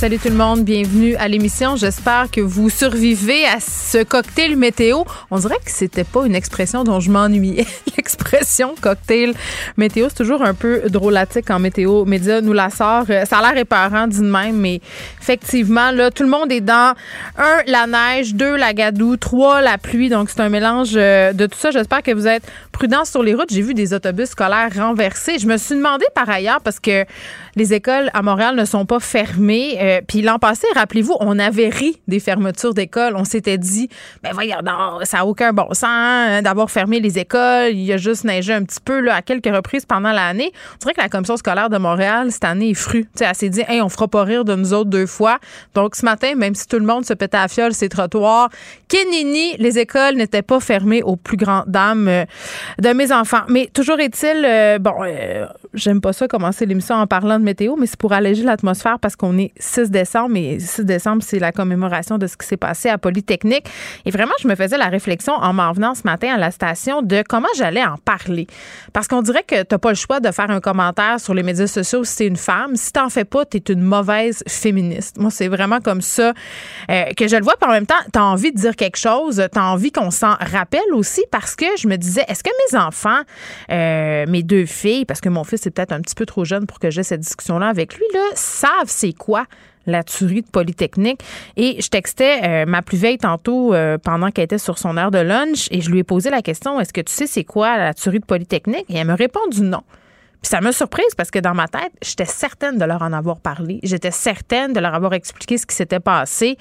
Salut tout le monde, bienvenue à l'émission. J'espère que vous survivez à ce cocktail météo. On dirait que c'était pas une expression dont je m'ennuyais. L'expression cocktail météo, c'est toujours un peu drôlatique en météo. Média nous la sort. Euh, Ça a l'air éparant de même, mais effectivement, là, tout le monde est dans un, la neige, deux, la gadoue, trois, la pluie. Donc, c'est un mélange euh, de tout ça. J'espère que vous êtes prudents sur les routes. J'ai vu des autobus scolaires renversés. Je me suis demandé par ailleurs, parce que les écoles à Montréal ne sont pas fermées. Euh, puis l'an passé, rappelez-vous, on avait ri des fermetures d'écoles. On s'était dit, ben voyons, non, ça n'a aucun bon sens hein, d'avoir fermé les écoles. Il y a juste neigé un petit peu là, à quelques reprises pendant l'année. On dirait que la commission scolaire de Montréal, cette année, est frue. Tu sais, elle s'est dit, hey, on fera pas rire de nous autres deux fois. Donc ce matin, même si tout le monde se pétait à fiole ces trottoirs, Kenini, les écoles n'étaient pas fermées aux plus grandes dames euh, de mes enfants. Mais toujours est-il, euh, bon, j'aime pas ça commencer l'émission en parlant météo, mais c'est pour alléger l'atmosphère parce qu'on est 6 décembre et 6 décembre, c'est la commémoration de ce qui s'est passé à Polytechnique. Et vraiment, je me faisais la réflexion en m'en venant ce matin à la station de comment j'allais en parler. Parce qu'on dirait que t'as pas le choix de faire un commentaire sur les médias sociaux si t'es une femme. Si t'en fais pas, t'es une mauvaise féministe. Moi, c'est vraiment comme ça euh, que je le vois. Puis en même temps, t'as envie de dire quelque chose, t'as envie qu'on s'en rappelle aussi parce que je me disais, est-ce que mes enfants, euh, mes deux filles, parce que mon fils est peut-être un petit peu trop jeune pour que j'ai cette discussion-là avec lui, savent c'est quoi la tuerie de Polytechnique. Et je textais euh, ma plus vieille tantôt euh, pendant qu'elle était sur son heure de lunch et je lui ai posé la question est-ce que tu sais c'est quoi la tuerie de Polytechnique? Et elle me répondu non. Puis ça m'a surprise parce que dans ma tête, j'étais certaine de leur en avoir parlé. J'étais certaine de leur avoir expliqué ce qui s'était passé.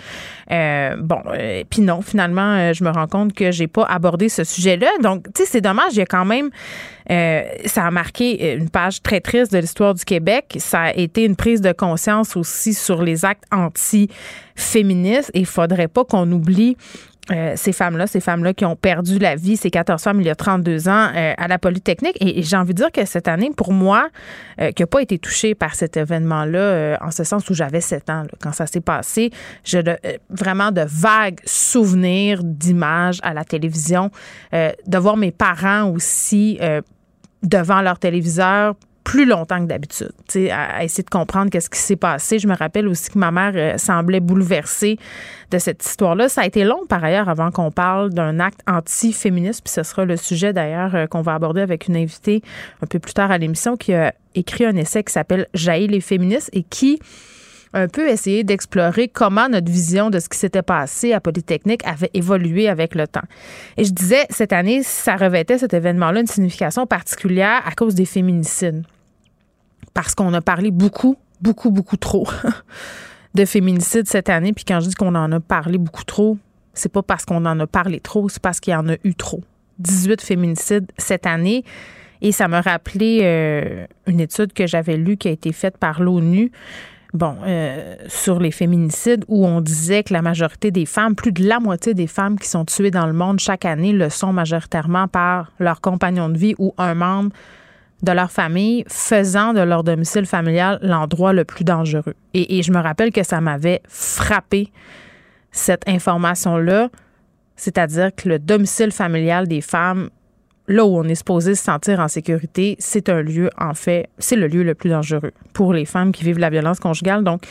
Euh, bon, euh, puis non, finalement, euh, je me rends compte que j'ai pas abordé ce sujet-là. Donc, tu sais, c'est dommage. Il y a quand même, euh, ça a marqué une page très triste de l'histoire du Québec. Ça a été une prise de conscience aussi sur les actes anti-féministes. Et il faudrait pas qu'on oublie euh, ces femmes-là, ces femmes-là qui ont perdu la vie, ces 14 femmes il y a 32 ans euh, à la Polytechnique. Et, j'ai envie de dire que cette année, pour moi, euh, qui n'a pas été touchée par cet événement-là, euh, en ce sens où j'avais 7 ans là, quand ça s'est passé, j'ai euh, vraiment de vagues souvenirs d'images à la télévision, de voir mes parents aussi devant leur téléviseur plus longtemps que d'habitude, à, à essayer de comprendre qu'est-ce qui s'est passé. Je me rappelle aussi que ma mère euh, semblait bouleversée de cette histoire-là. Ça a été long, par ailleurs, avant qu'on parle d'un acte anti-féministe, puis ce sera le sujet, d'ailleurs, euh, qu'on va aborder avec une invitée un peu plus tard à l'émission qui a écrit un essai qui s'appelle Jaillit les féministes et qui un peu essayé d'explorer comment notre vision de ce qui s'était passé à Polytechnique avait évolué avec le temps. Et je disais, cette année, ça revêtait cet événement-là une signification particulière à cause des féminicides. Parce qu'on a parlé beaucoup, beaucoup, beaucoup trop de féminicides cette année. Puis quand je dis qu'on en a parlé beaucoup trop, c'est pas parce qu'on en a parlé trop, c'est parce qu'il y en a eu trop. 18 féminicides cette année. Et ça m'a rappelé euh, une étude que j'avais lue qui a été faite par l'ONU bon, euh, sur les féminicides où on disait que la majorité des femmes, plus de la moitié des femmes qui sont tuées dans le monde chaque année le sont majoritairement par leur compagnon de vie ou un membre de leur famille, faisant de leur domicile familial l'endroit le plus dangereux. Et, je me rappelle que ça m'avait frappé cette information-là, c'est-à-dire que le domicile familial des femmes là où on est supposé se sentir en sécurité, c'est un lieu, en fait, c'est le lieu le plus dangereux pour les femmes qui vivent la violence conjugale. Donc,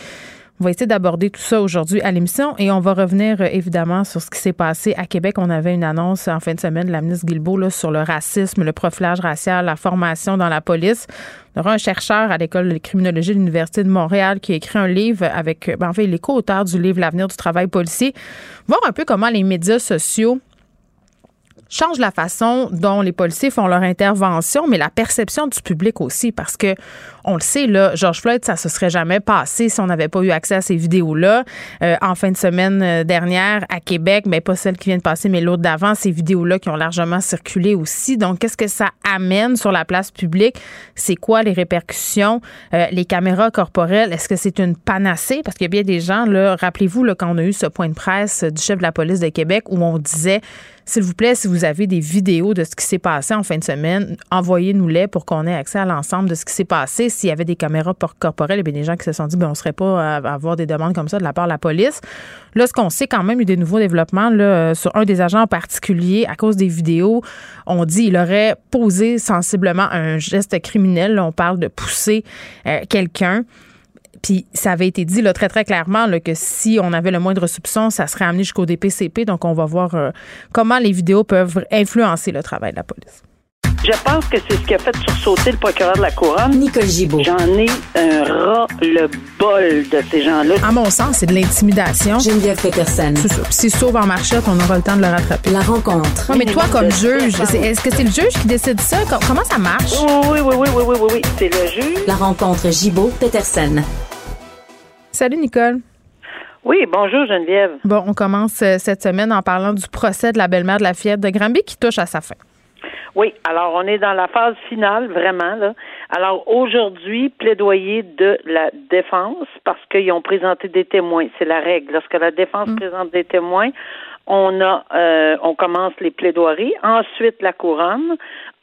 on va essayer d'aborder tout ça aujourd'hui à l'émission et on va revenir euh, évidemment sur ce qui s'est passé à Québec. On avait une annonce en fin de semaine de la ministre Guilbeault sur le racisme, le profilage racial, la formation dans la police. On aura un chercheur à l'école de criminologie de l'Université de Montréal qui a écrit un livre avec, ben, en fait, co-auteur du livre L'avenir du travail policier. Voir un peu comment les médias sociaux change la façon dont les policiers font leur intervention, mais la perception du public aussi, parce que on le sait, là, George Floyd, ça se serait jamais passé si on n'avait pas eu accès à ces vidéos-là. Euh, en fin de semaine euh, dernière, à Québec, mais pas celle qui vient de passer, mais l'autre d'avant, ces vidéos-là qui ont largement circulé aussi. Donc, qu'est-ce que ça amène sur la place publique? C'est quoi les répercussions? Euh, les caméras corporelles, est-ce que c'est une panacée? Parce qu'il y a bien des gens, là, rappelez-vous, là, quand on a eu ce point de presse du chef de la police de Québec où on disait s'il vous plaît, si vous avez des vidéos de ce qui s'est passé en fin de semaine, envoyez-nous-les pour qu'on ait accès à l'ensemble de ce qui s'est passé. S'il y avait des caméras corporelles, il y a des gens qui se sont dit, ben, on ne serait pas à avoir des demandes comme ça de la part de la police. Là, ce qu'on sait quand même, il y a des nouveaux développements sur un des agents en particulier, à cause des vidéos, on dit il aurait posé sensiblement un geste criminel. on parle de pousser euh, quelqu'un. Puis ça avait été dit là, très, très clairement que si on avait le moindre soupçon, ça serait amené jusqu'au DPCP. Donc, on va voir euh, comment les vidéos peuvent influencer le travail de la police. Je pense que c'est ce qui a fait sursauter le procureur de la Couronne. Nicole Gibault. J'en ai un ras-le-bol de ces gens-là. À mon sens, c'est de l'intimidation. Geneviève Peterson. C'est ça. Puis s'il sauve en marchette, on aura le temps de le rattraper. La rencontre. mais toi, comme juge, est-ce que c'est le juge qui décide ça? Comment ça marche? Oui, oui, oui, oui, oui, oui, oui. C'est le juge. La rencontre Gibault-Peterson. Salut, Nicole. Oui, bonjour Geneviève. Bon, on commence euh, cette semaine en parlant du procès de la belle-mère de la fillette de Granby qui touche à sa fin. Oui, alors on est dans la phase finale, vraiment. Là. Alors aujourd'hui, plaidoyer de la défense parce qu'ils ont présenté des témoins. C'est la règle. Lorsque la défense mm. présente des témoins, on a euh, on commence les plaidoiries, ensuite la couronne,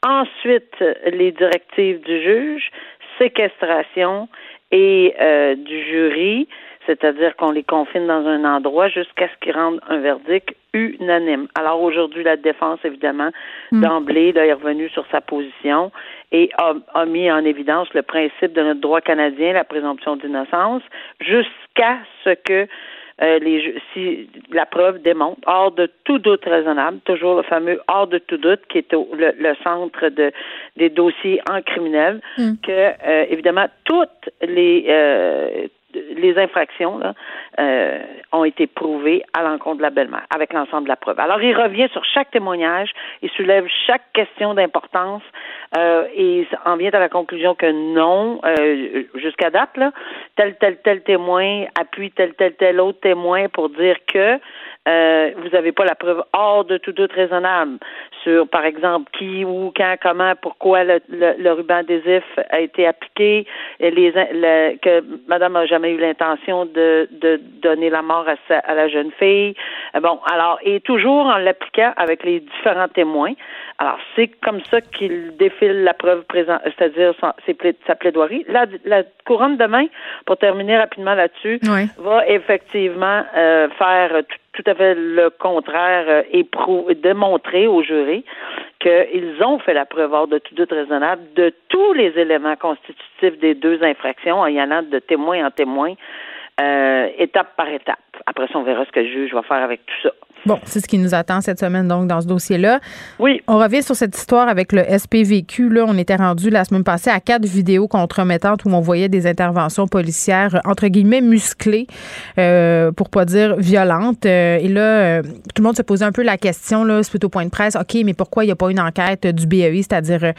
ensuite les directives du juge, séquestration et euh, du jury, c'est-à-dire qu'on les confine dans un endroit jusqu'à ce qu'ils rendent un verdict unanime. Alors aujourd'hui, la défense, évidemment, hmm. d'emblée, là, est revenue sur sa position et a, mis en évidence le principe de notre droit canadien, la présomption d'innocence, jusqu'à ce que euh, les, si la preuve démontre, hors de tout doute raisonnable, toujours le fameux hors de tout doute qui est le, centre de, des dossiers en criminel, hmm. que euh, évidemment toutes les euh, les infractions là, euh, ont été prouvées à l'encontre de la belle-mère, avec l'ensemble de la preuve. Alors, il revient sur chaque témoignage, il soulève chaque question d'importance euh, et en vient à la conclusion que non, euh, jusqu'à date, là, tel, tel, tel témoin appuie tel, tel, tel autre témoin pour dire que euh, vous n'avez pas la preuve hors de tout doute raisonnable sur, par exemple, qui, où, quand, comment, pourquoi le, le, ruban adhésif a été appliqué, et les, que Madame n'a jamais eu l'intention de, de donner la mort à, sa, à la jeune fille. Euh, bon, alors, et toujours en l'appliquant avec les différents témoins. Alors, c'est comme ça qu'il défile la preuve présente, c'est-à-dire sa plaidoirie. La, la couronne demain, pour terminer rapidement là-dessus, va effectivement euh, faire tout tout à fait le contraire euh, et démontrer aux jurés qu'ils ont fait la preuve hors de tout doute raisonnable de tous les éléments constitutifs des deux infractions en y allant de témoin en témoin, euh, étape par étape. Après ça, on verra ce que le juge va faire avec tout ça. Bon, c'est ce qui nous attend cette semaine, donc, dans ce dossier-là. Oui. On revient sur cette histoire avec le SPVQ. Là, on était rendu la semaine passée à quatre vidéos compromettantes où on voyait des interventions policières, entre guillemets, musclées, euh, pour pas dire violentes. Euh, et là, euh, tout le monde se posait un peu la question, là, suite au point de presse, OK, mais pourquoi il n'y a pas une enquête du BEI, c'est-à-dire euh,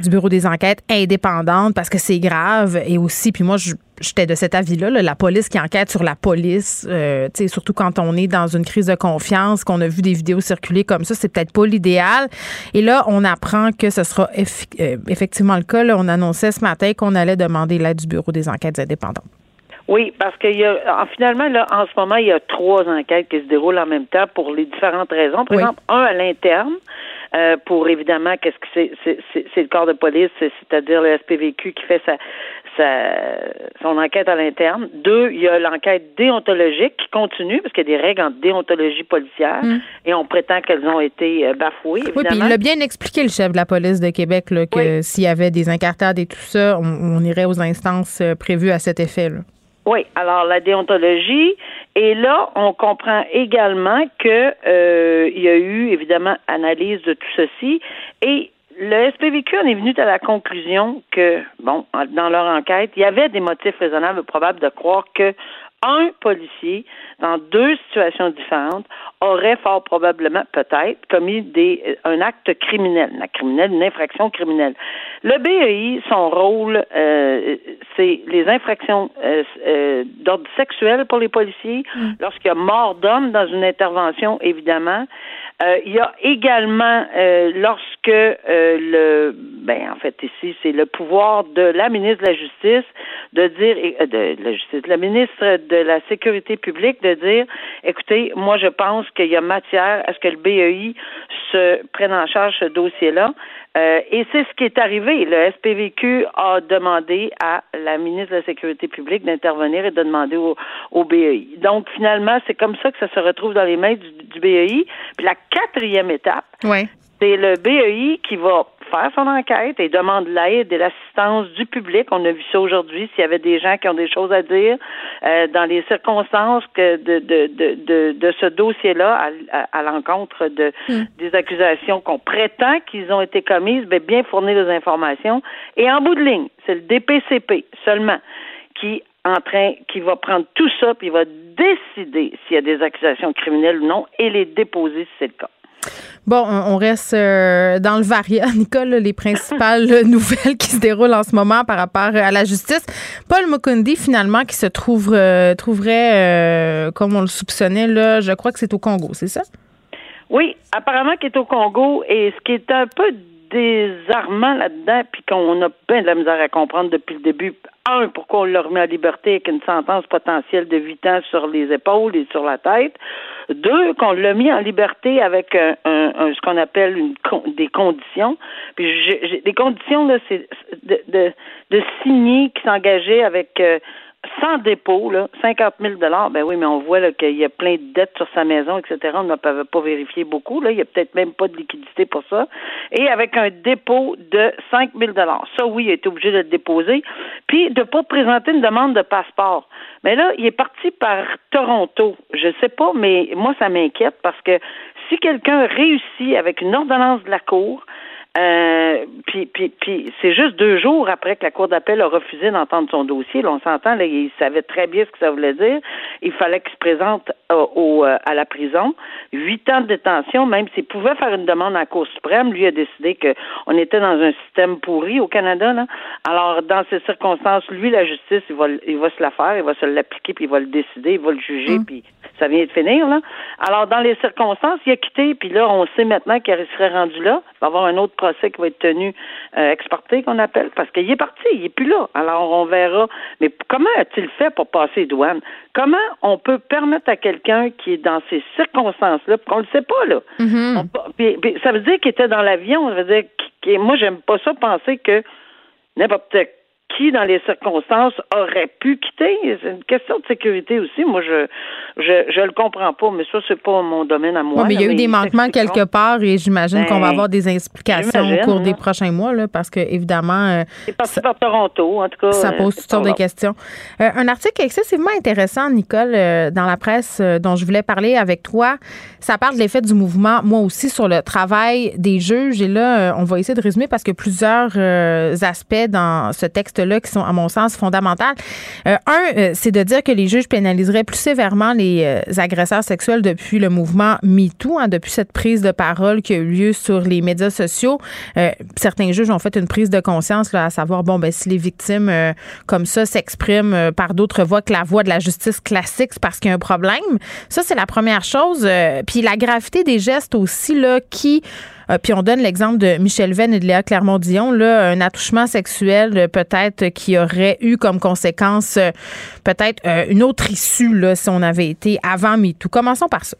du Bureau des enquêtes indépendante, parce que c'est grave. Et aussi, puis moi, je j'étais de cet avis-là, la police qui enquête sur la police, euh, surtout quand on est dans une crise de confiance, qu'on a vu des vidéos circuler comme ça, c'est peut-être pas l'idéal. Et là, on apprend que ce sera euh, effectivement le cas. On annonçait ce matin qu'on allait demander l'aide du Bureau des enquêtes indépendantes. Oui, parce qu'il y a finalement là en ce moment il y a trois enquêtes qui se déroulent en même temps pour les différentes raisons. Par exemple, un à l'interne euh, pour évidemment qu'est-ce que c'est c'est, c'est le corps de police, c'est-à-dire le SPVQ qui fait sa, son enquête à l'interne. Deux, il y a l'enquête déontologique qui continue parce qu'il y a des règles en déontologie policière mm. et on prétend qu'elles ont été euh, bafouées. Évidemment. Oui, puis il a bien expliqué le chef de la police de Québec là, que s'il y avait des incartades et tout ça, on, irait aux instances euh, prévues à cet effet. Là. Oui, alors la déontologie. Et là, on comprend également que euh, il y a eu évidemment analyse de tout ceci et le SPVQ en est venu à la conclusion que, bon, dans leur enquête, il y avait des motifs raisonnables probables de croire que un policier, dans deux situations différentes, aurait fort probablement, peut-être, commis des, euh, un acte criminel, un criminel, une infraction criminelle. Le BEI, son rôle, euh, c'est les infractions euh, d'ordre sexuel pour les policiers, mm. lorsqu'il y a mort d'homme dans une intervention, évidemment, il y a également lorsque le ben en fait ici c'est le pouvoir de la ministre de la Justice de dire de, la Justice, la ministre de la Sécurité publique de dire écoutez, moi je pense qu'il y a matière à ce que le BEI se prenne en charge ce dossier-là? Euh, et c'est ce qui est arrivé. Le SPVQ a demandé à la ministre de la Sécurité publique d'intervenir et de demander au, BEI. Donc, finalement, c'est comme ça que ça se retrouve dans les mains du, BEI. Puis la quatrième étape, c'est le BEI qui va faire son enquête et demande l'aide et l'assistance du public. On a vu ça aujourd'hui, s'il y avait des gens qui ont des choses à dire euh, dans les circonstances que de, de, de, de, ce dossier-là à, l'encontre de hmm. des accusations qu'on prétend qu'ils ont été commises, bien, bien fournir les informations. Et en bout de ligne, c'est le DPCP seulement qui en train, qui va prendre tout ça puis va décider s'il y a des accusations criminelles ou non et les déposer si c'est le cas. Bon, on reste euh, dans le varia, Nicole, les principales nouvelles qui se déroulent en ce moment par rapport à la justice. Paul Mukundi, finalement, qui se trouve, euh, trouverait, euh, comme on le soupçonnait, là, je crois que c'est au Congo, c'est ça? Oui, apparemment qu'il est au Congo et ce qui est un peu désarmant là-dedans, puis qu'on a bien de la misère à comprendre depuis le début. Un, pourquoi on l'a remis en liberté avec une sentence potentielle de huit ans sur les épaules et sur la tête. Deux, qu'on l'a mis en liberté avec un, un, ce qu'on appelle une, des conditions. Puis j'ai, des conditions, là, c'est de, de, de signer qui s'engageait avec euh, sans dépôt, là, 50 000 ben oui, mais on voit qu'il y a plein de dettes sur sa maison, etc. On ne peut pas vérifier beaucoup. Là. Il n'y a peut-être même pas de liquidité pour ça. Et avec un dépôt de 5 000 Ça, oui, il été obligé de le déposer. Puis de ne pas présenter une demande de passeport. Mais là, il est parti par Toronto. Je ne sais pas, mais moi, ça m'inquiète parce que si quelqu'un réussit avec une ordonnance de la Cour, euh, puis, puis, puis c'est juste deux jours après que la Cour d'appel a refusé d'entendre son dossier. Là, on s'entend, là, il savait très bien ce que ça voulait dire. Il fallait qu'il se présente euh, au, euh, à la prison. Huit ans de détention, même s'il pouvait faire une demande à la Cour suprême, lui a décidé qu'on était dans un système pourri au Canada. Là. Alors, dans ces circonstances, lui, la justice, il va, il va se la faire, il va se l'appliquer, puis il va le décider, il va le juger, mm. puis ça vient de finir. Là. Alors, dans les circonstances, il a quitté, puis là, on sait maintenant qu'il serait rendu là. Il va avoir un autre procès qui va être tenu euh, exporté, qu'on appelle, parce qu'il est parti, il est plus là. Alors, on verra. Mais comment a-t-il fait pour passer douane? Comment on peut permettre à quelqu'un qui est dans ces circonstances-là, qu'on le sait pas, là? Mm-hmm. ça veut dire qu'il était dans l'avion, ça veut dire que moi, j'aime pas ça penser que n'importe qui, dans les circonstances, aurait pu quitter. C'est une question de sécurité aussi. Moi, je je, je le comprends pas, mais ça, c'est pas mon domaine à moi. mais il y a eu des manquements quelque part et j'imagine qu'on va ben, avoir des explications au cours des prochains mois, là, parce que, évidemment. Euh, c'est parti par Toronto, en tout cas. Ça pose toutes sortes de questions. Euh, un article excessivement intéressant, Nicole, euh, dans la presse dont je voulais parler avec toi. Ça parle de l'effet du mouvement, moi aussi, sur le travail des juges. Et là, on va essayer de résumer parce que plusieurs aspects dans ce texte là qui sont, à mon sens, fondamentales. Euh, un, euh, c'est de dire que les juges pénaliseraient plus sévèrement les euh, agresseurs sexuels depuis le mouvement MeToo, hein, depuis cette prise de parole qui a eu lieu sur les médias sociaux. certains juges ont fait une prise de conscience, à savoir, bon, ben, si les victimes comme ça s'expriment par d'autres voies que la voie de la justice classique, c'est parce qu'il y a un problème. Ça, c'est la première chose. puis la gravité des gestes aussi, là, qui puis on donne l'exemple de Michel Venn et de Léa Clermont-Dion, là, un attouchement sexuel euh, peut-être qui aurait eu comme conséquence euh, peut-être une autre issue là, si on avait été avant MeToo. Commençons par ça.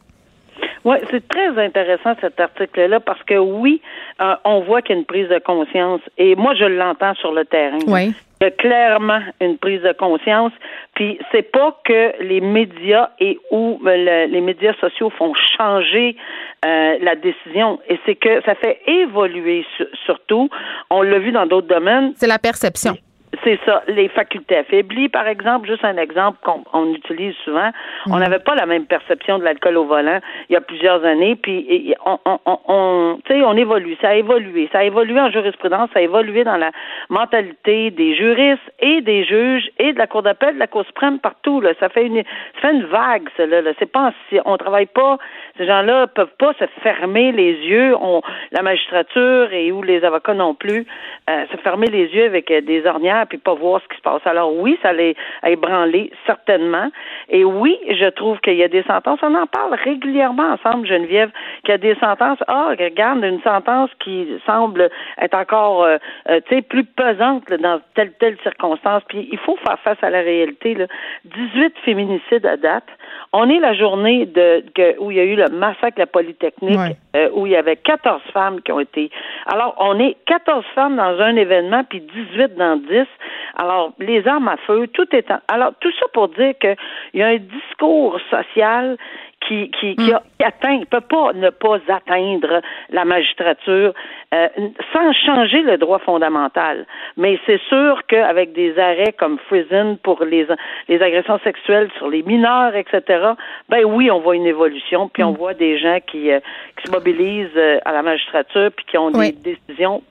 Oui, c'est très intéressant cet article-là parce que oui, euh, on voit qu'il y a une prise de conscience et moi je l'entends sur le terrain. Oui. Il y a clairement une prise de conscience. Puis c'est pas que les médias et où euh, les médias sociaux font changer euh, la décision, et c'est que ça fait évoluer surtout. On l'a vu dans d'autres domaines. C'est la perception. C'est ça. Les facultés affaiblies, par exemple, juste un exemple qu'on utilise souvent. On mhm. n'avait pas la même perception de l'alcool au volant il y a plusieurs années, puis on, on, on, on évolue. Ça a évolué. Ça a évolué en jurisprudence, ça a évolué dans la mentalité des juristes et des juges et de la Cour d'appel, de la Cour suprême, partout. Là. Ça fait une ça fait une vague, ça, là. C'est pas si on travaille pas, ces gens-là peuvent pas se fermer les yeux. On, la magistrature et ou les avocats non plus, euh, se fermer les yeux avec euh, des ornières puis pas voir ce qui se passe. Alors oui, ça allait ébranler certainement. Et oui, je trouve qu'il y a des sentences. On en parle régulièrement ensemble, Geneviève, qu'il y a des sentences. Ah, regarde, une sentence qui semble être encore, euh, euh, tu sais, plus pesante dans telle telle circonstance. Puis il faut faire face à la réalité. Là. 18 féminicides à date. On est la journée de où il y a eu le massacre de la Polytechnique, euh, où il y avait 14 femmes qui ont été. Alors, on est 14 femmes dans un événement, puis 18 dans 10. Alors, les armes à feu, tout est. Alors, tout ça pour dire qu'il y a un discours social qui, qui, qui, a, atteint, il peut pas ne pas atteindre la magistrature euh, sans changer le droit fondamental. Mais c'est sûr qu'avec des arrêts comme Frizen pour les, les agressions sexuelles sur les mineurs, etc., ben oui, on voit une évolution, puis on mm. voit des gens qui, euh, qui se mobilisent euh, à la magistrature, puis qui ont des décisions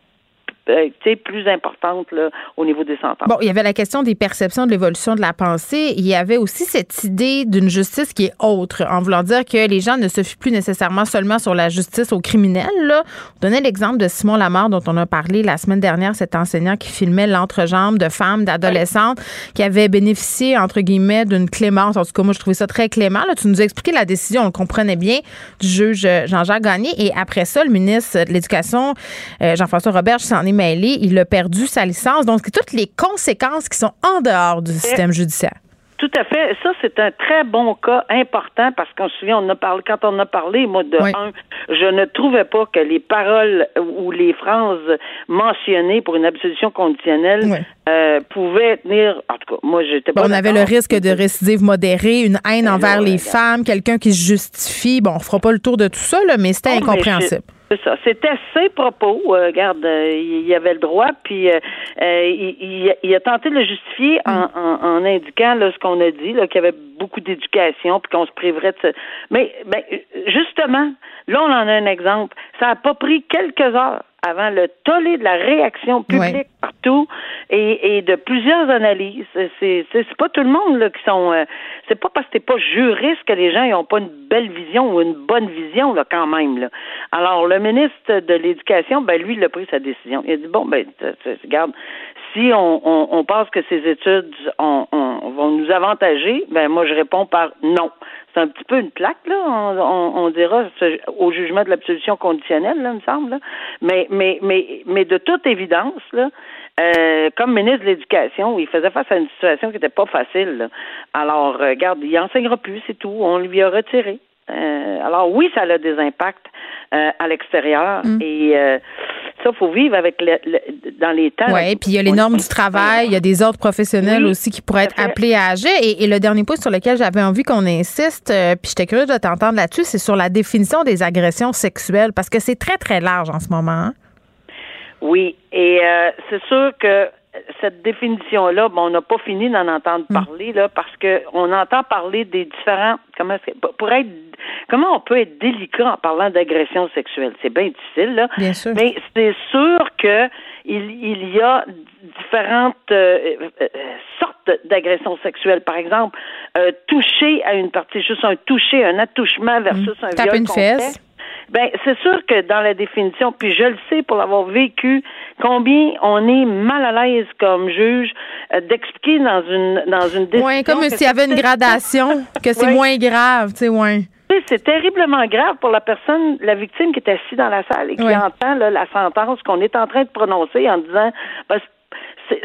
euh, plus importante là, au niveau des sentences. Bon, il y avait la question des perceptions de l'évolution de la pensée. Il y avait aussi cette idée d'une justice qui est autre, en voulant dire que les gens ne se fient plus nécessairement seulement sur la justice aux criminels. Là. On donnait l'exemple de Simon Lamar, dont on a parlé la semaine dernière, cet enseignant qui filmait l'entrejambe de femmes, d'adolescentes, qui avaient bénéficié, entre guillemets, d'une clémence. En tout cas, moi, je trouvais ça très clément. Là. Tu nous as expliqué la décision, on le comprenait bien, du juge Jean-Jacques Gagné. Et après ça, le ministre de l'Éducation, euh, Jean-François Robert, s'en est mêlé. Il a perdu sa licence. Donc, toutes les conséquences qui sont en dehors du système judiciaire. Tout à fait. Ça, c'est un très bon cas important parce qu'on se souvient, on a parlé, quand on a parlé, moi, de un, je ne trouvais pas que les paroles ou les phrases mentionnées pour une absolution conditionnelle euh, pouvaient tenir. En tout cas, moi, j'étais pas. on avait le risque de récidive modérée, une haine ben envers les femmes, quelqu'un qui se justifie. Bon, on fera pas le tour de tout ça, là, mais c'était incompréhensible. C'est ça. C'était ses propos. Euh, regarde, euh, il avait le droit, puis euh, il, il, a tenté de le justifier en, mm. en, en indiquant là, ce qu'on a dit, qu'il y avait beaucoup d'éducation, puis qu'on se priverait de ça. Mais, ben, justement, là, on en a un exemple. Ça n'a pas pris quelques heures avant le tollé de la réaction publique partout et, et, de plusieurs analyses. C'est pas tout le monde là qui sont. Euh, c'est pas parce que t'es pas juriste que les gens n'ont pas une belle vision ou une bonne vision là quand même là. Alors le ministre de l'Éducation, ben lui, il a pris sa décision. Il a dit bon ben regarde, si on, on, on pense que ces études on, on, vont nous avantager, ben moi je réponds par non c'est un petit peu une plaque, là, on, on, dira, au jugement de l'absolution conditionnelle, là, il me semble. Mais, mais, mais, mais de toute évidence, là, euh, comme ministre de l'Éducation, il faisait face à une situation qui n'était pas facile. Alors, euh, regarde, il enseignera plus, c'est tout. On lui a retiré. Euh, alors oui, ça a des impacts à l'extérieur mm. et ça, faut vivre avec le, dans les temps. Oui, puis il y a les normes du travail, il y a des ordres professionnels aussi qui pourraient être appelés à agir. Et, le dernier point sur lequel j'avais envie qu'on insiste, euh, puis j'étais curieuse de t'entendre là-dessus, c'est sur la définition des agressions sexuelles, parce que c'est très, très large en ce moment. Hein. Oui, et euh, c'est sûr que cette définition-là, bon, on n'a pas fini d'en entendre mm. parler là, parce que on entend parler des différents. Comment pour être comment on peut être délicat en parlant d'agression sexuelle? C'est bien difficile là. Bien sûr. Mais c'est sûr que il, il y a différentes euh, euh, sortes d'agressions sexuelles. Par exemple, euh, toucher à une partie, juste un toucher, un attouchement versus mm. un Tape viol une fesse. Ben, c'est sûr que dans la définition, puis je le sais pour l'avoir vécu, combien on est mal à l'aise comme juge euh, d'expliquer dans une dans une décision. Oui, comme s'il y avait une gradation, que c'est moins grave, tu sais, ouais. C'est terriblement grave pour la personne, la victime qui est assise dans la salle et qui entend la sentence qu'on est en train de prononcer en disant ben,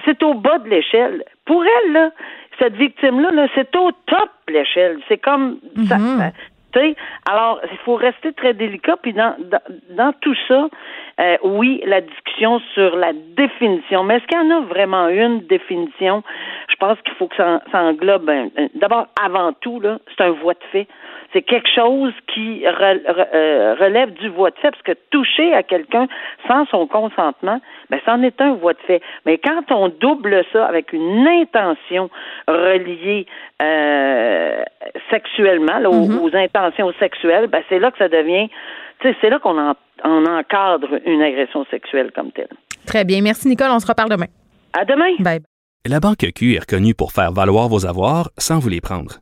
c'est au bas de l'échelle. Pour elle, là, cette victime-là, -là, c'est au top de l'échelle. C'est comme ça, alors, il faut rester très délicat. Puis dans, dans, tout ça, euh, oui, la discussion sur la définition. Mais est-ce qu'il y en a vraiment une définition? Je pense qu'il faut que ça, englobe. D'abord, avant tout, là, c'est un voie de fait c'est quelque chose qui euh, relève du voie de fait, parce que toucher à quelqu'un sans son consentement, ben, c'en est un voie de fait. Mais quand on double ça avec une intention reliée euh, sexuellement, mm-hmm. aux, intentions sexuelles, ben, c'est là que ça devient, c'est là qu'on encadre une agression sexuelle comme telle. Très bien. Merci, Nicole. On se reparle demain. À demain. Bye. La Banque Q est reconnue pour faire valoir vos avoirs sans vous les prendre.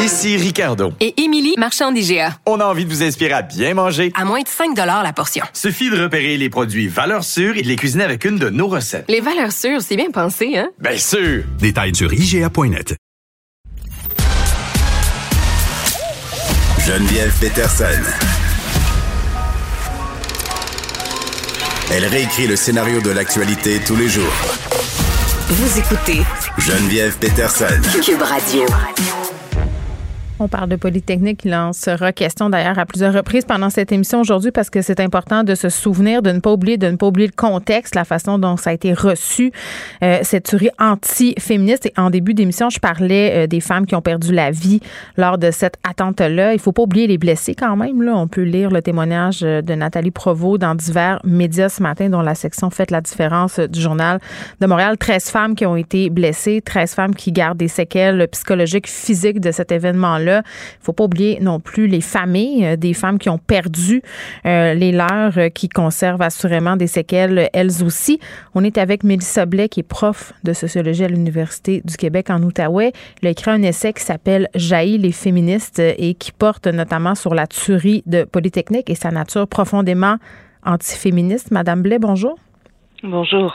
Ici Ricardo. Et Émilie, marchand d'IGA. On a envie de vous inspirer à bien manger. À moins de 5 la portion. Suffit de repérer les produits valeurs sûres et de les cuisiner avec une de nos recettes. Les valeurs sûres, c'est bien pensé, hein? Bien sûr! Détails sur IGA.net. Geneviève Peterson. Elle réécrit le scénario de l'actualité tous les jours. Vous écoutez Geneviève Peterson. Cube Radio. On parle de Polytechnique. Il en sera question d'ailleurs à plusieurs reprises pendant cette émission aujourd'hui parce que c'est important de se souvenir, de ne pas oublier, de ne pas oublier le contexte, la façon dont ça a été reçu, euh, cette tuerie anti-féministe. Et en début d'émission, je parlais euh, des femmes qui ont perdu la vie lors de cette attente-là. Il faut pas oublier les blessés quand même. Là. On peut lire le témoignage euh, de Nathalie Provost dans divers médias ce matin, dont la section Fait la différence du journal de Montréal. 13 femmes qui ont été blessées, 13 femmes qui gardent des séquelles psychologiques, physiques de cet événement-là. Il Il faut pas oublier non plus les familles euh, des femmes qui ont perdu euh, les leurs, euh, qui conservent assurément des séquelles elles aussi. On est avec Mélissa Blais, qui est prof de sociologie à l'Université du Québec en Outaouais. Elle a écrit un essai qui s'appelle Jaillit les féministes et qui porte notamment sur la tuerie de Polytechnique et sa nature profondément antiféministe. Madame Blais, bonjour. Bonjour.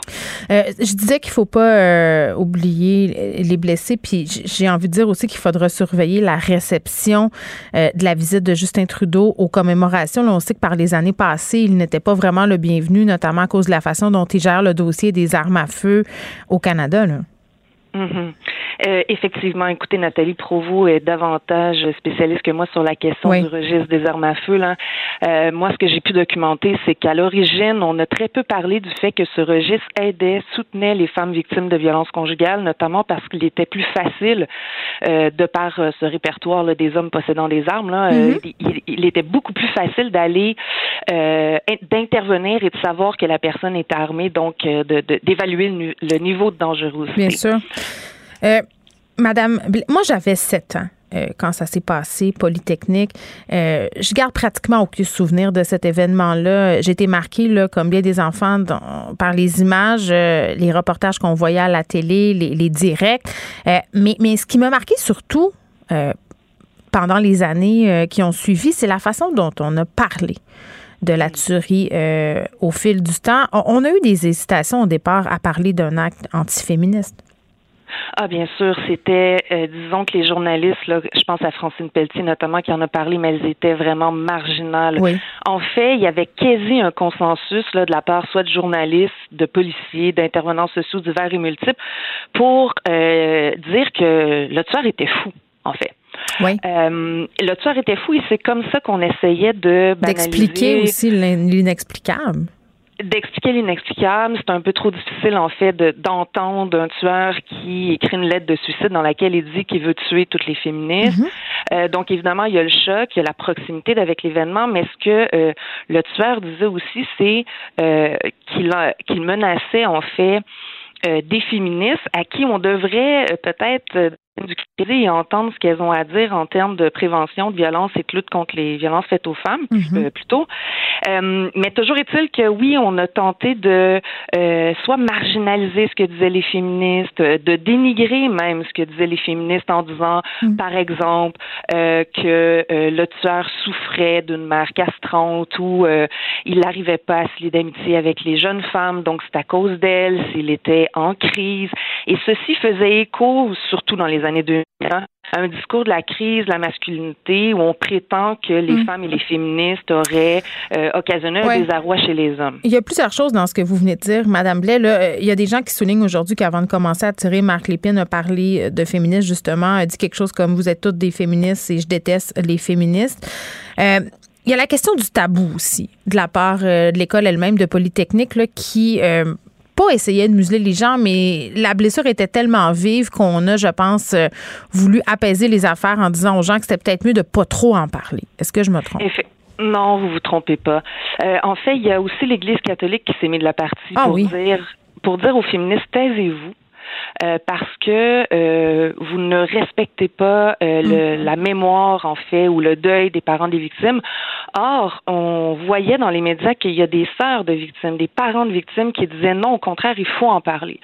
Euh, je disais qu'il faut pas euh, oublier les blessés, puis j'ai envie de dire aussi qu'il faudra surveiller la réception euh, de la visite de Justin Trudeau aux commémorations. Là, on sait que par les années passées, il n'était pas vraiment le bienvenu, notamment à cause de la façon dont il gère le dossier des armes à feu au Canada. Là. Mhm. Euh, effectivement, écoutez, Nathalie Provost est davantage spécialiste que moi sur la question du registre des armes à feu. Là. Euh, moi, ce que j'ai pu documenter, c'est qu'à l'origine, on a très peu parlé du fait que ce registre aidait, soutenait les femmes victimes de violences conjugales, notamment parce qu'il était plus facile, euh, de par ce répertoire là, des hommes possédant des armes, là, mhm. il, il, était beaucoup plus facile d'aller, d'intervenir et de savoir que la personne est armée, donc d'évaluer de, le, niveau de dangerosité. Bien sûr. Euh, Madame, moi j'avais 7 ans. Euh, quand ça s'est passé, Polytechnique. Euh, je garde pratiquement aucun souvenir de cet événement-là. J'ai été marquée, là, comme bien des enfants, par les images, les reportages qu'on voyait à la télé, les, directs. mais, ce qui m'a marqué surtout pendant les années qui ont suivi, c'est la façon dont on a parlé de la tuerie au fil du temps. On, a eu des hésitations au départ à parler d'un acte antiféministe. Ah, bien sûr, c'était, euh, disons que les journalistes, là, je pense à Francine Pelletier notamment, qui en a parlé, mais elles étaient vraiment marginales. En fait, il y avait quasi un consensus là, de la part soit de journalistes, de policiers, d'intervenants sociaux divers et multiples pour euh, dire que le tueur était fou, en fait. Oui. Euh, le tueur était fou et c'est comme ça qu'on essayait de D'expliquer aussi l'inexplicable d'expliquer l'inexplicable. C'est un peu trop difficile, en fait, d'entendre un tueur qui écrit une lettre de suicide dans laquelle il dit qu'il veut tuer toutes les féministes. Mhm. Euh, donc, évidemment, il y a le choc, il y a la proximité avec l'événement, mais ce que euh, le tueur disait aussi, c'est euh, qu'il qu'il menaçait, en fait, des féministes à qui on devrait peut-être du et entendre ce qu'elles ont à dire en termes de prévention de violence et de lutte contre les violences faites aux femmes, mhm. plutôt. Euh, mais toujours est-il que oui, on a tenté de euh, soit marginaliser ce que disaient les féministes, de dénigrer même ce que disaient les féministes en disant, mhm. par exemple, euh, que le tueur souffrait d'une mère castrante ou il n'arrivait pas à se lier d'amitié avec les jeunes femmes, donc c'est à cause d'elle, s'il était en crise. Et ceci faisait écho, surtout dans les années 2000, un discours de la crise de la masculinité où on prétend que les mm. femmes et les féministes auraient euh, occasionné un désarroi chez les hommes. Il y a plusieurs choses dans ce que vous venez de dire, Madame Blais. Là, euh, il y a des gens qui soulignent aujourd'hui qu'avant de commencer à tirer, Marc Lépine a parlé de féministes, justement, a dit quelque chose comme vous êtes toutes des féministes et je déteste les féministes. Euh, il y a la question du tabou aussi, de la part de l'école elle-même de Polytechnique, là, qui pas essayer de museler les gens, mais la blessure était tellement vive qu'on a, je pense, euh, voulu apaiser les affaires en disant aux gens que c'était peut-être mieux de pas trop en parler. Est-ce que je me trompe? Non, vous vous trompez pas. Euh, en fait, il y a aussi l'Église catholique qui s'est mise de la partie ah pour dire pour dire aux féministes taisez-vous euh, parce que euh, vous ne respectez pas euh, le, mm. la mémoire en fait ou le deuil des parents des victimes. Or, on voyait dans les médias qu'il y a des sœurs de victimes, des parents de victimes qui disaient non, au contraire, il faut en parler.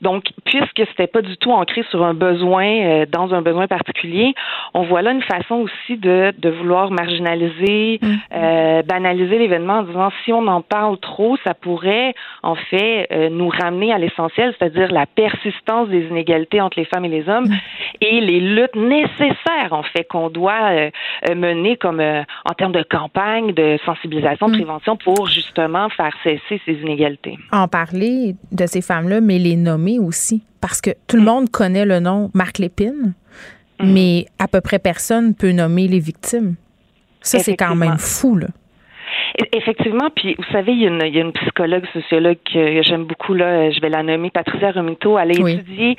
Donc, puisque c'était pas du tout ancré sur un besoin, dans un besoin particulier, on voit là une façon aussi de, de vouloir marginaliser, mm. banaliser l'événement en disant si on en parle trop, ça pourrait en fait nous ramener à l'essentiel, c'est-à-dire la persistance des inégalités entre les femmes et les hommes et les luttes nécessaires, en fait, qu'on doit euh, euh, mener comme euh, en termes de campagne, de sensibilisation, de mm. prévention pour justement faire cesser ces inégalités. En parler de ces femmes-là, mais les nommer aussi, parce que tout le mm. monde connaît le nom Marc Lépine, mm. mais à peu près personne peut nommer les victimes. Ça, c'est quand même fou, là. Effectivement, puis vous savez, il y, a une, il y a une psychologue, sociologue que j'aime beaucoup, là, je vais la nommer Patricia Romito. Elle a étudié,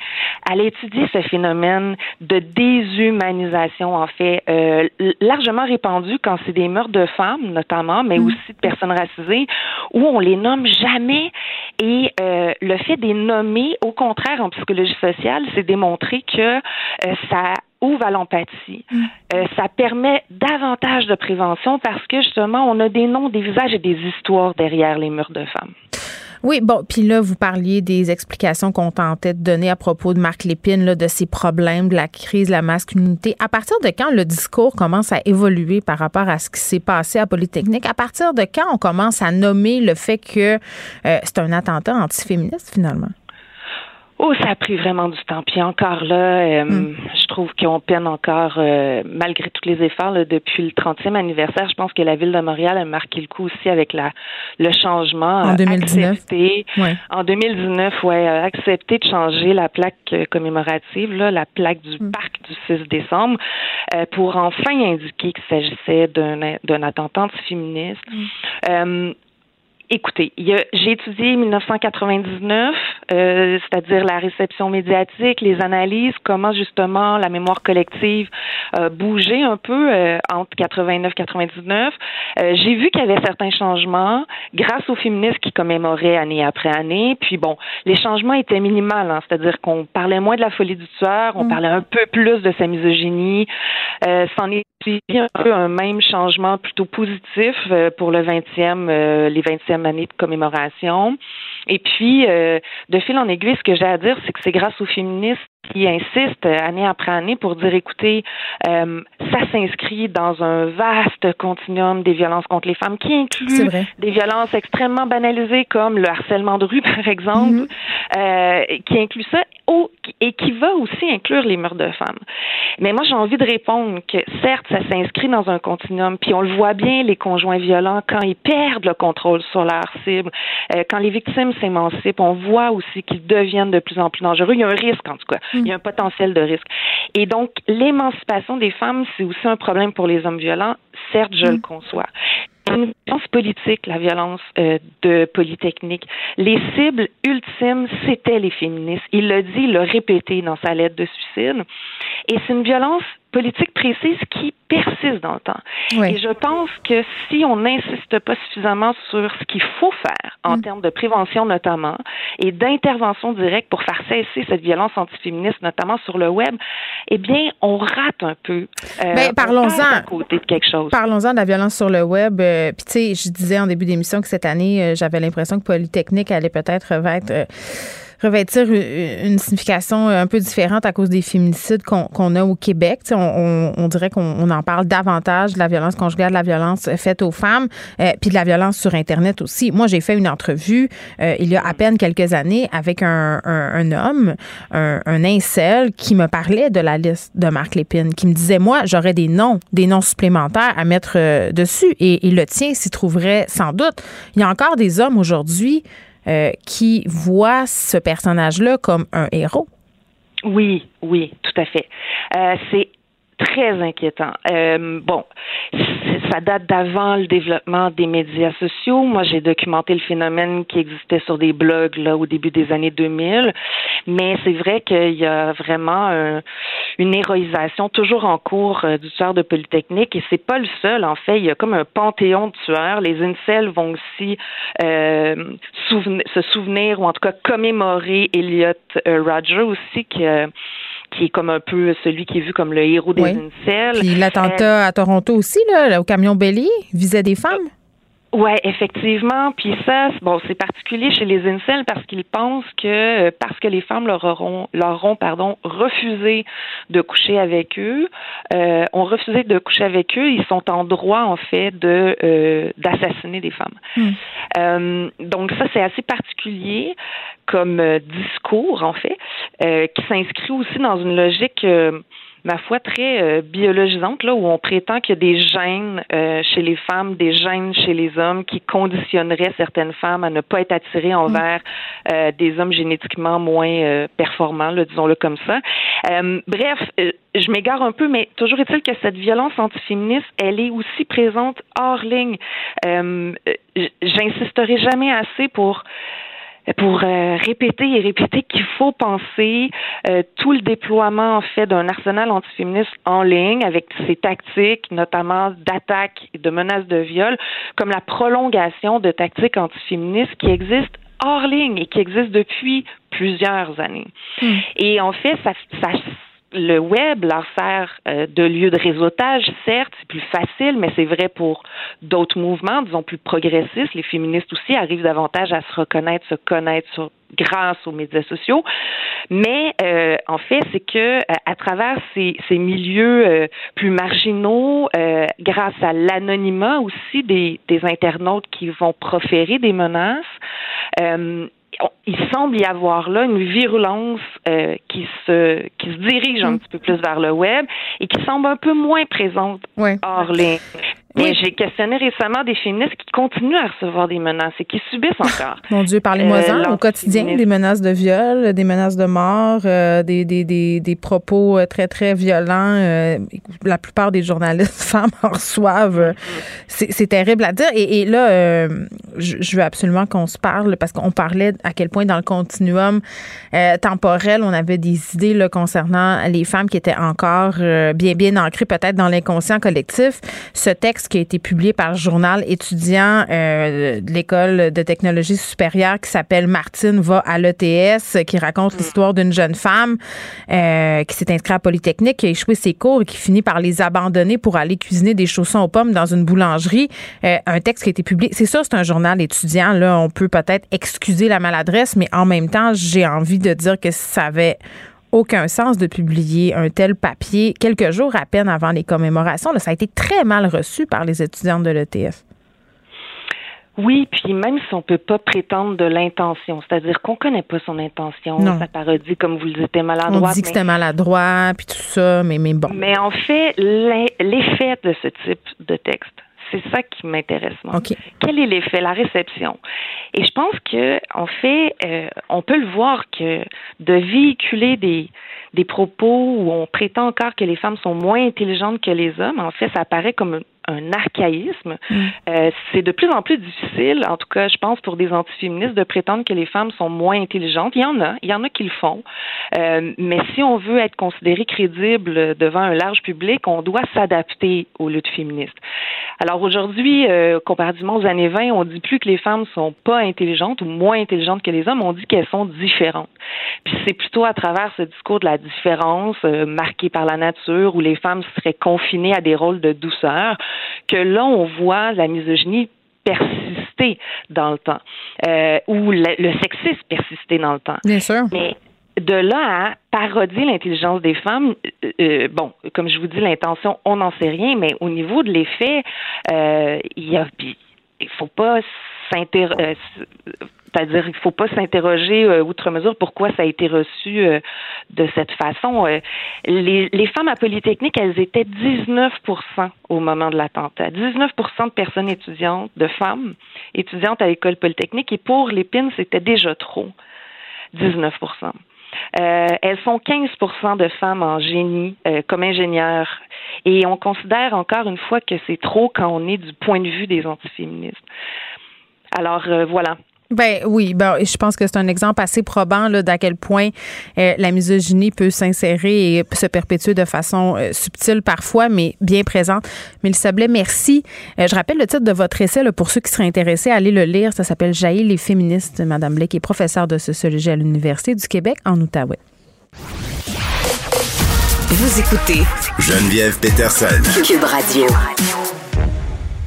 elle a étudié ce phénomène de déshumanisation, en fait, euh, largement répandu quand c'est des meurtres de femmes, notamment, mais mm. aussi de personnes racisées, où on les nomme jamais. Et euh, le fait des nommer, au contraire, en psychologie sociale, c'est démontré que euh, ça ouvre à l'empathie. Mm. Euh, ça permet davantage de prévention parce que justement, on a des noms, des visages et des histoires derrière les murs de femmes. Oui, bon, puis là, vous parliez des explications qu'on tentait de donner à propos de Marc Lépine, là, de ses problèmes, de la crise de la masculinité. À partir de quand le discours commence à évoluer par rapport à ce qui s'est passé à Polytechnique? À partir de quand on commence à nommer le fait que euh, c'est un attentat antiféministe, finalement? Oh, ça a pris vraiment du temps. Puis encore là, euh, mm. je trouve qu'on peine encore, euh, malgré tous les efforts, depuis le 30e anniversaire. Je pense que la ville de Montréal a marqué le coup aussi avec la le changement. En 2019. Accepté, En 2019, ouais, accepté de changer la plaque euh, commémorative, là, la plaque du mm. parc du 6 décembre, pour enfin indiquer qu'il s'agissait d'un attentat antiféministe. Mm. Écoutez, j'ai étudié 1999, euh, c'est-à-dire la réception médiatique, les analyses, comment justement la mémoire collective euh, bougeait un peu euh, entre 89 99. Euh, j'ai vu qu'il y avait certains changements grâce aux féministes qui commémoraient année après année. Puis bon, les changements étaient minimales, hein, c'est-à-dire qu'on parlait moins de la folie du tueur, on mm. parlait un peu plus de sa misogynie. Euh, c'en est suivi un peu un même changement plutôt positif pour le 20e, les 20e année de commémoration. Et puis, euh, de fil en aiguille, ce que j'ai à dire, c'est que c'est grâce aux féministes qui insistent année après année pour dire, écoutez, euh, ça s'inscrit dans un vaste continuum des violences contre les femmes qui inclut des violences extrêmement banalisées comme le harcèlement de rue, par exemple, mm-hmm. euh, qui inclut ça et qui va aussi inclure les meurtres de femmes. Mais moi, j'ai envie de répondre que certes, ça s'inscrit dans un continuum, puis on le voit bien, les conjoints violents, quand ils perdent le contrôle sur leur cible, euh, quand les victimes s'émancipent, on voit aussi qu'ils deviennent de plus en plus dangereux. Il y a un risque, en tout cas. Il y a un potentiel de risque. Et donc, l'émancipation des femmes, c'est aussi un problème pour les hommes violents. Certes, je le mm. conçois une violence politique, la violence euh, de Polytechnique. Les cibles ultimes, c'était les féministes. Il l'a dit, il l'a répété dans sa lettre de suicide. Et c'est une violence politique précise qui persiste dans le temps. Et je pense que si on n'insiste pas suffisamment sur ce qu'il faut faire en mm. termes de prévention notamment et d'intervention directe pour faire cesser cette violence antiféministe, notamment sur le web, eh bien, on rate un peu. Euh, ben, parlons-en. côté de quelque chose. Parlons-en de la violence sur le web. Euh, Puis, tu sais, je disais en début d'émission que cette année, euh, j'avais l'impression que Polytechnique allait peut-être être euh, revêtir une signification un peu différente à cause des féminicides qu'on a au Québec. On, dirait qu'on en parle davantage de la violence conjugale, de la violence faite aux femmes, euh, puis de la violence sur Internet aussi. Moi, j'ai fait une entrevue euh, il y a à peine quelques années avec un, homme, un, un, incel, qui me parlait de la liste de Marc Lépine, qui me disait, moi, j'aurais des noms, des noms supplémentaires à mettre euh, dessus, et, et le tien s'y trouverait sans doute. Il y a encore des hommes aujourd'hui euh, qui voit ce personnage-là comme un héros. Oui, oui, tout à fait. Euh, c'est très inquiétant. Euh, bon, ça date d'avant le développement des médias sociaux. Moi, j'ai documenté le phénomène qui existait sur des blogs là au début des années 2000, mais c'est vrai qu'il y a vraiment une héroïsation toujours en cours euh, du tueur de Polytechnique et c'est pas le seul. En fait, il y a comme un panthéon de tueurs. Les incels vont aussi euh, se souvenir ou en tout cas commémorer Elliot euh, Roger aussi qui qui est comme un peu celui qui est vu comme le héros des oui. incels. Puis l'attentat à Toronto aussi, là, au camion Bélier, visait des femmes? Ouais, effectivement. Puis ça, bon, c'est particulier chez les incels parce qu'ils pensent que euh, parce que les femmes leur auront, leur auront, pardon, refusé de coucher avec eux, euh, ont refusé de coucher avec eux, ils sont en droit en fait de euh, d'assassiner des femmes. Hmm. Euh, donc ça, c'est assez particulier comme discours en fait, qui s'inscrit aussi dans une logique ma foi, très euh, biologisante, là, où on prétend qu'il y a des gènes euh, chez les femmes, des gènes chez les hommes qui conditionneraient certaines femmes à ne pas être attirées envers euh, des hommes génétiquement moins performants, disons-le comme ça. bref, je m'égare un peu, mais toujours est-il que cette violence antiféministe, elle est aussi présente hors ligne. J'insisterai jamais assez pour pour euh, répéter et répéter qu'il faut penser euh, tout le déploiement en fait d'un arsenal antiféministe en ligne avec ses tactiques, notamment d'attaque et de menaces de viol, comme la prolongation de tactiques antiféministes qui existent hors ligne et qui existent depuis plusieurs années. Hmm. Et en fait, ça, ça le web leur sert euh, de lieu de réseautage, certes, c'est plus facile, mais c'est vrai pour d'autres mouvements, disons plus progressistes. Les féministes aussi arrivent davantage à se reconnaître, se connaître grâce aux médias sociaux. Mais euh, en fait, c'est que euh, à travers ces, ces milieux plus marginaux, grâce à l'anonymat aussi des, des internautes qui vont proférer des menaces, il semble y avoir là une virulence euh, qui se qui se dirige un mm. petit peu plus vers le web et qui semble un peu moins présente hors ligne. Mais j'ai questionné récemment des féministes qui continuent à recevoir des menaces et qui subissent encore. Mon Dieu, parlez-moi-en euh, au quotidien, des menaces de viol, des menaces de mort, euh, des, des, des, des, propos euh, très, très violents. Euh, la plupart des journalistes femmes en reçoivent. C'est terrible à dire. Et, et là, je, je, veux absolument qu'on se parle parce qu'on parlait à quel point dans le continuum temporel, on avait des idées là, concernant les femmes qui étaient encore bien, bien ancrées peut-être dans l'inconscient collectif. Ce texte qui a été publié par le journal étudiant euh, de l'école de technologie supérieure qui s'appelle Martine va à l'ETS, qui raconte mm. l'histoire d'une jeune femme euh, qui s'est inscrite à Polytechnique, qui a échoué ses cours et qui finit par les abandonner pour aller cuisiner des chaussons aux pommes dans une boulangerie. Euh, un texte qui a été publié. C'est ça, c'est un journal étudiant. Là, on peut peut-être excuser la maladresse, mais en même temps, j'ai envie de dire que ça avait aucun sens de publier un tel papier quelques jours à peine avant les commémorations. ça a été très mal reçu par les étudiantes de l'ETF. Oui, puis même si on peut pas prétendre de l'intention, c'est-à-dire qu'on connaît pas son intention, sa parodie, comme vous le dites, était maladroit. On dit que c'était maladroit, puis tout ça, mais, mais bon. Mais en fait, l'effet de ce type de texte, c'est ça qui m'intéresse moi. Quel est l'effet, la réception. Et je pense que en fait, euh, on peut le voir que de véhiculer des des propos où on prétend encore que les femmes sont moins intelligentes que les hommes, en fait, ça apparaît comme un archaïsme. Mm. Euh, c'est de plus en plus difficile, en tout cas, je pense, pour des antiféministes de prétendre que les femmes sont moins intelligentes. Il y en a, il y en a qui le font. Euh, mais si on veut être considéré crédible devant un large public, on doit s'adapter aux luttes féministes. Alors aujourd'hui, euh, comparativement aux années 20, on dit plus que les femmes sont pas intelligentes ou moins intelligentes que les hommes, on dit qu'elles sont différentes. Puis c'est plutôt à travers ce discours de la différence marqué par la nature où les femmes seraient confinées à des rôles de douceur que là on voit la misogynie persister dans le temps, euh, ou le, sexisme persister dans le temps. Bien sûr. Mais de là à parodier l'intelligence des femmes, euh, euh, bon, comme je vous dis, l'intention, on n'en sait rien, mais au niveau de l'effet, euh, il y a, il faut pas s'intéresser. C'est-à-dire qu'il ne faut pas s'interroger outre mesure pourquoi ça a été reçu de cette façon. les, femmes à Polytechnique, elles étaient 19% au moment de l'attentat. 19% de personnes étudiantes, de femmes étudiantes à l'école Polytechnique, et pour les PIN, c'était déjà trop. 19% euh, elles sont 15% de femmes en génie euh, comme ingénieurs. Et on considère encore une fois que c'est trop quand on est du point de vue des antiféministes. Alors euh, voilà, ben oui, ben je pense que c'est un exemple assez probant là d'à quel point euh, la misogynie peut s'insérer et se perpétuer de façon euh, subtile parfois, mais bien présente. Mais Sablé, merci. Euh, je rappelle le titre de votre essai là, pour ceux qui seraient intéressés à aller le lire. Ça s'appelle Jaillir les féministes. Madame Blake est professeure de sociologie à l'université du Québec en Outaouais. Vous écoutez Geneviève Peterson. Cube Radio.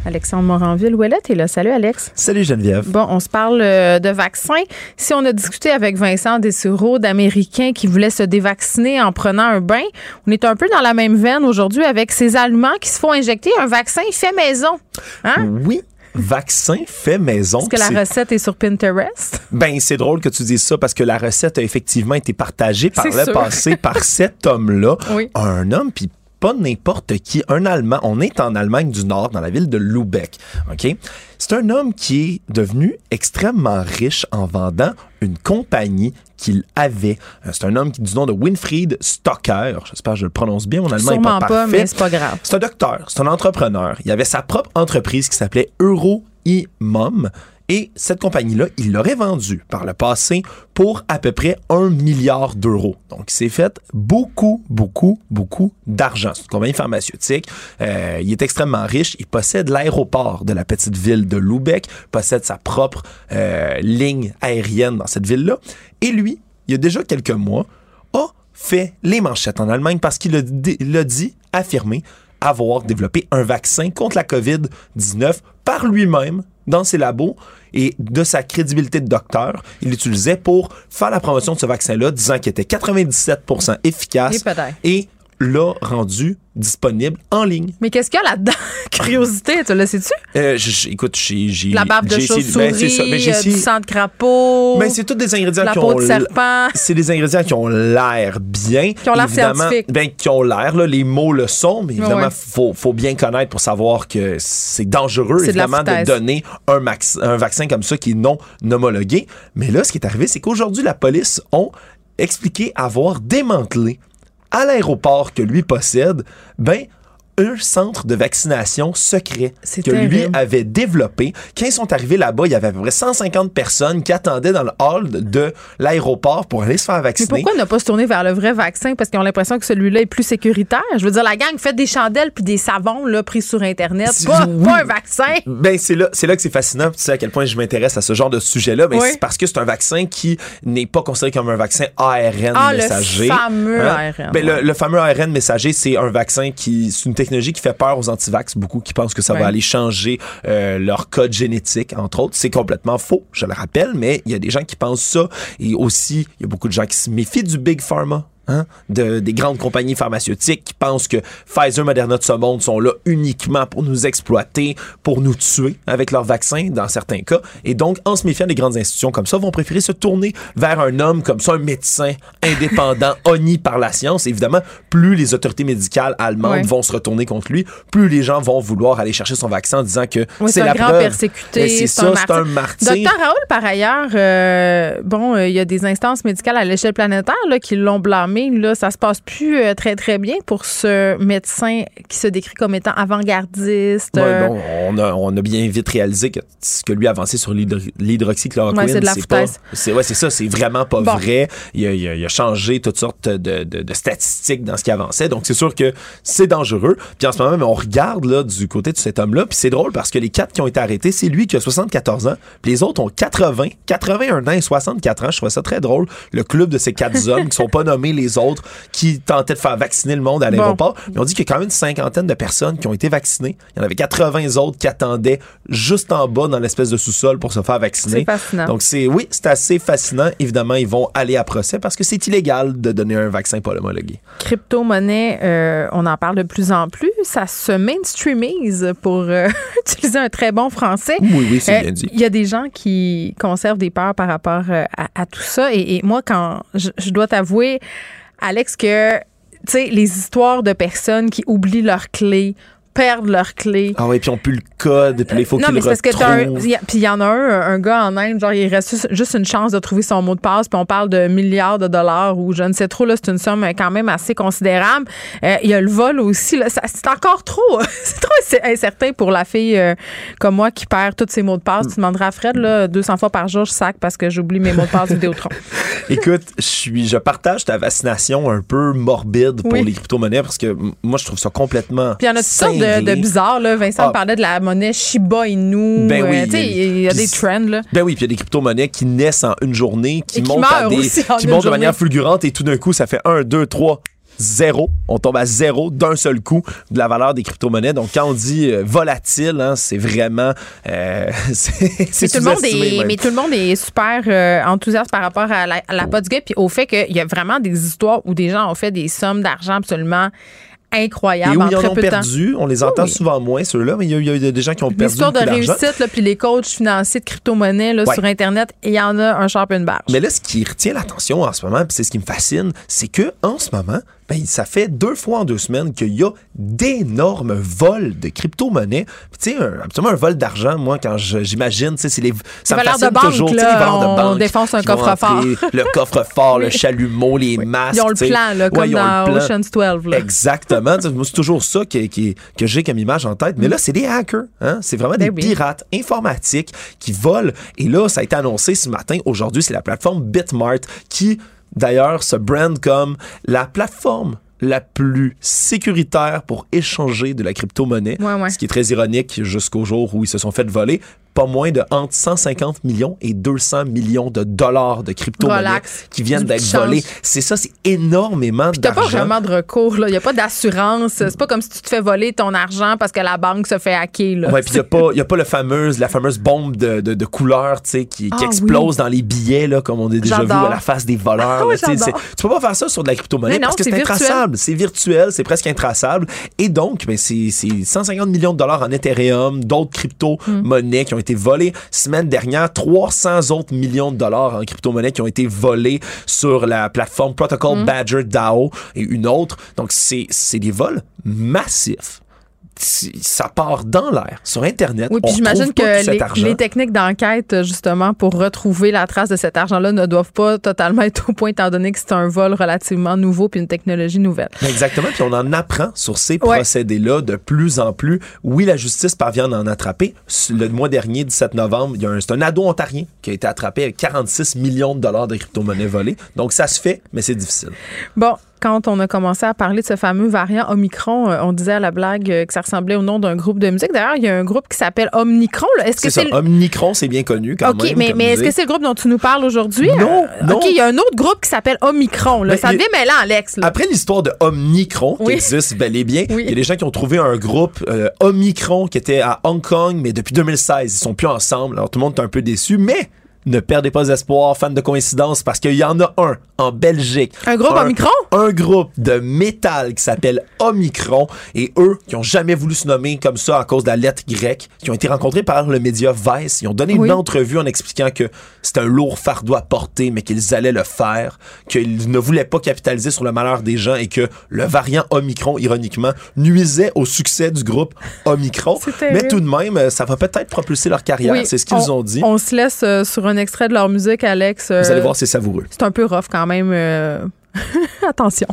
Alexandre Moranville. Où est là? Salut, Alex. Salut, Geneviève. Bon, on se parle euh, de vaccins. Si on a discuté avec Vincent Dessureau d'Américains qui voulaient se dévacciner en prenant un bain, on est un peu dans la même veine aujourd'hui avec ces Allemands qui se font injecter un vaccin fait maison. Hein? Oui, vaccin fait maison. Est-ce que la recette est sur Pinterest? Ben, c'est drôle que tu dises ça parce que la recette a effectivement été partagée par le passé par cet homme-là. Oui. Un homme, puis pas n'importe qui, un Allemand. On est en Allemagne du Nord, dans la ville de Lübeck. OK? C'est un homme qui est devenu extrêmement riche en vendant une compagnie qu'il avait. Euh, c'est un homme qui du nom de Winfried Stocker. J'espère que je le prononce bien. Mon allemand n'est pas, pas mais c'est pas grave. C'est un docteur, c'est un entrepreneur. Il avait sa propre entreprise qui s'appelait Euro Imom et cette compagnie-là, il l'aurait vendue par le passé pour à peu près un milliard d'euros. Donc, il s'est fait beaucoup, beaucoup, beaucoup d'argent. C'est une compagnie pharmaceutique. Euh, il est extrêmement riche. Il possède l'aéroport de la petite ville de Lubeck, possède sa propre euh, ligne aérienne dans cette ville-là. Et lui, il y a déjà quelques mois, a fait les manchettes en Allemagne parce qu'il a, dit, affirmé avoir développé un vaccin contre la COVID-19 par lui-même dans ses labos. Et de sa crédibilité de docteur, il l'utilisait pour faire la promotion de ce vaccin-là, disant qu'il était 97% efficace et l'a rendu disponible en ligne. Mais qu'est-ce qu'il y a là-dedans? Curiosité, tu le sais-tu? Euh, écoute, j'ai... La barbe de chauve-souris, ben, ben, du sang de crapaud. Ben, c'est tous des ingrédients la qui peau ont... de serpent. C'est des ingrédients qui ont l'air bien. Qui ont l'air. Ben, qui ont l'air, là, les mots le sont, mais évidemment, il faut, bien connaître pour savoir que c'est dangereux, évidemment, de, donner un, un vaccin comme ça qui est non homologué. Mais là, ce qui est arrivé, c'est qu'aujourd'hui, la police ont expliqué avoir démantelé à l'aéroport que lui possède, ben un centre de vaccination secret que lui avait développé. Quand ils sont arrivés là-bas, il y avait à peu près 150 personnes qui attendaient dans le hall de l'aéroport pour aller se faire vacciner. Mais pourquoi ne pas se tourner vers le vrai vaccin? Parce qu'ils ont l'impression que celui-là est plus sécuritaire. Je veux dire, la gang fait des chandelles puis des savons là, pris sur Internet. Pas, un vaccin. Ben, c'est là, c'est là que c'est fascinant. Tu sais à quel point je m'intéresse à ce genre de sujet-là. Ben, c'est parce que c'est un vaccin qui n'est pas considéré comme un vaccin ARN ah, messager. Le fameux hein? ARN. Ben, le, fameux ARN messager, c'est un vaccin qui, c'est une technologie qui fait peur aux antivax, beaucoup qui pensent que ça va aller changer euh, leur code génétique, entre autres. C'est complètement faux, je le rappelle, mais il y a des gens qui pensent ça. Et aussi, il y a beaucoup de gens qui se méfient du Big Pharma. Hein, de, des grandes compagnies pharmaceutiques qui pensent que Pfizer, Moderna de ce monde sont là uniquement pour nous exploiter, pour nous tuer avec leurs vaccins dans certains cas. Et donc, en se méfiant des grandes institutions comme ça, vont préférer se tourner vers un homme comme ça, un médecin indépendant, honni par la science. Évidemment, plus les autorités médicales allemandes vont se retourner contre lui, plus les gens vont vouloir aller chercher son vaccin en disant que c'est la grand preuve. persécuté, c'est ça, c'est un martyr. Docteur Raoul, par ailleurs, euh, bon, euh, il y a des instances médicales à l'échelle planétaire là, qui l'ont blâmé là, ça se passe plus euh, très, très bien pour ce médecin qui se décrit comme étant avant-gardiste. Ouais, bon, on, a, on a bien vite réalisé que ce que lui a avancé sur l'hydroxychloroquine, Ouais, c'est pas. C'est ouais, c'est ça, c'est vraiment pas Bon. vrai. Il a, il a- il a changé toutes sortes de, de- de statistiques dans ce qui avançait. Donc, c'est sûr que c'est dangereux. Puis en ce moment, même, on regarde là, du côté de cet homme-là. Puis c'est drôle parce que les quatre qui ont été arrêtés, c'est lui qui a 74 ans. Puis les autres ont 80, 81 ans et 64 ans. Je trouve ça très drôle. Le club de ces quatre hommes qui sont pas nommés les autres, qui tentaient de faire vacciner le monde à Bon. l'aéroport. Mais on dit qu'il y a quand même une cinquantaine de personnes qui ont été vaccinées. Il y en avait 80 autres qui attendaient juste en bas dans l'espèce de sous-sol pour se faire vacciner. C'est fascinant. Donc c'est oui, c'est assez fascinant. Évidemment, ils vont aller à procès parce que c'est illégal de donner un vaccin pas homologué. Crypto-monnaie, euh, on en parle de plus en plus. Ça se mainstreamise pour euh, utiliser un très bon français. Oui, oui, c'est Euh, bien dit. Il y a des gens qui conservent des peurs par rapport à, à tout ça. Et, et moi, quand je, je dois t'avouer, Alex, que tu sais, les histoires de personnes qui oublient leurs clés, perdent leurs clés. Ah oui, puis on plus le code, puis il faut non, qu'ils mais le c'est parce que Puis il y en a un, un gars en Inde, genre, il reste juste- une chance de trouver son mot de passe, puis on parle de milliards de dollars ou je ne sais trop, là, c'est une somme quand même assez considérable. Euh, Il y a le vol aussi, là, c'est encore trop. c'est trop incer- incertain pour la fille euh, comme moi qui perd tous ses mots de passe. Tu demanderas à Fred, là, 200 fois par jour, je sac parce que j'oublie mes mots de passe Vidéotron. Écoute, je suis, je partage ta fascination un peu morbide pour Oui. les crypto-monnaies parce que moi, je trouve ça complètement. Puis il y en a de, bizarres, là. Vincent Ah. parlait de la monnaie Shiba Inu. Ben oui, euh, tu sais, il y a des trends, là. Ben oui, puis il y a des crypto-monnaies qui naissent en une journée, qui montent à des, qui de manière fulgurante et tout d'un coup, ça fait 1, 2, 3, 0. On tombe à zéro d'un seul coup de la valeur des crypto-monnaies. Donc, quand on dit euh, volatile, hein, c'est vraiment. euh, c'est tout, le monde est, même. mais tout le monde est super euh, enthousiaste par rapport à la, à la pot du gars, puis au fait qu'il y a vraiment des histoires où des gens ont fait des sommes d'argent absolument incroyables Et où en ils en ont perdu, on les entend Oui. souvent moins, ceux-là, mais il y, a- il y a des gens qui ont perdu L'histoire de réussite, là, puis les coachs financiers de crypto-monnaie là, Ouais. sur Internet, il y en a un sharp une barge. Mais là, ce qui retient l'attention en ce moment, puis c'est ce qui me fascine, c'est que en ce moment, ben, ça fait deux fois en deux semaines qu'il y a d'énormes vols de crypto-monnaies. Tu sais, absolument un vol d'argent, moi, quand j'imagine, tu sais, c'est les. Ça me voleurs de fascine banque, toujours, là, les voleurs de on banque défonce un coffre-fort. Le coffre-fort, le Oui. chalumeau, les masques. Ils ont le plan, là, comme dans plan. Ocean's 12. Là. Exactement. C'est toujours ça qui, qui- que j'ai comme image en tête. Mais là, c'est des hackers. Hein? C'est vraiment des Ben oui. pirates informatiques qui volent. Et là, ça a été annoncé ce matin. Aujourd'hui, c'est la plateforme Bitmart qui, d'ailleurs, se brand comme la plateforme la plus sécuritaire pour échanger de la crypto-monnaie. Ouais, ouais. Ce qui est très ironique jusqu'au jour où ils se sont fait voler pas moins de entre 150 millions et 200 millions de dollars de crypto-monnaie Relax. qui viennent d'être volés. C'est ça, c'est énormément Puis t'as d'argent. pas vraiment de recours, là. Il n'y a pas d'assurance. C'est pas comme si tu te fais voler ton argent parce que la banque se fait hacker, là. Ouais, puis il n'y a pas, y a pas le fameuse, la fameuse bombe de, de, de couleur, tu sais, qui, qui Ah, explose dans les billets, là, comme on a déjà vu à la face des voleurs. Ah oui, là, tu peux pas faire ça sur de la crypto-monnaie Mais parce que c'est intraçable. C'est virtuel, c'est presque intraçable. Et donc, ben, c'est c'est 150 millions de dollars en Ethereum, d'autres crypto-monnaies qui ont été volées. Semaine dernière, 300 autres millions de dollars en crypto-monnaies qui ont été volés sur la plateforme Protocol Mm. Badger DAO et une autre. Donc, c'est c'est des vols massifs. Ça part dans l'air, sur Internet. Oui, puis j'imagine que les, techniques d'enquête, justement, pour retrouver la trace de cet argent-là ne doivent pas totalement être au point, étant donné que c'est un vol relativement nouveau puis une technologie nouvelle. Exactement, puis on en apprend sur ces Ouais. procédés-là de plus en plus. Oui, la justice parvient à en attraper. Le mois dernier, 17 novembre, il y a un- c'est un ado ontarien qui a été attrapé avec 46 millions de dollars de crypto-monnaies volées. Donc ça se fait, mais c'est difficile. Bon, quand on a commencé à parler de ce fameux variant Omicron, euh, on disait à la blague euh, que ça ressemblait au nom d'un groupe de musique. D'ailleurs, il y a un groupe qui s'appelle Omnicron. Est-ce que C'est le- Omnicron, c'est bien connu quand OK, même. mais, est-ce que c'est le groupe dont tu nous parles aujourd'hui? Non, Euh, non. OK, il y a un autre groupe qui s'appelle Omicron. Là. Ben, ça il- devient mêlant, Alex. là. Après l'histoire de Omnicron, qui Oui. existe bel et bien, il Oui. y a des gens qui ont trouvé un groupe euh, Omicron qui était à Hong Kong, mais depuis 2016, ils sont plus ensemble. Alors tout le monde est un peu déçu, mais ne perdez pas espoir, fan de coïncidence, parce qu'il y en a un en Belgique. Un groupe Omicron? Un groupe de métal qui s'appelle Omicron, et eux, qui ont jamais voulu se nommer comme ça à cause de la lettre grecque, qui ont été rencontrés par le média Vice, ils ont donné Oui. une entrevue en expliquant que c'était un lourd fardeau à porter, mais qu'ils allaient le faire, qu'ils ne voulaient pas capitaliser sur le malheur des gens et que le variant Omicron, ironiquement, nuisait au succès du groupe Omicron. Mais tout de même, ça va peut-être propulser leur carrière, Oui, c'est ce qu'ils on- ont dit. On se laisse euh, sur un extrait de leur musique, Alex. Vous Euh, allez voir, c'est savoureux. C'est un peu rough quand même. euh. Attention.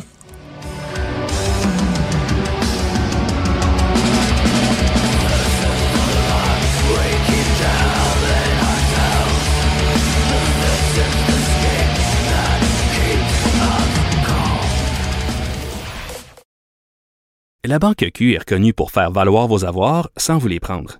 La Banque Q est reconnue pour faire valoir vos avoirs sans vous les prendre.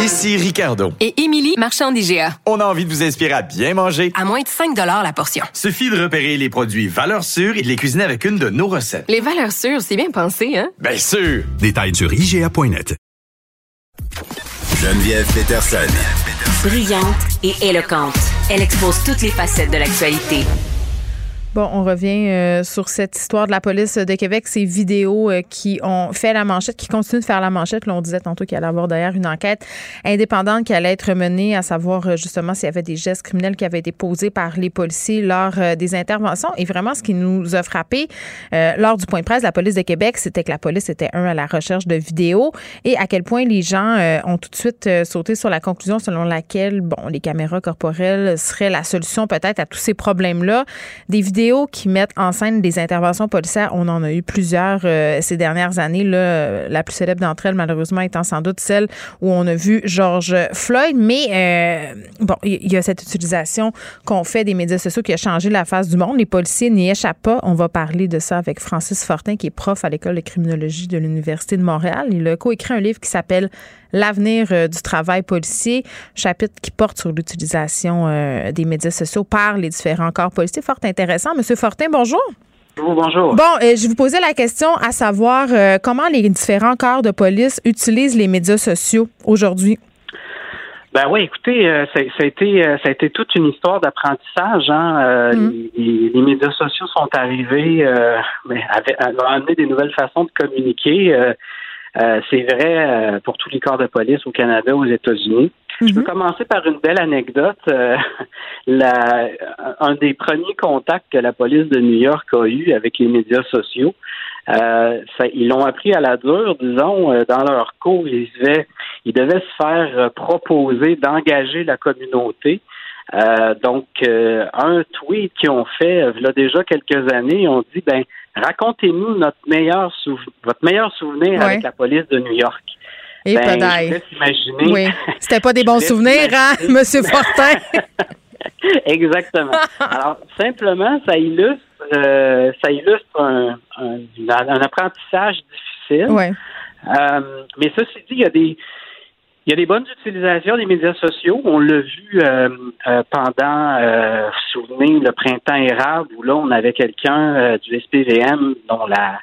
Ici Ricardo. Et Émilie, marchand d'IGA. On a envie de vous inspirer à bien manger. À moins de 5 la portion. Suffit de repérer les produits valeurs sûres et de les cuisiner avec une de nos recettes. Les valeurs sûres, c'est bien pensé, hein? Bien sûr! Détails sur IGA.net. Geneviève Peterson. Brillante et éloquente. Elle expose toutes les facettes de l'actualité. Bon, on revient euh, sur cette histoire de la police de Québec, ces vidéos euh, qui ont fait la manchette, qui continuent de faire la manchette. Là, on disait tantôt qu'il allait y avoir d'ailleurs une enquête indépendante qui allait être menée, à savoir euh, justement s'il y avait des gestes criminels qui avaient été posés par les policiers lors des interventions. Et vraiment, ce qui nous a frappé lors du point de presse de la police de Québec, c'était que la police était, un, à la recherche de vidéos et à quel point les gens ont tout de suite sauté sur la conclusion selon laquelle, bon, les caméras corporelles seraient la solution peut-être à tous ces problèmes-là. Des vidéos qui mettent en scène des interventions policières, on en a eu plusieurs euh, ces dernières années. Là, la plus célèbre d'entre elles, malheureusement, étant sans doute celle où on a vu George Floyd. Mais euh, bon, il y a cette utilisation qu'on fait des médias sociaux qui a changé la face du monde. Les policiers n'y échappent pas. On va parler de ça avec Francis Fortin, qui est prof à l'école de criminologie de l'Université de Montréal. Il a coécrit un livre qui s'appelle L'avenir euh, du travail policier, chapitre qui porte sur l'utilisation euh, des médias sociaux par les différents corps policiers. Fort intéressant. Monsieur Fortin, bonjour. Bonjour. Bon, euh, je vous posais la question à savoir comment les différents corps de police utilisent les médias sociaux aujourd'hui? Ben oui, écoutez, ça, a été ça a été toute une histoire d'apprentissage. Hein? Mm. les, médias sociaux sont arrivés, mais ont amené des nouvelles façons de communiquer. Euh, c'est vrai euh, pour tous les corps de police au Canada, aux États-Unis. Je peux mhm. commencer par une belle anecdote. Euh, un des premiers contacts que la police de New York a eu avec les médias sociaux, ils l'ont appris à la dure, disons, dans leur cours, ils devaient, ils devaient se faire proposer d'engager la communauté. donc, un tweet qu'ils ont fait, il y a déjà quelques années, ils ont dit, ben, Racontez-nous notre meilleur votre meilleur souvenir avec la police de New York. Et ben, je Oui, c'était pas des bons souvenirs, hein, Monsieur Fortin? Exactement. Alors, simplement, ça illustre, euh, ça illustre un, apprentissage difficile. Ouais. Euh, mais ceci dit, il y a des, il y a des bonnes utilisations des médias sociaux. On l'a vu euh, euh, pendant, euh, vous souvenez, le printemps érable, où là, on avait quelqu'un euh, du SPVM dont la,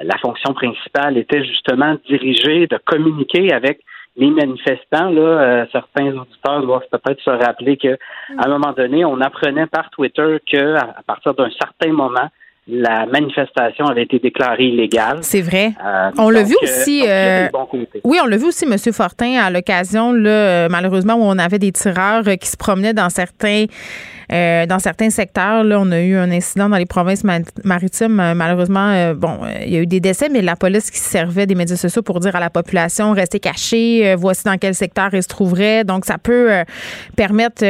la fonction principale était justement de diriger, de communiquer avec les manifestants. Là, certains auditeurs doivent peut-être se rappeler que à un moment donné, on apprenait par Twitter que à partir d'un certain moment, la manifestation avait été déclarée illégale. C'est vrai. Euh, on l'a vu aussi. Euh, oui, on l'a vu aussi, M. Fortin, à l'occasion, malheureusement, où on avait des tireurs qui se promenaient dans certains euh, dans certains secteurs, là, on a eu un incident dans les provinces maritimes. Euh, malheureusement, euh, bon, il y a eu des décès, mais la police qui servait des médias sociaux pour dire à la population restez cachés, voici dans quel secteur ils se trouveraient. Donc, ça peut permettre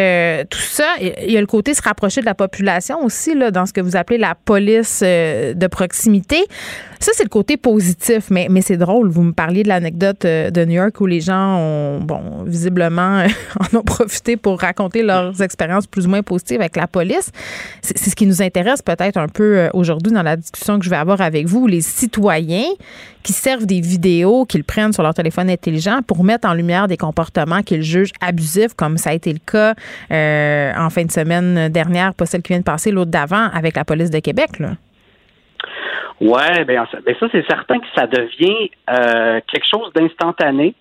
tout ça. Il y a le côté se rapprocher de la population aussi, là, dans ce que vous appelez la police de proximité. Ça, c'est le côté positif, mais, c'est drôle. Vous me parliez de l'anecdote euh, de New York où les gens ont, bon, visiblement, en ont profité pour raconter leurs expériences plus ou moins positives avec la police. C'est ce qui nous intéresse peut-être un peu euh, aujourd'hui dans la discussion que je vais avoir avec vous, les citoyens qui servent des vidéos, qu'ils prennent sur leur téléphone intelligent pour mettre en lumière des comportements qu'ils jugent abusifs, comme ça a été le cas euh, en fin de semaine dernière, pas celle qui vient de passer, l'autre d'avant, avec la police de Québec. Ouais, ben, ben ça, c'est certain que ça devient euh, quelque chose d'instantané.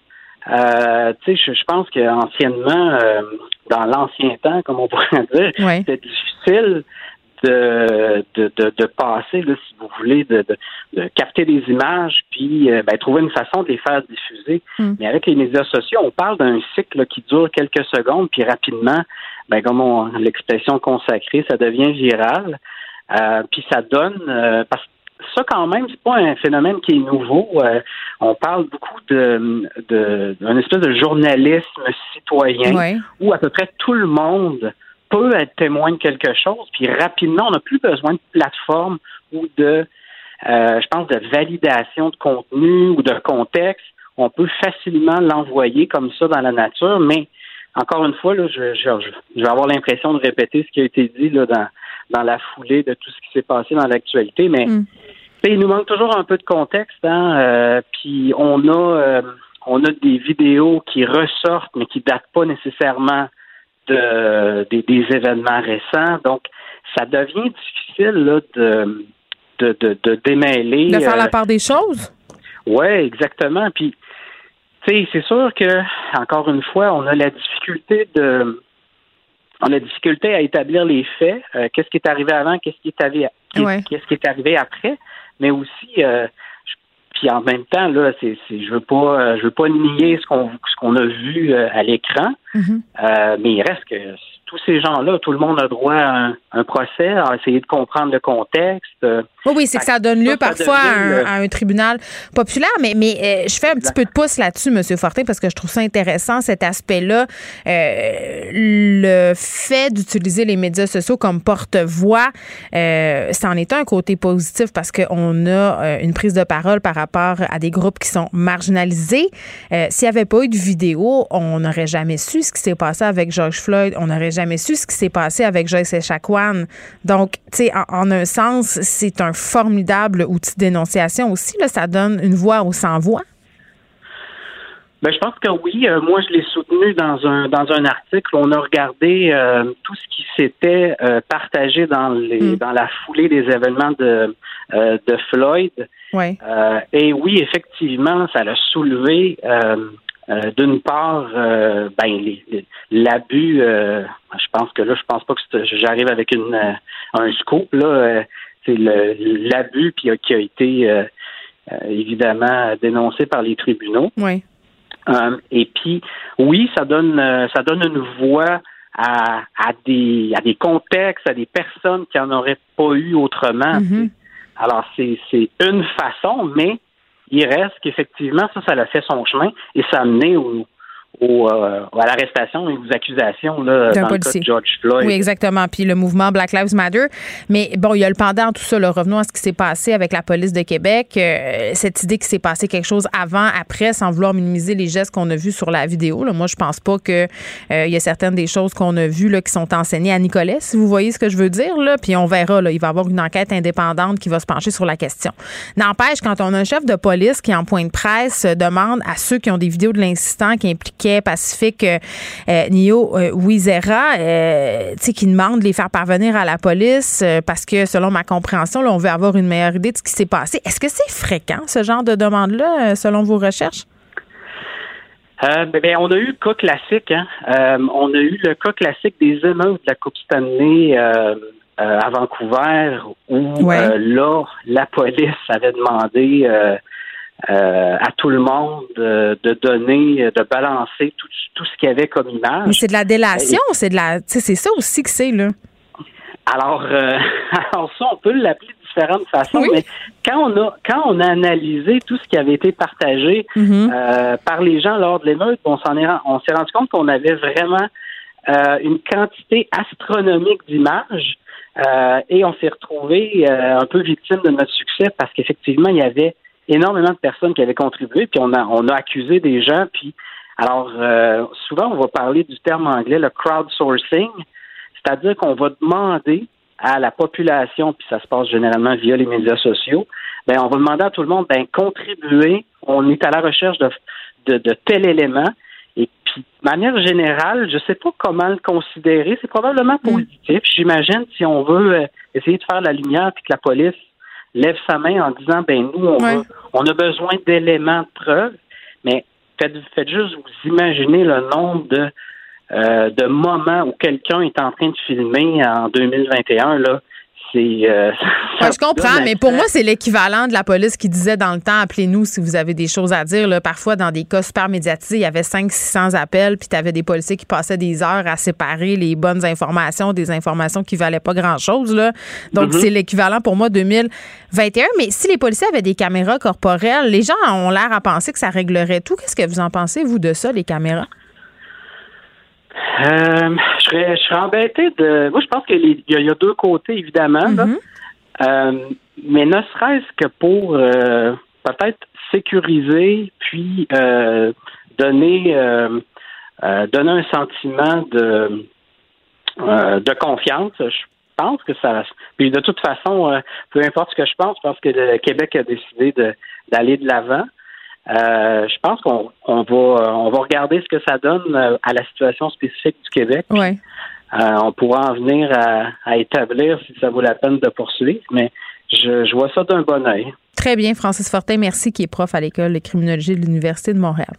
Euh, tu sais, je, pense qu'anciennement, euh, dans l'ancien temps, comme on pourrait dire, c'était difficile de, de, de, passer, là, si vous voulez, de, de, capter des images, puis euh, ben, trouver une façon de les faire diffuser. Mm. Mais avec les médias sociaux, on parle d'un cycle qui dure quelques secondes, puis rapidement, ben, comme l'expression consacrée, ça devient viral. Euh, puis ça donne, euh, parce que ça, quand même, c'est pas un phénomène qui est nouveau. Euh, on parle beaucoup de, d'un espèce de journalisme citoyen où à peu près tout le monde peut être témoin de quelque chose, puis rapidement, on n'a plus besoin de plateforme ou de, euh, je pense, de validation de contenu ou de contexte. On peut facilement l'envoyer comme ça dans la nature, mais encore une fois, là, je, je, vais avoir l'impression de répéter ce qui a été dit là, dans, dans la foulée de tout ce qui s'est passé dans l'actualité, mais mm. Il nous manque toujours un peu de contexte. Hein, euh, puis on a euh, on a des vidéos qui ressortent, mais qui datent pas nécessairement de, des, événements récents. Donc, ça devient difficile là, de, de, de, démêler. De faire la euh, part des choses? Oui, exactement. Puis, tu sais, c'est sûr que, encore une fois, on a la difficulté de. On a la difficulté à établir les faits. Euh, qu'est-ce qui est arrivé avant, qu'est-ce qui est arrivé, qu'est-ce qui est arrivé après, mais aussi, euh, puis en même temps, là, c'est, je veux pas, je veux pas nier ce qu'on, ce qu'on a vu à l'écran, mm-hmm. mais il reste que tous ces gens-là, tout le monde a droit à un, procès, à essayer de comprendre le contexte. Oui, oui, c'est que ça donne lieu parfois à, un, tribunal populaire, mais, mais euh, je fais un petit peu de pouce là-dessus, M. Fortin, parce que je trouve ça intéressant, cet aspect-là. Euh, le fait d'utiliser les médias sociaux comme porte-voix, euh, c'en est un côté positif parce qu'on a une prise de parole par rapport à des groupes qui sont marginalisés. S'il n'y avait pas eu de vidéo, on n'aurait jamais su ce qui s'est passé avec George Floyd, on n'aurait jamais jamais su ce qui s'est passé avec Joyce Echaquan. Donc, tu sais, en, un sens, c'est un formidable outil de dénonciation aussi. Là, ça donne une voix aux sans-voix. Ben, je pense que oui. Euh, moi, je l'ai soutenu dans un dans un article. On a regardé euh, tout ce qui s'était euh, partagé dans les mm. dans la foulée des événements de de Floyd. Ouais. et oui, effectivement, ça l'a soulevé euh, d'une part, euh, ben l'abus. Euh, je pense que là, je pense pas que j'arrive avec une un scoop là. c'est l'abus qui a été évidemment dénoncé par les tribunaux. Oui. et puis, oui, ça donne ça donne une voix à, à des à des contextes, à des personnes qui en auraient pas eu autrement. Mm-hmm. Alors c'est c'est une façon, mais il reste qu'effectivement, ça, ça a fait son chemin et ça a mené au, euh, à l'arrestation et aux accusations là, dans le cas de George Floyd. Oui, exactement. Puis le mouvement Black Lives Matter. Mais bon, il y a le pendant tout ça. revenons à ce qui s'est passé avec la police de Québec. Euh, cette idée qu'il s'est passé quelque chose avant, après, sans vouloir minimiser les gestes qu'on a vus sur la vidéo. Là. Moi, je pense pas que euh, il y a certaines des choses qu'on a vues là, qui sont enseignées à Nicolas, si vous voyez ce que je veux dire. Là. Puis on verra. Là, il va y avoir une enquête indépendante qui va se pencher sur la question. N'empêche, quand on a un chef de police qui, en point de presse, demande à ceux qui ont des vidéos de l'incident qui impliquent Pacifique euh, euh, Nio euh, Wizera, qui demande de les faire parvenir à la police parce que, selon ma compréhension, on veut avoir une meilleure idée de ce qui s'est passé. Est-ce que c'est fréquent, ce genre de demande-là, selon vos recherches? Ben, ben, on a eu le cas classique. Hein. on a eu le cas classique des émeutes de la Coupe Stanley à Vancouver où là, la police avait demandé euh, à tout le monde de, donner, de balancer tout, tout ce qu'il y avait comme image. Mais c'est de la délation, c'est de la, c'est ça aussi que c'est là. Alors, euh, alors ça, on peut l'appeler de différentes façons, mais quand on a quand on a analysé tout ce qui avait été partagé mm-hmm. euh, par les gens lors de l'émeute, on s'en est on s'est rendu compte qu'on avait vraiment une quantité astronomique d'images Euh, et on s'est retrouvé euh, un peu victime de notre succès parce qu'effectivement, il y avait énormément de personnes qui avaient contribué, puis on a, on a accusé des gens, puis alors euh, souvent on va parler du terme anglais, le crowdsourcing, c'est-à-dire qu'on va demander à la population, puis ça se passe généralement via les médias sociaux, ben on va demander à tout le monde, ben contribuer, on est à la recherche de, de, de tel élément, et puis, de manière générale, je ne sais pas comment le considérer. C'est probablement Mm. positif. J'imagine si on veut euh, essayer de faire la lumière puis que la police lève sa main en disant ben nous, on, Ouais. va- on a besoin d'éléments de preuve, mais faites, faites juste vous imaginer le nombre de euh, de moments où quelqu'un est en train de filmer en 2021 là. Euh, Ouais, je comprends, mais pour moi, c'est l'équivalent de la police qui disait dans le temps appelez-nous si vous avez des choses à dire. Là, parfois, dans des cas super médiatisés, il y avait 500-600 appels, puis tu avais des policiers qui passaient des heures à séparer les bonnes informations des informations qui valaient pas grand-chose. là. Donc, Mhm. c'est l'équivalent pour moi 2021. Mais si les policiers avaient des caméras corporelles, les gens ont l'air à penser que ça réglerait tout. Qu'est-ce que vous en pensez, vous, de ça, les caméras? Euh, je serais, je serais embêté de. Moi, je pense qu'il y, y a deux côtés, évidemment. là. Euh, mais ne serait-ce que pour euh, peut-être sécuriser, puis donner, donner un sentiment de, de confiance. Je pense que ça. Puis de toute façon, peu importe ce que je pense, je pense que le Québec a décidé d'aller de l'avant. Euh, je pense qu'on on va on va regarder ce que ça donne euh, à la situation spécifique du Québec. Ouais. Euh, on pourra en venir à, à établir si ça vaut la peine de poursuivre, mais je, je vois ça d'un bon œil. Très bien, Francis Fortin, merci, qui est prof à l'École de criminologie de l'Université de Montréal.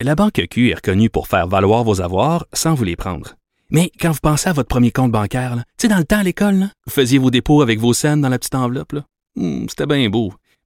La Banque Q est reconnue pour faire valoir vos avoirs sans vous les prendre. Mais quand vous pensez à votre premier compte bancaire, tu sais, dans le temps à l'école, là, vous faisiez vos dépôts avec vos scènes dans la petite enveloppe. Hmm, C'était bien beau.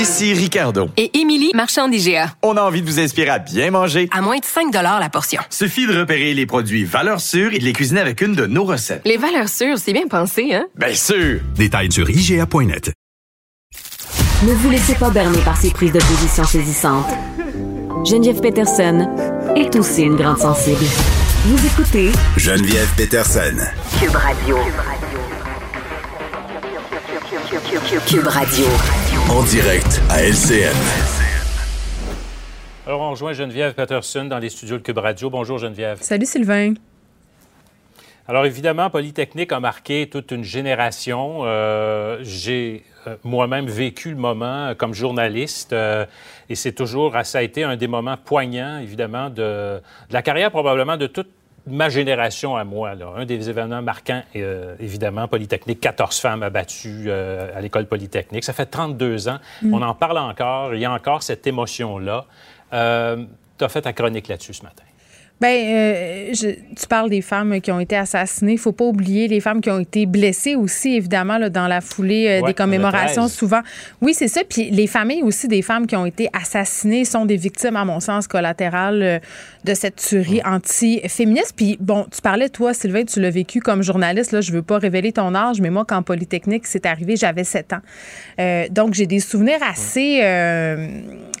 Ici Ricardo. Et Émilie, marchand d'IGA. On a envie de vous inspirer à bien manger. À moins de 5 la portion. Suffit de repérer les produits valeurs sûres et de les cuisiner avec une de nos recettes. Les valeurs sûres, c'est bien pensé, hein? Bien sûr! Détails sur IGA.net. Ne vous laissez pas berner par ces prises de position saisissantes. Geneviève Peterson est aussi une grande sensible. Vous écoutez Geneviève Peterson. Cube Radio. Cube Radio. En direct à LCN. Alors, on rejoint Geneviève Patterson dans les studios de Cube Radio. Bonjour, Geneviève. Salut, Sylvain. Alors, évidemment, Polytechnique a marqué toute une génération. Euh, J'ai euh, moi-même vécu le moment euh, comme journaliste euh, et c'est toujours, ça a été un des moments poignants, évidemment, de, de la carrière probablement de toute ma génération à moi. Là. Un des événements marquants, euh, évidemment, Polytechnique, 14 femmes abattues euh, à l'école Polytechnique. Ça fait 32 ans. Mm. On en parle encore. Il y a encore cette émotion-là. Euh, tu as fait ta chronique là-dessus ce matin. Ben, euh, je- tu parles des femmes qui ont été assassinées. Il faut pas oublier les femmes qui ont été blessées aussi, évidemment, là, dans la foulée euh, Ouais, des commémorations, le 13. souvent. Oui, c'est ça. Puis les familles aussi des femmes qui ont été assassinées sont des victimes, à mon sens, collatérales euh, de cette tuerie anti-féministe. Puis bon, tu parlais, toi, Sylvain, tu l'as vécu comme journaliste. Là, je veux pas révéler ton âge, mais moi, quand Polytechnique c'est arrivé, j'avais 7 ans. Donc, j'ai des souvenirs assez,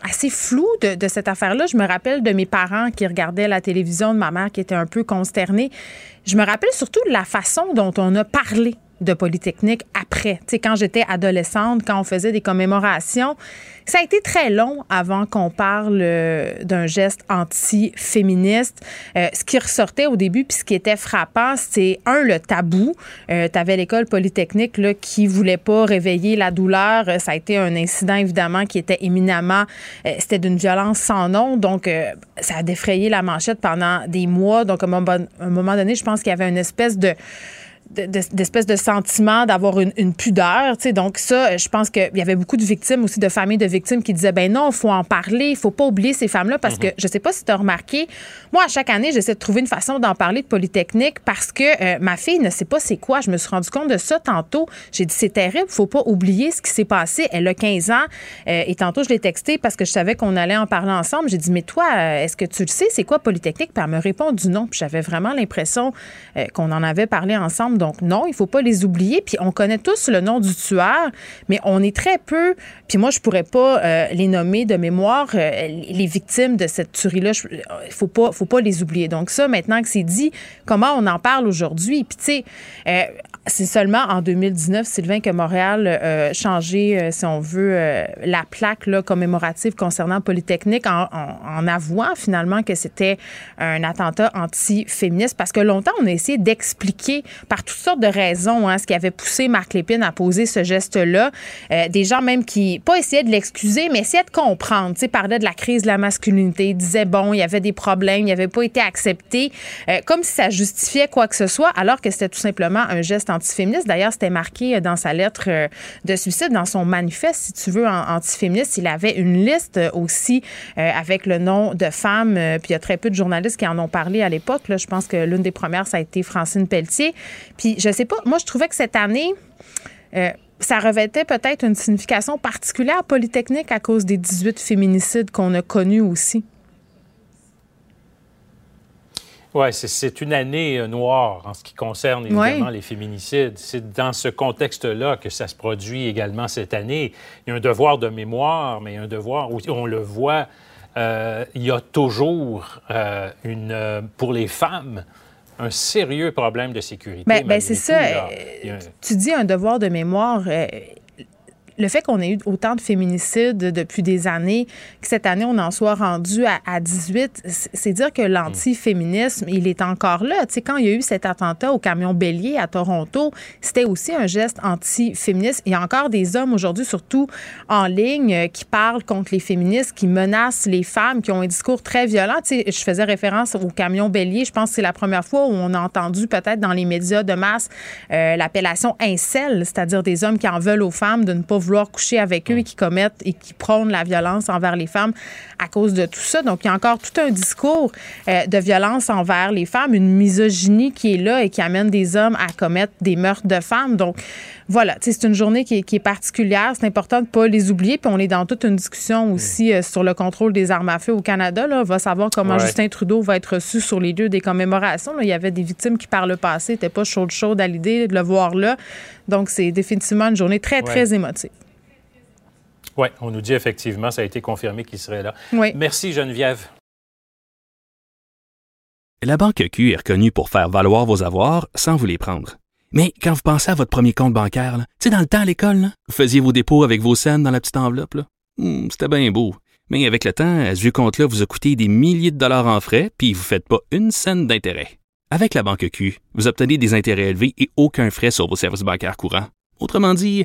assez flous de, de cette affaire-là. Je me rappelle de mes parents qui regardaient la télévision, de ma mère qui était un peu consternée. Je me rappelle surtout la façon dont on a parlé de Polytechnique après. Tu sais, quand j'étais adolescente, quand on faisait des commémorations, ça a été très long avant qu'on parle euh, d'un geste anti-féministe. Euh, ce qui ressortait au début, puis ce qui était frappant, c'est un, le tabou. Euh, tu avais l'école polytechnique là, qui voulait pas réveiller la douleur. Euh, ça a été un incident, évidemment, qui était éminemment, c'était d'une violence sans nom. Donc, ça a défrayé la manchette pendant des mois. Donc, à un moment donné, je pense qu'il y avait une espèce de de- de- d'espèce de sentiment d'avoir une, une pudeur. tu sais. Donc ça, je pense qu'il y avait beaucoup de victimes aussi, de familles de victimes qui disaient, ben non, il faut en parler, il faut pas oublier ces femmes-là parce que je sais pas si tu as remarqué, moi, à chaque année, j'essaie de trouver une façon d'en parler de Polytechnique parce que euh, ma fille ne sait pas c'est quoi. Je me suis rendu compte de ça tantôt. J'ai dit, c'est terrible, faut pas oublier ce qui s'est passé. Elle a 15 ans euh, et tantôt, je l'ai texté parce que je savais qu'on allait en parler ensemble. J'ai dit, mais toi, euh, est-ce que tu le sais, c'est quoi Polytechnique? Puis elle me répond du non. Puis j'avais vraiment l'impression euh, qu'on en avait parlé ensemble. Donc non, il faut pas les oublier. Puis on connaît tous le nom du tueur, mais on est très peu. Puis moi, je pourrais pas euh, les nommer de mémoire. euh, les victimes de cette tuerie-là, il faut pas, faut pas les oublier. Donc ça, maintenant que c'est dit, comment on en parle aujourd'hui? Puis tu sais, euh, c'est seulement en 2019, Sylvain, que Montréal a changé, euh, si on veut, euh, la plaque commémorative concernant Polytechnique en, avouant finalement que c'était un attentat anti-féministe parce que longtemps, on a essayé d'expliquer par toutes sortes de raisons hein, ce qui avait poussé Marc Lépine à poser ce geste-là. Euh, des gens même qui, pas essayaient de l'excuser, mais essayaient de comprendre. Tu parlaient de la crise de la masculinité, disaient, bon, il y avait des problèmes, il n'avait pas été accepté, euh, comme si ça justifiait quoi que ce soit, alors que c'était tout simplement un geste antiféministe. D'ailleurs, c'était marqué euh, dans sa lettre euh, de suicide, dans son manifeste, si tu veux, antiféministe. Il avait une liste euh, aussi avec le nom de femmes, puis il y a très peu de journalistes qui en ont parlé à l'époque. Je pense que l'une des premières, ça a été Francine Pelletier. Puis je sais pas, moi, je trouvais que cette année, ça revêtait peut-être une signification particulière polytechnique à cause des 18 féminicides qu'on a connus aussi. Oui, c'est une année euh, noire en ce qui concerne évidemment Ouais. les féminicides. C'est dans ce contexte-là que ça se produit également cette année. Il y a un devoir de mémoire, mais un devoir où on le voit, euh, il y a toujours euh, une, euh, pour les femmes un sérieux problème de sécurité. Ben, ben, c'est ça. là. Il y a Tu dis un devoir de mémoire. Le fait qu'on ait eu autant de féminicides depuis des années, que cette année, on en soit rendu à, à 18, c'est dire que l'antiféminisme, il est encore là. Tu quand il y a eu cet attentat au camion bélier à Toronto, c'était aussi un geste antiféministe. Il y a encore des hommes aujourd'hui, surtout en ligne, euh, qui parlent contre les féministes, qui menacent les femmes, qui ont un discours très violent. Je faisais référence au camion bélier. Je pense que c'est la première fois où on a entendu peut-être dans les médias de masse euh, l'appellation incel, c'est-à-dire des hommes qui en veulent aux femmes de ne pas vouloir coucher avec eux et qui commettent et qui prônent la violence envers les femmes à cause de tout ça. Donc, il y a encore tout un discours euh, de violence envers les femmes, une misogynie qui est là et qui amène des hommes à commettre des meurtres de femmes. Donc, voilà, c'est une journée qui est, qui est particulière. C'est important de ne pas les oublier. Puis on est dans toute une discussion aussi euh, sur le contrôle des armes à feu au Canada. Là. On va savoir comment Ouais. Justin Trudeau va être reçu sur les lieux des commémorations. là. Il y avait des victimes qui, par le passé, n'étaient pas chaudes chaudes à l'idée de le voir là. Donc, c'est définitivement une journée très, très émotive. Oui, on nous dit effectivement, ça a été confirmé qu'il serait là. Oui. Merci Geneviève. La Banque Q est reconnue pour faire valoir vos avoirs sans vous les prendre. Mais quand vous pensez à votre premier compte bancaire, tu sais, dans le temps à l'école, vous faisiez vos dépôts avec vos scènes dans la petite enveloppe. là. Hmm, C'était bien beau. Mais avec le temps, ce vieux compte-là vous a coûté des milliers de dollars en frais, puis vous ne faites pas une scène d'intérêt. Avec la Banque Q, vous obtenez des intérêts élevés et aucun frais sur vos services bancaires courants. Autrement dit,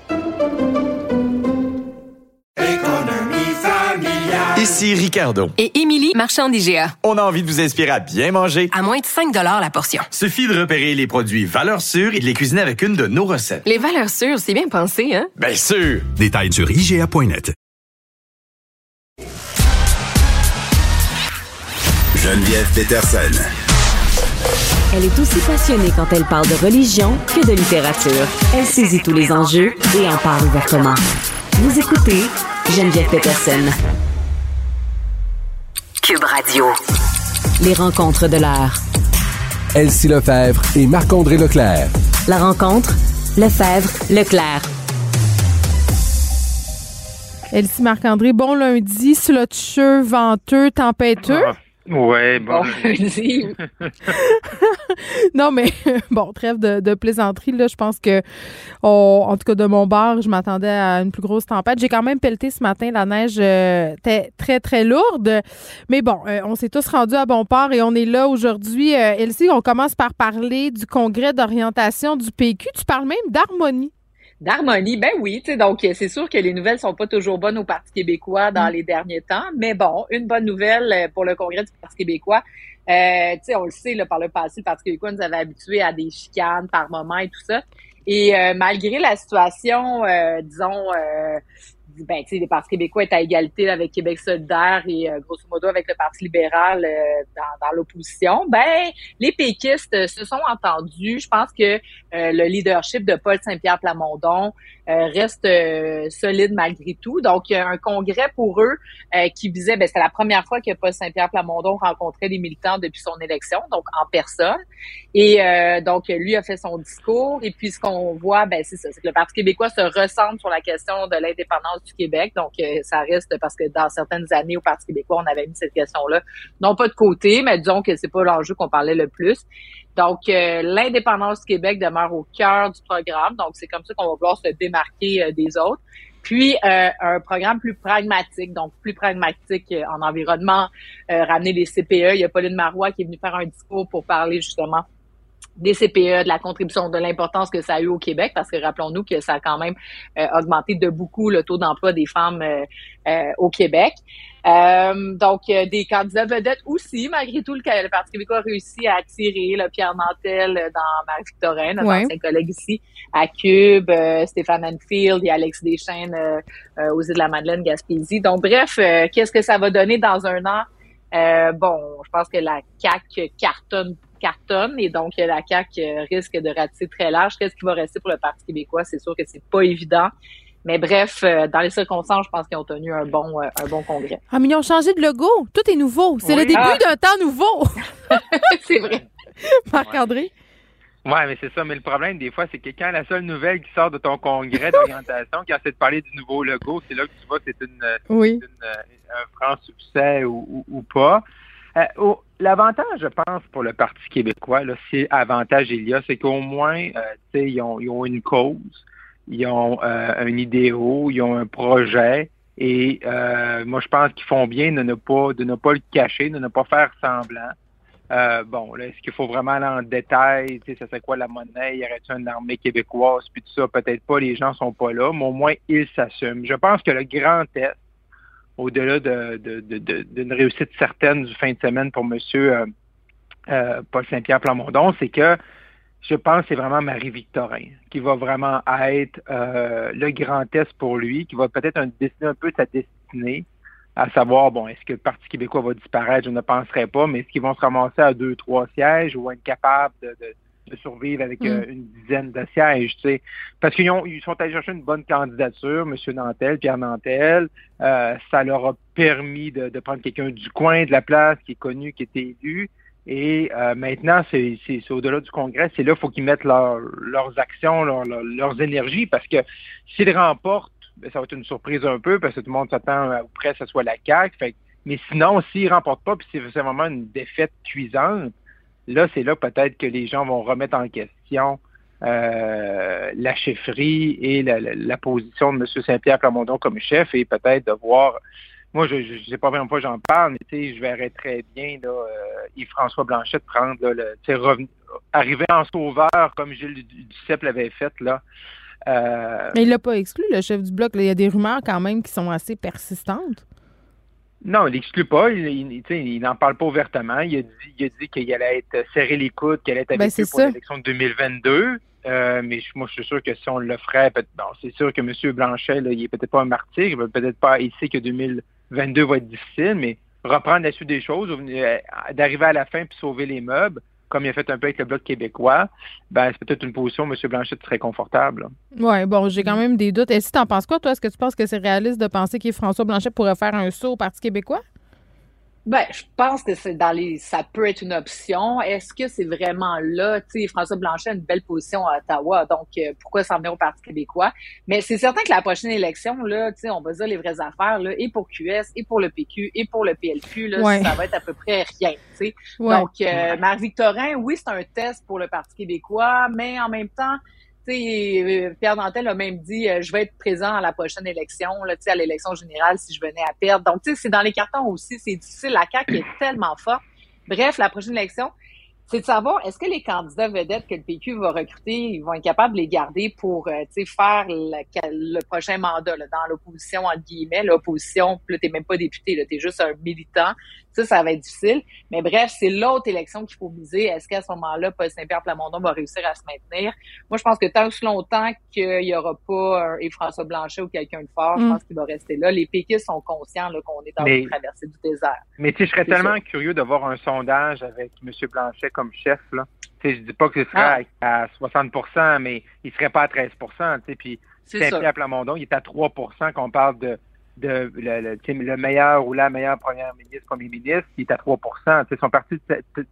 Ici Ricardo. Et Émilie, marchand d'IGA. On a envie de vous inspirer à bien manger. À moins de 5 la portion. Suffit de repérer les produits valeurs sûres et de les cuisiner avec une de nos recettes. Les valeurs sûres, c'est bien pensé, hein? Bien sûr! Détails sur IGA.net. Geneviève Peterson. Elle est aussi passionnée quand elle parle de religion que de littérature. Elle saisit tous les enjeux et en parle ouvertement. Vous écoutez Geneviève Peterson. Cube Radio. Les rencontres de l'heure. Elsie Lefebvre et Marc-André Leclerc. La rencontre, Lefebvre, Leclerc. Elsie Marc-André, bon lundi, slotcheux, venteux, tempêteux. Ah, ouais, bon. non, mais bon, trêve de, de, plaisanterie. Là, je pense que, oh, en tout cas, de mon bar, je m'attendais à une plus grosse tempête. J'ai quand même pelleté ce matin. La neige euh, était très, très lourde. Mais bon, euh, on s'est tous rendus à bon port et on est là aujourd'hui. Euh, Elsie, on commence par parler du congrès d'orientation du PQ. Tu parles même d'harmonie. D'harmonie, ben oui, tu sais, donc c'est sûr que les nouvelles sont pas toujours bonnes au Parti québécois dans mm. les derniers temps, mais bon, une bonne nouvelle euh, pour le congrès du Parti québécois. Euh, tu sais, on le sait, là, par le passé, le Parti québécois nous avait habitués à des chicanes par moment et tout ça. Et euh, malgré la situation, euh, disons, ben, tu sais, le Parti québécois est à égalité avec Québec solidaire et euh, grosso modo avec le Parti libéral euh, dans, l'opposition, ben, les péquistes se sont entendus. Je pense que euh, le leadership de Paul Saint-Pierre Plamondon reste solide malgré tout. Donc, un congrès pour eux qui visait, ben, c'était la première fois que Paul Saint-Pierre Plamondon rencontrait des militants depuis son élection, donc en personne. Et donc, lui a fait son discours. Et puis, ce qu'on voit, ben, c'est ça, c'est que le Parti québécois se ressemble sur la question de l'indépendance du Québec. Donc, euh, ça reste parce que dans certaines années au Parti québécois, on avait mis cette question-là, non pas de côté, mais disons que c'est pas l'enjeu qu'on parlait le plus. Donc, euh, l'indépendance du Québec demeure au cœur du programme. Donc, c'est comme ça qu'on va vouloir se démarquer euh, des autres. Puis, un programme plus pragmatique, donc plus pragmatique en environnement, ramener les CPE. Il y a Pauline Marois qui est venue faire un discours pour parler justement des CPE, de la contribution, de l'importance que ça a eu au Québec, parce que rappelons-nous que ça a quand même euh, augmenté de beaucoup le taux d'emploi des femmes euh, euh, au Québec. donc, des candidats vedettes aussi, malgré tout, le, le Parti québécois a réussi à attirer le Pierre Nantel dans Marie-Victorin, notre ancien collègue ici, à Cube, Stéphane Enfield et Alex Deschaines aux îles de la Madeleine, Gaspésie. Donc, bref, qu'est-ce que ça va donner dans un an? bon, je pense que la CAQ cartonne cartonne et donc la CAQ euh, risque de ratisser très large. Qu'est-ce qui va rester pour le Parti québécois? C'est sûr que c'est pas évident. Mais bref, euh, dans les circonstances, je pense qu'ils ont tenu un bon, euh, un bon congrès. Ah, mais ils ont changé de logo. Tout est nouveau. C'est le début ah. d'un temps nouveau. c'est vrai. Marc-André? Oui, mais c'est ça. Mais le problème, des fois, c'est que quand la seule nouvelle qui sort de ton congrès d'orientation, qui essaie de parler du nouveau logo, c'est là que tu vois que c'est une, un franc succès ou, ou pas. Euh, l'avantage, je pense, pour le Parti québécois, si avantage il y a, c'est qu'au moins, euh, ils, ont, ils ont une cause, ils ont euh, un idéal, ils ont un projet. Et moi, je pense qu'ils font bien de ne pas de ne pas le cacher, de ne pas faire semblant. bon, là, est-ce qu'il faut vraiment aller en détail? Tu sais, ça serait quoi la monnaie? Y aurait-il une armée québécoise? Puis tout ça, peut-être pas, les gens sont pas là, mais au moins, ils s'assument. Je pense que le grand test, au-delà d'une réussite certaine du fin de semaine pour M. Euh, euh, Paul Saint-Pierre Plamondon, c'est que je pense que c'est vraiment Marie-Victorin qui va vraiment être euh, le grand test pour lui, qui va peut-être dessiner un peu sa destinée, à savoir, bon, est-ce que le Parti québécois va disparaître? Je ne penserais pas, mais est-ce qu'ils vont se ramasser à deux, trois sièges ou être capables de de survivre avec euh, mm. une dizaine de sièges, tu sais. Parce qu'ils ils sont allés chercher une bonne candidature, M. Nantel, Pierre Nantel. Euh, ça leur a permis de, prendre quelqu'un du coin de la place qui est connu, qui était élu. Et euh, maintenant, c'est au-delà du Congrès, c'est là qu'il faut qu'ils mettent leurs actions, leurs énergies, parce que s'ils remportent, ben, ça va être une surprise un peu, parce que tout le monde s'attend à près que ce soit la CAQ. mais sinon, s'ils ne remportent pas, puis c'est vraiment une défaite cuisante, Là, c'est là peut-être que les gens vont remettre en question euh, la chefferie et la, position de M. Saint-Pierre Plamondon comme chef et peut-être de voir. Moi, je ne sais pas vraiment pas j'en parle, mais je verrais très bien là, euh, Yves-François Blanchette prendre arriver en sauveur comme Gilles Duceppe l'avait fait là. Euh, mais il l'a pas exclu, le chef du bloc. Il y a des rumeurs quand même qui sont assez persistantes. Non, il n'exclut pas. Il n'en parle pas ouvertement. Il a dit, il a dit qu'il allait être serré les coudes, qu'il allait être avec ben, pour l'élection de 2022. Euh, mais moi, je suis sûr que si on le ferait, bon, c'est sûr que M. Blanchet, là, il est peut-être pas un martyr, il va peut-être pas, ici que 2022 va être difficile, mais reprendre la suite des choses, d'arriver à la fin puis sauver les meubles, comme il a fait un peu avec le Bloc québécois, ben, c'est peut-être une position où M. Blanchette serait confortable. Oui, bon, j'ai quand même des doutes. Et si tu en penses quoi, toi? Est-ce que tu penses que c'est réaliste de penser que François Blanchet pourrait faire un saut au Parti québécois? Ben, je pense que c'est dans les, ça peut être une option. Est-ce que c'est vraiment là? Tu sais, François Blanchet a une belle position à Ottawa, donc euh, pourquoi s'en venir au Parti québécois? Mais c'est certain que la prochaine élection, là, tu sais, on va dire les vraies affaires, là, et pour QS, et pour le PQ, et pour le PLQ, là, ça va être à peu près rien, tu sais. Donc, euh, Marie-Victorin, oui, c'est un test pour le Parti québécois, mais en même temps, euh, Pierre Dantel a même dit euh, je vais être présent à la prochaine élection, là, à l'élection générale si je venais à perdre. Donc, c'est dans les cartons aussi, c'est difficile. La CAQ est tellement forte. Bref, la prochaine élection, c'est de savoir est-ce que les candidats vedettes que le PQ va recruter, ils vont être capables de les garder pour euh, faire le, prochain mandat là, dans l'opposition, entre guillemets, l'opposition, puis là, t'es même pas député, là, t'es juste un militant. Ça, ça va être difficile. Mais bref, c'est l'autre élection qu'il faut viser. Est-ce qu'à ce, moment-là, Paul Saint-Pierre Plamondon va réussir à se maintenir? Moi, je pense que tant que longtemps qu'il y aura pas un et François Blanchet ou quelqu'un de fort, je mm. pense qu'il va rester là. Les péquistes sont conscients qu'on est dans une traversée du désert. Mais tu sais, je serais tellement curieux de voir un sondage avec M. Blanchet comme chef, là. Tu sais, je dis pas que ce serait ah. à 60% mais il serait pas à 13 tu sais, puis Saint-Pierre Plamondon, il est à 3% qu'on parle de de le, le, meilleur ou la meilleure première ministre, premier ministre, il est à 3% Son parti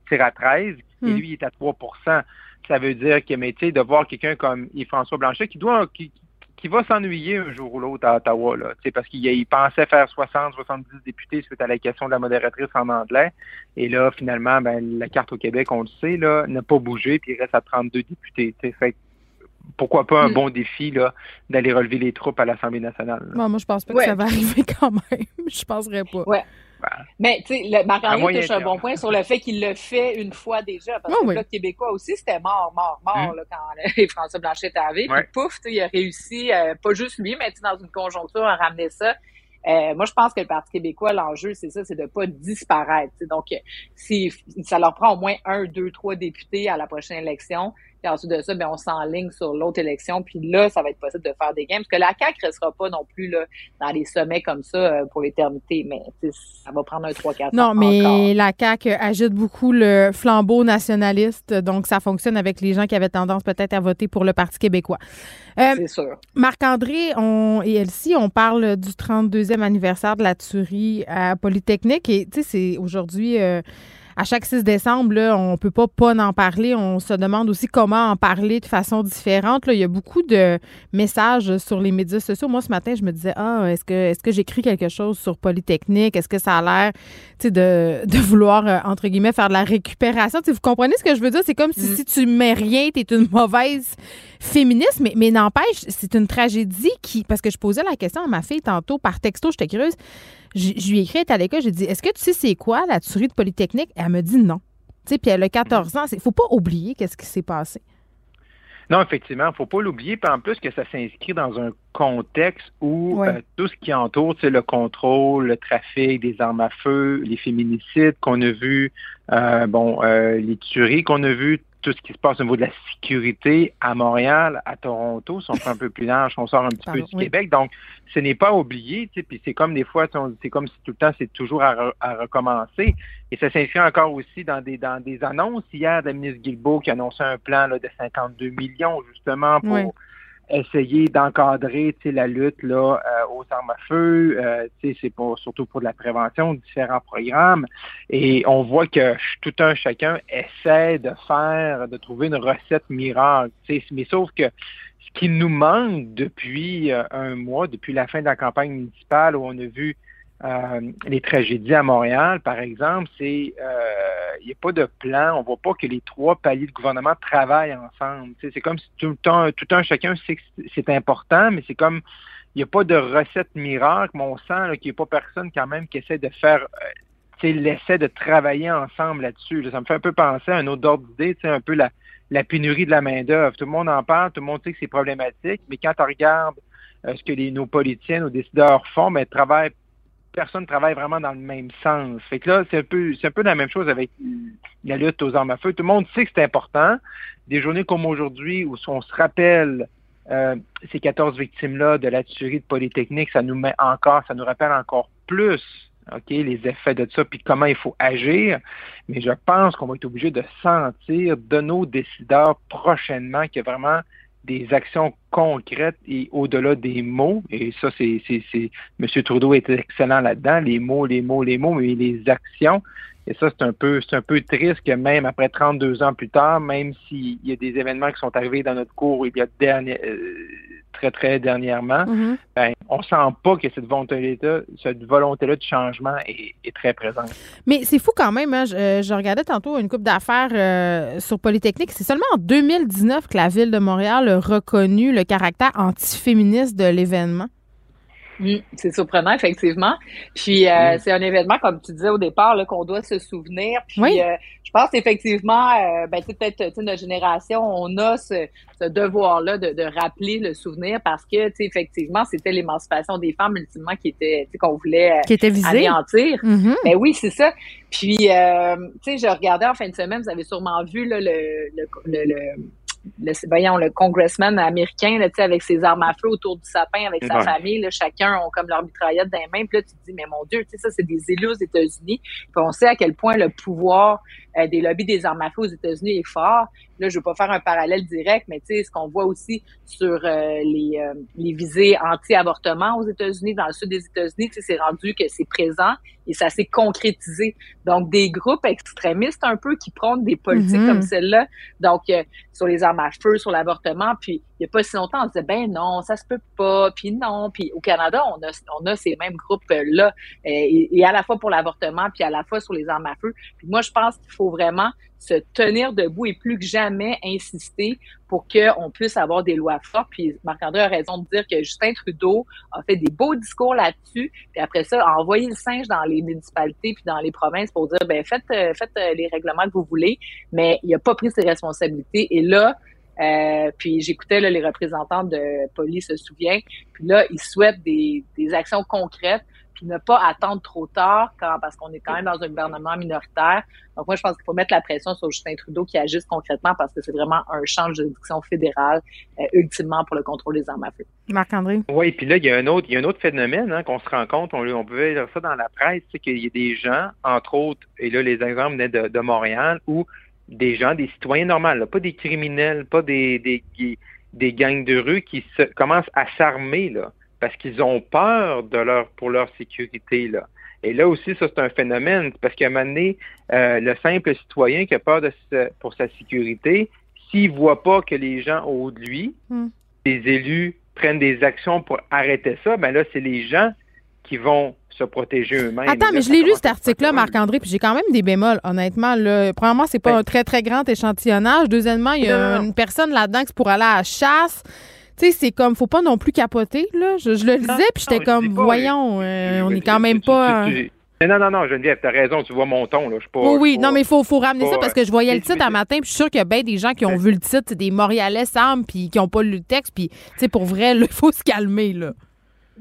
tire à 13 et hmm. lui, il est à 3% Ça veut dire que, mais de voir quelqu'un comme Yves-François Blanchet qui doit, qui, qui va s'ennuyer un jour ou l'autre à Ottawa, là, parce qu'il il pensait faire 60, 70 députés suite à la question de la modératrice en anglais. Et là, finalement, ben, la carte au Québec, on le sait, là, n'a pas bougé, puis il reste à 32 députés. Fait pourquoi pas un mm. bon défi là d'aller relever les troupes à l'Assemblée nationale. moi, je pense pas que ça va arriver quand même. je penserais pas. Ouais. Mais, tu sais, Marc-André touche un bon point sur le fait qu'il le fait une fois déjà. Parce que le Québécois aussi, c'était mort, mort, mort, mm. là, quand François Blanchet est arrivé. Puis pouf, il a réussi, euh, pas juste lui, mais dans une conjoncture, à ramener ça. Euh, moi, je pense que le Parti québécois, l'enjeu, c'est ça, c'est de pas disparaître. Donc, si ça leur prend au moins un, deux, trois députés à la prochaine élection, puis ensuite de ça, ben, on s'enligne sur l'autre élection. Puis là, ça va être possible de faire des gains. Parce que la CAQ ne restera pas non plus là, dans les sommets comme ça euh, pour l'éternité. Mais ça va prendre un 3-4 Non, mais la CAQ agite beaucoup le flambeau nationaliste. Donc, ça fonctionne avec les gens qui avaient tendance peut-être à voter pour le Parti québécois. Euh, c'est sûr. Marc-André on, et Elsie, on parle du 32e anniversaire de la tuerie à Polytechnique. Et tu sais, c'est aujourd'hui... Euh, à chaque 6 décembre, là, on peut pas pas en parler. On se demande aussi comment en parler de façon différente. Là, il y a beaucoup de messages sur les médias sociaux. Moi, ce matin, je me disais, ah, est-ce que, est-ce que j'écris quelque chose sur Polytechnique? Est-ce que ça a l'air, de, de vouloir, euh, entre guillemets, faire de la récupération? vous comprenez ce que je veux dire? C'est comme si, mm. si tu mets rien, tu es une mauvaise féministe. Mais, mais n'empêche, c'est une tragédie qui, parce que je posais la question à ma fille tantôt par texto, j'étais curieuse. Je, lui ai écrit à l'école, j'ai dit Est-ce que tu sais c'est quoi la tuerie de Polytechnique? Elle me dit non. Tu sais, puis elle a 14 ans. Il faut pas oublier qu'est-ce qui s'est passé. Non, effectivement, il ne faut pas l'oublier. Puis en plus que ça s'inscrit dans un contexte où euh, tout ce qui entoure, c'est le contrôle, le trafic des armes à feu, les féminicides qu'on a vus, euh, bon, euh, les tueries qu'on a vues, tout ce qui se passe au niveau de la sécurité à Montréal, à Toronto, si on fait un peu plus large, on sort un petit peu du Québec. Donc, ce n'est pas oublié, tu sais, puis c'est comme des fois, c'est comme si tout le temps, c'est toujours à, recommencer. Et ça s'inscrit encore aussi dans des dans des annonces. Hier, la ministre Guilbeault qui annonçait un plan là, de 52 millions, justement, pour essayer d'encadrer la lutte là, euh, aux armes à feu. C'est pour, surtout pour de la prévention, différents programmes. Et on voit que tout un chacun essaie de faire, de trouver une recette miracle. Mais sauf que ce qui nous manque depuis euh, un mois, depuis la fin de la campagne municipale où on a vu euh, les tragédies à Montréal, par exemple, c'est il euh, n'y a pas de plan, on voit pas que les trois paliers de gouvernement travaillent ensemble. c'est comme si tout le temps, tout un chacun sait que c'est important, mais c'est comme il n'y a pas de recette miracle, mais on sent qu'il n'y a pas personne quand même qui essaie de faire euh, l'essai de travailler ensemble là-dessus. Ça me fait un peu penser à un autre ordre d'idée, un peu la, la pénurie de la main-d'œuvre. Tout le monde en parle, tout le monde sait que c'est problématique, mais quand on regarde ce que les, nos politiciens, nos décideurs font, mais ben, travaillent personne ne travaille vraiment dans le même sens. Fait que là, c'est un peu, c'est un peu la même chose avec la lutte aux armes à feu. Tout le monde sait que c'est important. Des journées comme aujourd'hui où on se rappelle euh, ces 14 victimes-là de la tuerie de Polytechnique, ça nous met encore, ça nous rappelle encore plus OK, les effets de ça, puis comment il faut agir. Mais je pense qu'on va être obligé de sentir de nos décideurs prochainement a vraiment des actions concrètes et au-delà des mots. Et ça, c'est, c'est, c'est, M. Trudeau est excellent là-dedans. Les mots, les mots, les mots, mais les actions. Et ça, c'est un peu, c'est un peu triste que même après 32 ans plus tard, même s'il y a des événements qui sont arrivés dans notre cours il y a dernier, euh, très, très dernièrement, mm-hmm. ben, on sent pas que cette volonté-là, cette volonté-là de changement est, très présente. Mais c'est fou quand même. Hein. Euh, je, regardais tantôt une coupe d'affaires euh, sur Polytechnique. C'est seulement en 2019 que la Ville de Montréal a reconnu le caractère antiféministe de l'événement. C'est surprenant, effectivement. Puis euh, c'est un événement, comme tu disais au départ, qu'on doit se souvenir. Puis euh, je pense effectivement, euh, ben, peut-être notre génération, on a ce, devoir-là de, de, rappeler le souvenir parce que, effectivement, c'était l'émancipation des femmes ultimement qui était, qu'on voulait qui était anéantir. Mm-hmm. Ben oui, c'est ça. Puis, tu sais, je regardais en fin de semaine, vous avez sûrement vu là, le, le, le le, voyons, le congressman américain, là, avec ses armes à feu autour du sapin avec sa famille, là, chacun ont comme leur mitraillette dans les mains. Puis là, tu te dis, mais mon Dieu, ça, c'est des élus aux États-Unis. Puis on sait à quel point le pouvoir euh, des lobbies des armes à feu aux États-Unis est fort. Là, je veux pas faire un parallèle direct, mais tu sais, ce qu'on voit aussi sur euh, les, euh, les visées anti-avortement aux États-Unis, dans le sud des États-Unis, c'est rendu que c'est présent et ça s'est concrétisé. Donc, des groupes extrémistes un peu qui prônent des politiques mm-hmm. comme celle-là, donc sur les armes à feu, sur l'avortement, puis il n'y a pas si longtemps, on disait, ben non, ça se peut pas, puis non. Puis au Canada, on a, on a ces mêmes groupes-là, et, et, à la fois pour l'avortement, puis à la fois sur les armes à feu. Puis moi, je pense qu'il faut vraiment se tenir debout et plus que jamais insister pour qu'on puisse avoir des lois fortes. Puis Marc-André a raison de dire que Justin Trudeau a fait des beaux discours là-dessus, puis après ça, a envoyé le singe dans les municipalités puis dans les provinces pour dire, ben faites, euh, euh, les règlements que vous voulez, mais il n'a pas pris ses responsabilités. Et là, euh, puis j'écoutais les représentants de police se souvient. Puis là, ils souhaitent des actions concrètes puis ne pas attendre trop tard quand, parce qu'on est quand même dans un gouvernement minoritaire. Donc moi, je pense qu'il faut mettre la pression sur Justin Trudeau qui agisse concrètement parce que c'est vraiment un champ de juridiction fédérale euh, ultimement pour le contrôle des armes à feu. Marc-André? Oui, puis là, il y a un autre, il y a un autre phénomène hein, qu'on se rend compte, on, on pouvait dire ça dans la presse, c'est qu'il y a des gens, entre autres, et là, les exemples venaient de, Montréal, où des gens, des citoyens normaux, pas des criminels, pas des, des, des gangs de rue qui se, commencent à s'armer, là parce qu'ils ont peur de leur pour leur sécurité là. Et là aussi, ça c'est un phénomène parce qu'à un moment donné, euh, le simple citoyen qui a peur de pour sa sécurité, s'il voit pas que les gens au de lui, hmm. les élus prennent des actions pour arrêter ça, ben là c'est les gens qui vont se protéger eux-mêmes. Attends, mais je l'ai lu cet article-là, Marc-André, puis j'ai quand même des bémols, honnêtement. Là. Premièrement, c'est pas ben un très, très grand échantillonnage. Deuxièmement, il y a une personne là-dedans qui pour aller à la chasse sais, c'est comme, faut pas non plus capoter, là. Je, le disais, puis j'étais comme, voyons, euh, on est quand même pas. non, non, non, Geneviève, t'as raison, tu vois mon ton, là. Je pas, oui, oui, non, mais il faut, faut ramener ça parce que je voyais le titre un matin, puis je suis sûr qu'il y a bien des gens qui ont vu le titre, des Montréalais Sam, puis qui n'ont pas lu le texte, puis, tu sais, pour vrai, il faut se calmer, là.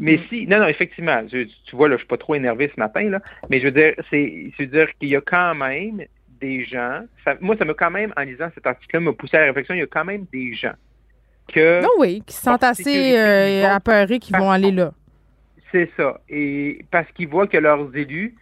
Mais si, non, non, effectivement, tu, vois, là, je suis pas trop énervé ce matin, là, mais je veux dire, c'est, je veux dire qu'il y a quand même des gens, moi, ça m'a quand même, en lisant cet article-là, m'a poussé à la réflexion, il y a quand même des gens non, oui, qui sont assez euh, apeurés qui vont aller là. C'est ça. Et parce qu'ils voient que leurs élus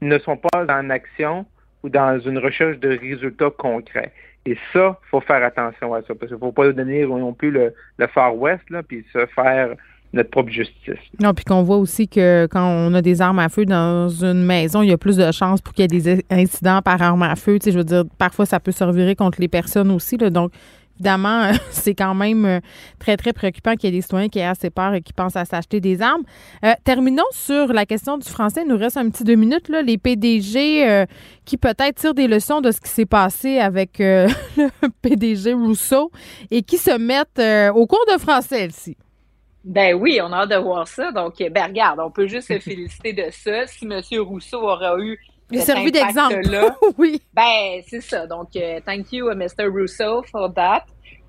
ne sont pas en action ou dans une recherche de résultats concrets. Et ça, il faut faire attention à ça, parce qu'il ne faut pas donner non plus le, Far West, là, puis se faire notre propre justice. Non, puis qu'on voit aussi que quand on a des armes à feu dans une maison, il y a plus de chances pour qu'il y ait des incidents par arme à feu. Tu sais, je veux dire, parfois, ça peut servir contre les personnes aussi. Là, donc, Évidemment, c'est quand même euh, très, très préoccupant qu'il y ait des citoyens qui aient assez peur et qui pensent à s'acheter des armes. Euh, terminons sur la question du français. Il nous reste un petit deux minutes. Là. Les PDG euh, qui peut-être tirent des leçons de ce qui s'est passé avec le PDG Rousseau et qui se mettent au cours de français ici. Ben oui, on a hâte de voir ça. Donc, ben regarde, on peut juste se féliciter de ça. Si M. Rousseau aura eu il servi d'exemple. oui. Ben, c'est ça. Donc, euh, thank you, uh, Mr. Russo, for that.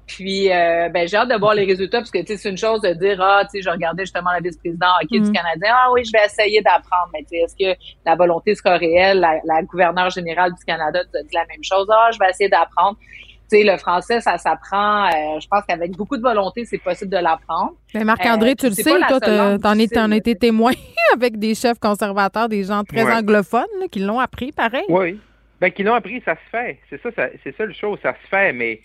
Puis, euh, ben, j'ai hâte de voir les résultats parce que, tu sais, c'est une chose de dire, ah, tu sais, je regardais justement la vice-présidente hockey du mm. Canadien. Ah oui, je vais essayer d'apprendre. Mais, tu sais, est-ce que la volonté sera réelle? La, la gouverneure générale du Canada dit la même chose. Ah, je vais essayer d'apprendre. Tu sais, le français, ça s'apprend. Euh, je pense qu'avec beaucoup de volonté, c'est possible de l'apprendre. Mais Marc-André, Euh, tu le sais, toi, t'en là, été témoin avec des chefs conservateurs, des gens très Ouais. anglophones là, qui l'ont appris, pareil. Oui. Ben, qu'ils l'ont appris, ça se fait. C'est ça, ça- c'est ça le chose, ça se fait, mais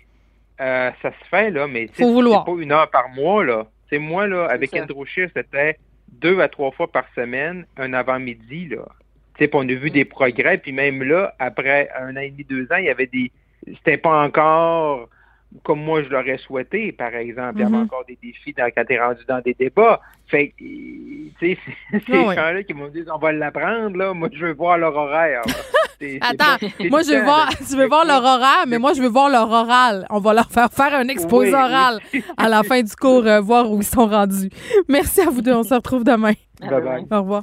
euh, ça se fait, là, mais c'est pas une heure par mois, là. C'est moi, là, avec. Andrew c'était deux à trois fois par semaine, un avant-midi, là. Tu sais, puis on a vu des progrès, puis même là, après un an et demi, deux ans, il y avait des... C'était pas encore comme moi je l'aurais souhaité, par exemple. Il y avait Mhm. encore des défis dans, quand t'es rendu dans des débats. Fait que, tu sais, c'est ces Ah gens-là qui m'ont dit on va l'apprendre, là. Moi, je veux voir leur horaire. Attends, moi je veux voir, tu veux voir leur horaire, mais moi je veux voir leur oral. On va leur faire faire un exposé Oui, oui. oral à la fin du cours, euh, voir où ils sont rendus. Merci à vous deux, on se retrouve demain. Bye bye. Au revoir.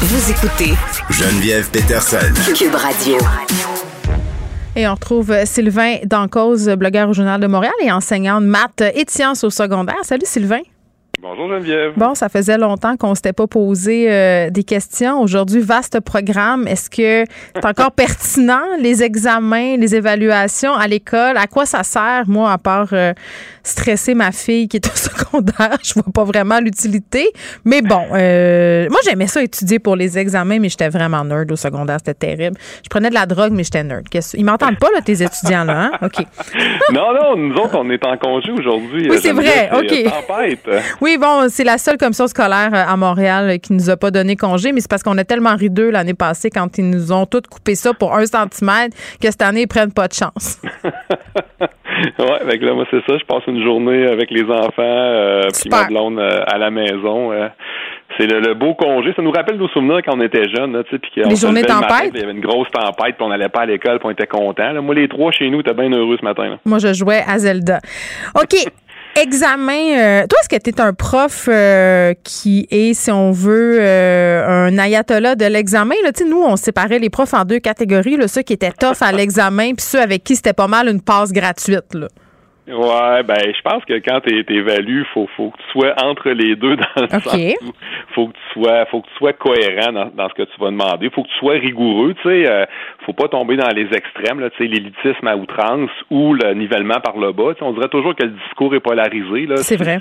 Vous écoutez Geneviève Peterson. Cube Radio. Et on retrouve Sylvain Dancause, blogueur au Journal de Montréal et enseignant de maths et de sciences au secondaire. Salut Sylvain. Bonjour Geneviève. Bon, ça faisait longtemps qu'on s'était pas posé euh, des questions. Aujourd'hui, vaste programme. Est-ce que c'est encore pertinent, les examens, les évaluations à l'école? À quoi ça sert, moi, à part euh, stresser ma fille qui est au secondaire? Je vois pas vraiment l'utilité. Mais bon, euh, moi, j'aimais ça étudier pour les examens, mais j'étais vraiment nerd au secondaire. C'était terrible. Je prenais de la drogue, mais j'étais nerd. Ils m'entendent pas, là, tes étudiants, là, hein? OK. non, non, nous autres, on est en congé aujourd'hui. Oui, c'est vrai, OK. tempête. Oui, bon, c'est la seule commission scolaire euh, à Montréal euh, qui nous a pas donné congé, mais c'est parce qu'on a tellement ri d'eux l'année passée quand ils nous ont tous coupé ça pour un centimètre que cette année, ils prennent pas de chance. ouais, fait que là, moi, c'est ça. Je passe une journée avec les enfants, euh, puis ma blonde euh, à la maison. euh. c'est le, le beau congé. Ça nous rappelle nos souvenirs quand on était jeunes, là, tu sais, puis qu'on Les journées tempêtes? Il y avait une grosse tempête, puis on n'allait pas à l'école, puis on était contents. là. Moi, les trois chez nous, étaient bien heureux ce matin. là. Moi, je jouais à Zelda. OK. Examen. euh, toi, est-ce que tu es un prof euh, qui est, si on veut, euh, un ayatollah de l'examen? Là, Tu sais, nous, on séparait les profs en deux catégories. Là, ceux qui étaient tough à l'examen, puis ceux avec qui c'était pas mal une passe gratuite. Là. Ouais, ben je pense que quand t'es évalué, faut faut que tu sois entre les deux dans le OK. sens où faut que tu sois faut que tu sois cohérent dans, dans ce que tu vas demander, faut que tu sois rigoureux, tu sais, euh, faut pas tomber dans les extrêmes là, tu sais, l'élitisme à outrance ou le nivellement par le bas. On dirait toujours que le discours est polarisé là. C'est vrai.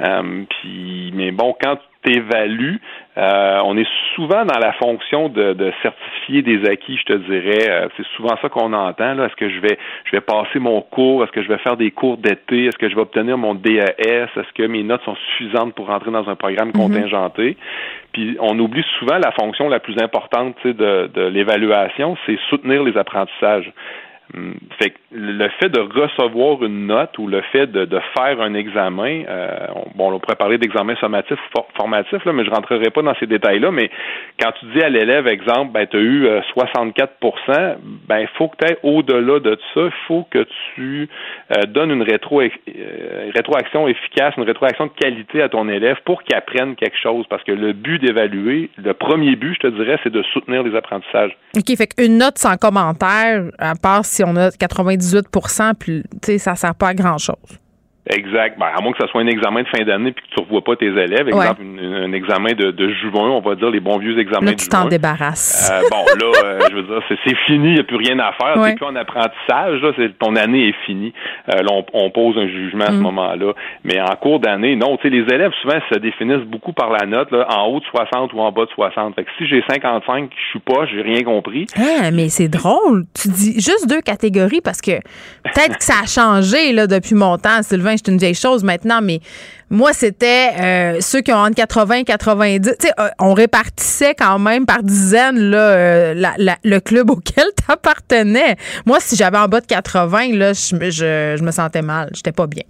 Euh, puis, mais bon, quand tu évalues, euh, on est souvent dans la fonction de, de certifier des acquis, je te dirais. Euh, c'est souvent ça qu'on entend. Là. Est-ce que je vais, je vais passer mon cours? Est-ce que je vais faire des cours d'été? Est-ce que je vais obtenir mon DAS? Est-ce que mes notes sont suffisantes pour rentrer dans un programme contingenté? Puis on oublie souvent la fonction la plus importante de l'évaluation, c'est soutenir les apprentissages. Hum, Fait que le fait de recevoir une note ou le fait de, faire un examen, euh, on, bon, on pourrait parler d'examen sommatif ou for- formatif, là, mais je rentrerai pas dans ces détails-là. Mais quand tu dis à l'élève, exemple, ben, tu as eu euh, 64% ben, il faut que tu ailles au-delà de ça. Il faut que tu euh, donnes une rétro, euh, rétroaction efficace, une rétroaction de qualité à ton élève pour qu'il apprenne quelque chose. Parce que le but d'évaluer, le premier but, je te dirais, c'est de soutenir les apprentissages. OK, fait qu'une note sans commentaire, à part on a 98% puis ça sert pas à grand-chose. Exact. Ben, à moins que ce soit un examen de fin d'année puis que tu ne revois pas tes élèves. Exemple, un examen de, de juin, on va dire les bons vieux examens Là, de tu t'en débarrasses. Euh, bon, là, euh, je veux dire, c'est, fini, il n'y a plus rien à faire. Ouais. C'est plus en apprentissage, là, c'est, ton année est finie. Euh, là, on, on pose un jugement à ce Mm. moment-là. Mais en cours d'année, non, tu sais, les élèves, souvent, se définissent beaucoup par la note, là, en haut de 60 ou en bas de 60. Fait que si j'ai 55, je suis pas, j'ai rien compris. Ah, mais c'est drôle. Tu dis juste deux catégories parce que peut-être que ça a changé là, depuis mon temps. Sylvain, c'est une vieille chose maintenant, mais moi, c'était euh, ceux qui ont entre 80 et 90. Tu sais, euh, on répartissait quand même par dizaines là, euh, le club auquel tu appartenais. Moi, si j'avais en bas de 80, là, je, je, je me sentais mal. J'étais pas bien.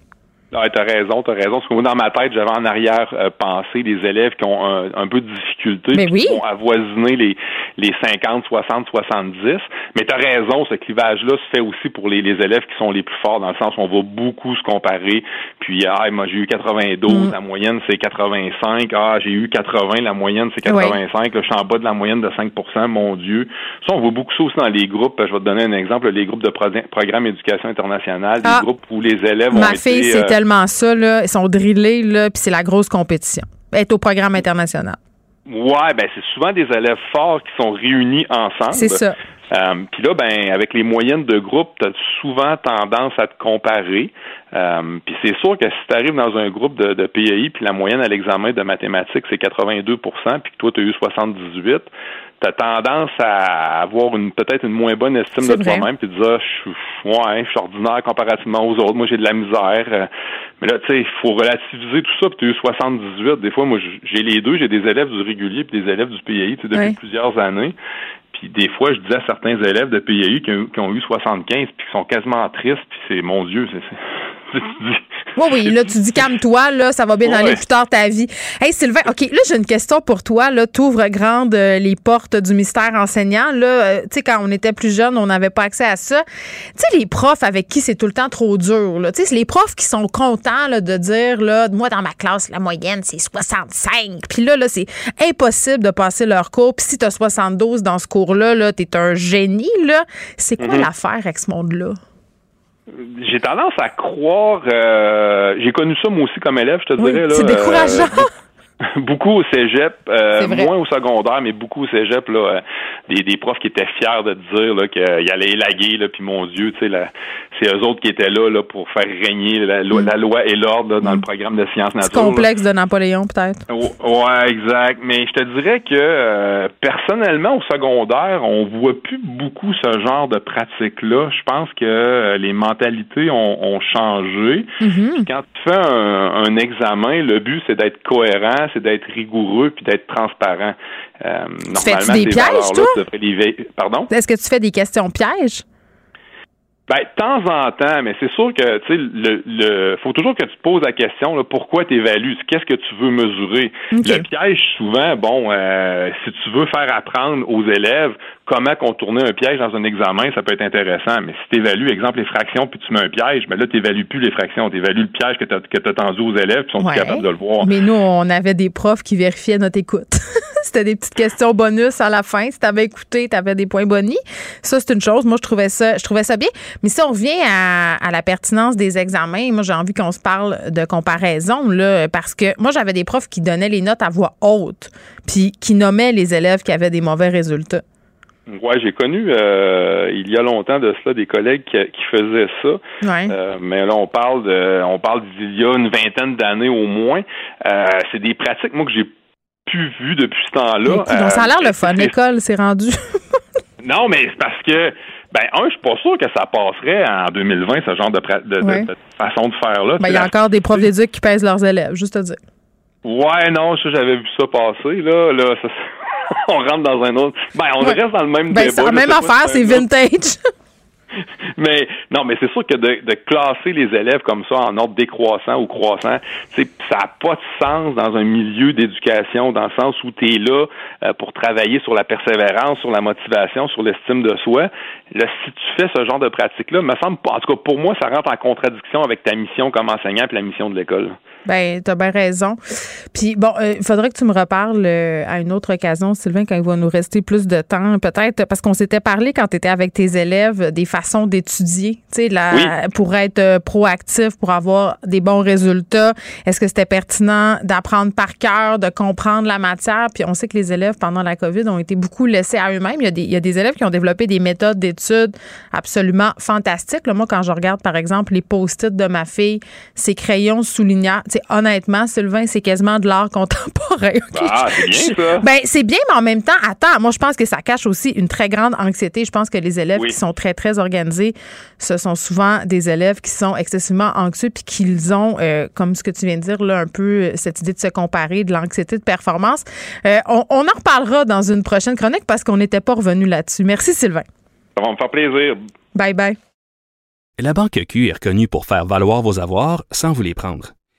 Ouais, t'as raison, t'as raison. Parce que moi, dans ma tête, j'avais en arrière euh, pensé des élèves qui ont un, un peu de difficulté, Mais oui. qui vont avoisiner les, les 50, 60, 70. Mais t'as raison, ce clivage-là se fait aussi pour les, les élèves qui sont les plus forts, dans le sens où on va beaucoup se comparer. Puis, ah, moi, j'ai eu 92, Mm. la moyenne, c'est 85. Ah, j'ai eu 80, la moyenne, c'est 85. Là, je suis en bas de la moyenne de 5 mon Dieu. Ça, on voit beaucoup ça aussi dans les groupes. Je vais te donner un exemple, les groupes de pro- programme éducation internationale, Ah. des groupes où les élèves ont Ma été... fille, euh, tellement ça. Là. Ils sont drillés, là, puis c'est la grosse compétition. Est au programme international. Ouais, ben c'est souvent des élèves forts qui sont réunis ensemble. C'est ça. Euh, Puis là, ben, avec les moyennes de groupe, tu as souvent tendance à te comparer. Euh, puis c'est sûr que si tu arrives dans un groupe de, de PAI, puis la moyenne à l'examen de mathématiques, c'est 82% puis que toi, tu as eu 78 tu as tendance à avoir une peut-être une moins bonne estime de toi-même, puis de dire je suis ouais, je suis ordinaire comparativement aux autres, moi j'ai de la misère. Euh, mais là, tu sais, il faut relativiser tout ça, puis tu as eu 78. Des fois, moi j'ai les deux, j'ai des élèves du régulier puis des élèves du PAI depuis plusieurs années. Puis des fois, je disais à certains élèves de PAI qui ont, qui ont eu 75 puis qui sont quasiment tristes, puis c'est mon Dieu, c'est oui, oui, là, tu dis calme-toi, là, ça va bien aller plus tard ta vie. Hey, Sylvain, OK, là, j'ai une question pour toi. Là, t'ouvres grande euh, les portes du mystère enseignant. Là, euh, tu sais, quand on était plus jeune, on n'avait pas accès à ça. Tu sais, les profs avec qui c'est tout le temps trop dur, là. Tu sais, c'est les profs qui sont contents, là, de dire, là, moi, dans ma classe, la moyenne, c'est 65. Puis là, là, c'est impossible de passer leur cours. Puis si t'as 72 dans ce cours-là, là, t'es un génie, là. C'est quoi mm-hmm. l'affaire avec ce monde-là? J'ai tendance à croire. Euh, j'ai connu ça moi aussi comme élève, je te dirais. C'est décourageant. Euh, beaucoup au cégep, euh, moins au secondaire, mais beaucoup au cégep, là, euh, des, des profs qui étaient fiers de dire là, qu'il allait élaguer, là, puis mon Dieu, tu sais, c'est eux autres qui étaient là, là pour faire régner la, loi, mm. la loi et l'ordre dans le mm. programme de sciences naturelles. complexe de Napoléon, peut-être. Ouais, exact. Mais je te dirais que euh, personnellement, au secondaire, on voit plus beaucoup ce genre de pratique-là. Je pense que les mentalités ont, ont changé. Mm-hmm. Quand tu fais un, un examen, le but, c'est d'être cohérent c'est d'être rigoureux puis d'être transparent. Euh, normalement, des pièges, toi? Pardon? Est-ce que tu fais des questions pièges? Ben, de temps en temps, mais c'est sûr que, tu sais, le, le, faut toujours que tu te poses la question, là, pourquoi tu évalues? Qu'est-ce que tu veux mesurer? Le piège, souvent, bon, euh, si tu veux faire apprendre aux élèves comment contourner un piège dans un examen, ça peut être intéressant. Mais si tu évalues, exemple, les fractions, puis tu mets un piège, mais ben là, tu n'évalues plus les fractions. Tu évalues le piège que tu as, tendu aux élèves, puis sont plus capables de le voir. Mais nous, on avait des profs qui vérifiaient notre écoute. C'était des petites questions bonus à la fin. Si tu avais écouté, tu avais des points bonus. Ça, c'est une chose. Moi, je trouvais ça, je trouvais ça bien. Mais si on revient à, la pertinence des examens, moi, j'ai envie qu'on se parle de comparaison, là, parce que moi, j'avais des profs qui donnaient les notes à voix haute, puis qui nommaient les élèves qui avaient des mauvais résultats. Ouais, j'ai connu euh, il y a longtemps de cela des collègues qui, faisaient ça. Euh, mais là, on parle de, on parle d'il y a une vingtaine d'années au moins. Euh, c'est des pratiques, moi, que j'ai pu vues depuis ce temps-là. ça a l'air le fun. L'école s'est rendue. non, mais c'est parce que ben, un, je suis pas sûr que ça passerait en 2020, ce genre de, façon de faire là. Ben, il y a encore des profs d'éduc qui pèsent leurs élèves, juste à dire. Ouais, non, j'avais vu ça passer, là. Là, ça, on rentre dans un autre. Ben, on reste dans le même ben, C'est la même affaire, c'est vintage. mais non, mais c'est sûr que de, classer les élèves comme ça en ordre décroissant ou croissant, ça n'a pas de sens dans un milieu d'éducation, dans le sens où tu es là euh, pour travailler sur la persévérance, sur la motivation, sur l'estime de soi. Là, si tu fais ce genre de pratique-là, me semble pas. En tout cas, pour moi, ça rentre en contradiction avec ta mission comme enseignant et la mission de l'école. Ben, t'as bien raison. Puis bon, euh, il faudrait que tu me reparles euh, à une autre occasion, Sylvain, quand il va nous rester plus de temps, peut-être, parce qu'on s'était parlé quand tu étais avec tes élèves des façons d'étudier, tu sais, pour être euh, proactif, pour avoir des bons résultats. Est-ce que c'était pertinent d'apprendre par cœur, de comprendre la matière? Puis on sait que les élèves, pendant la COVID, ont été beaucoup laissés à eux-mêmes. Il y a des, il y a des élèves qui ont développé des méthodes d'études absolument fantastiques. moi, quand je regarde, par exemple, les post-it de ma fille, ses crayons soulignants, honnêtement, Sylvain, c'est quasiment de l'art contemporain. Ah, c'est bien ça. Ben, c'est bien, mais en même temps, attends, moi, je pense que ça cache aussi une très grande anxiété. Je pense que les élèves qui sont très, très organisés, ce sont souvent des élèves qui sont excessivement anxieux puis qu'ils ont, euh, comme ce que tu viens de dire, là, un peu cette idée de se comparer, de l'anxiété de performance. Euh, on, on, en reparlera dans une prochaine chronique parce qu'on n'était pas revenu là-dessus. Merci, Sylvain. Ça va me faire plaisir. Bye bye. La Banque Q est reconnue pour faire valoir vos avoirs sans vous les prendre.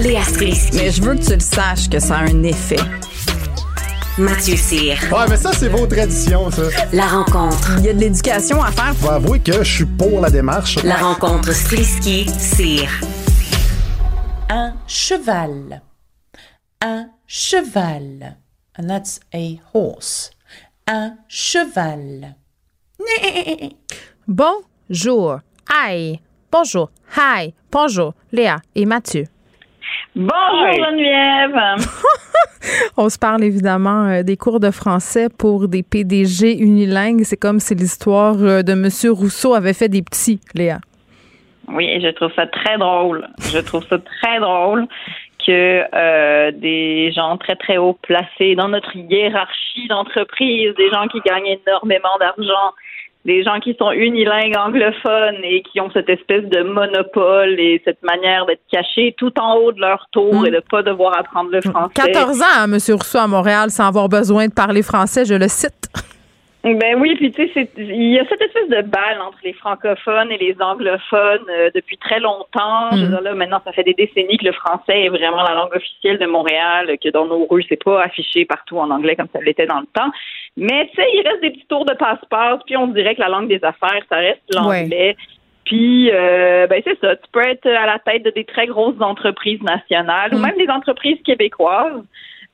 Léa Strisky. Mais je veux que tu le saches que ça a un effet. Mathieu Cyr. Ouais, mais ça, c'est vos traditions, ça. La rencontre. Il y a de l'éducation à faire. Faut avouer que je suis pour la démarche. La rencontre Strisky-Cyr. Un cheval. Un cheval. And that's a horse. Un cheval. Bonjour. Hi. Bonjour. Hi. Bonjour. Léa et Mathieu. Bonjour Geneviève. On se parle évidemment euh, des cours de français pour des PDG unilingues. C'est comme si l'histoire euh, de Monsieur Rousseau avait fait des petits, Léa. Oui, je trouve ça très drôle. Je trouve ça très drôle que euh, des gens très très haut placés dans notre hiérarchie d'entreprise, des gens qui gagnent énormément d'argent, des gens qui sont unilingues anglophones et qui ont cette espèce de monopole et cette manière d'être cachés tout en haut de leur tour Mm. et de pas devoir apprendre le français. 14 ans, hein, Monsieur Rousseau à Montréal, sans avoir besoin de parler français, je le cite. Ben oui, puis tu sais, c'est- il y a cette espèce de balle entre les francophones et les anglophones euh, depuis très longtemps. Je veux dire, là, maintenant, ça fait des décennies que le français est vraiment la langue officielle de Montréal, que dans nos rues, c'est pas affiché partout en anglais comme ça l'était dans le temps. Mais tu sais, il reste des petits tours de passe-passe, puis on dirait que la langue des affaires, ça reste l'anglais. Puis, euh, ben c'est ça, tu peux être à la tête de des très grosses entreprises nationales ou même des entreprises québécoises.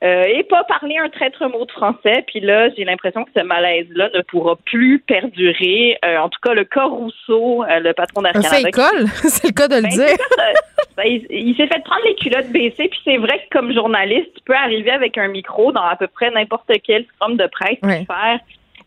Euh, et pas parler un traître mot de français. Puis là, j'ai l'impression que ce malaise-là ne pourra plus perdurer. Euh, en tout cas, le cas Rousseau, euh, le patron d'Air Un Canada. école, c'est le cas de le Ben, dire. ça. Ben, il il s'est fait prendre les culottes baissées, puis c'est vrai que comme journaliste, tu peux arriver avec un micro dans à peu près n'importe quel scrum de presse Ouais. puis faire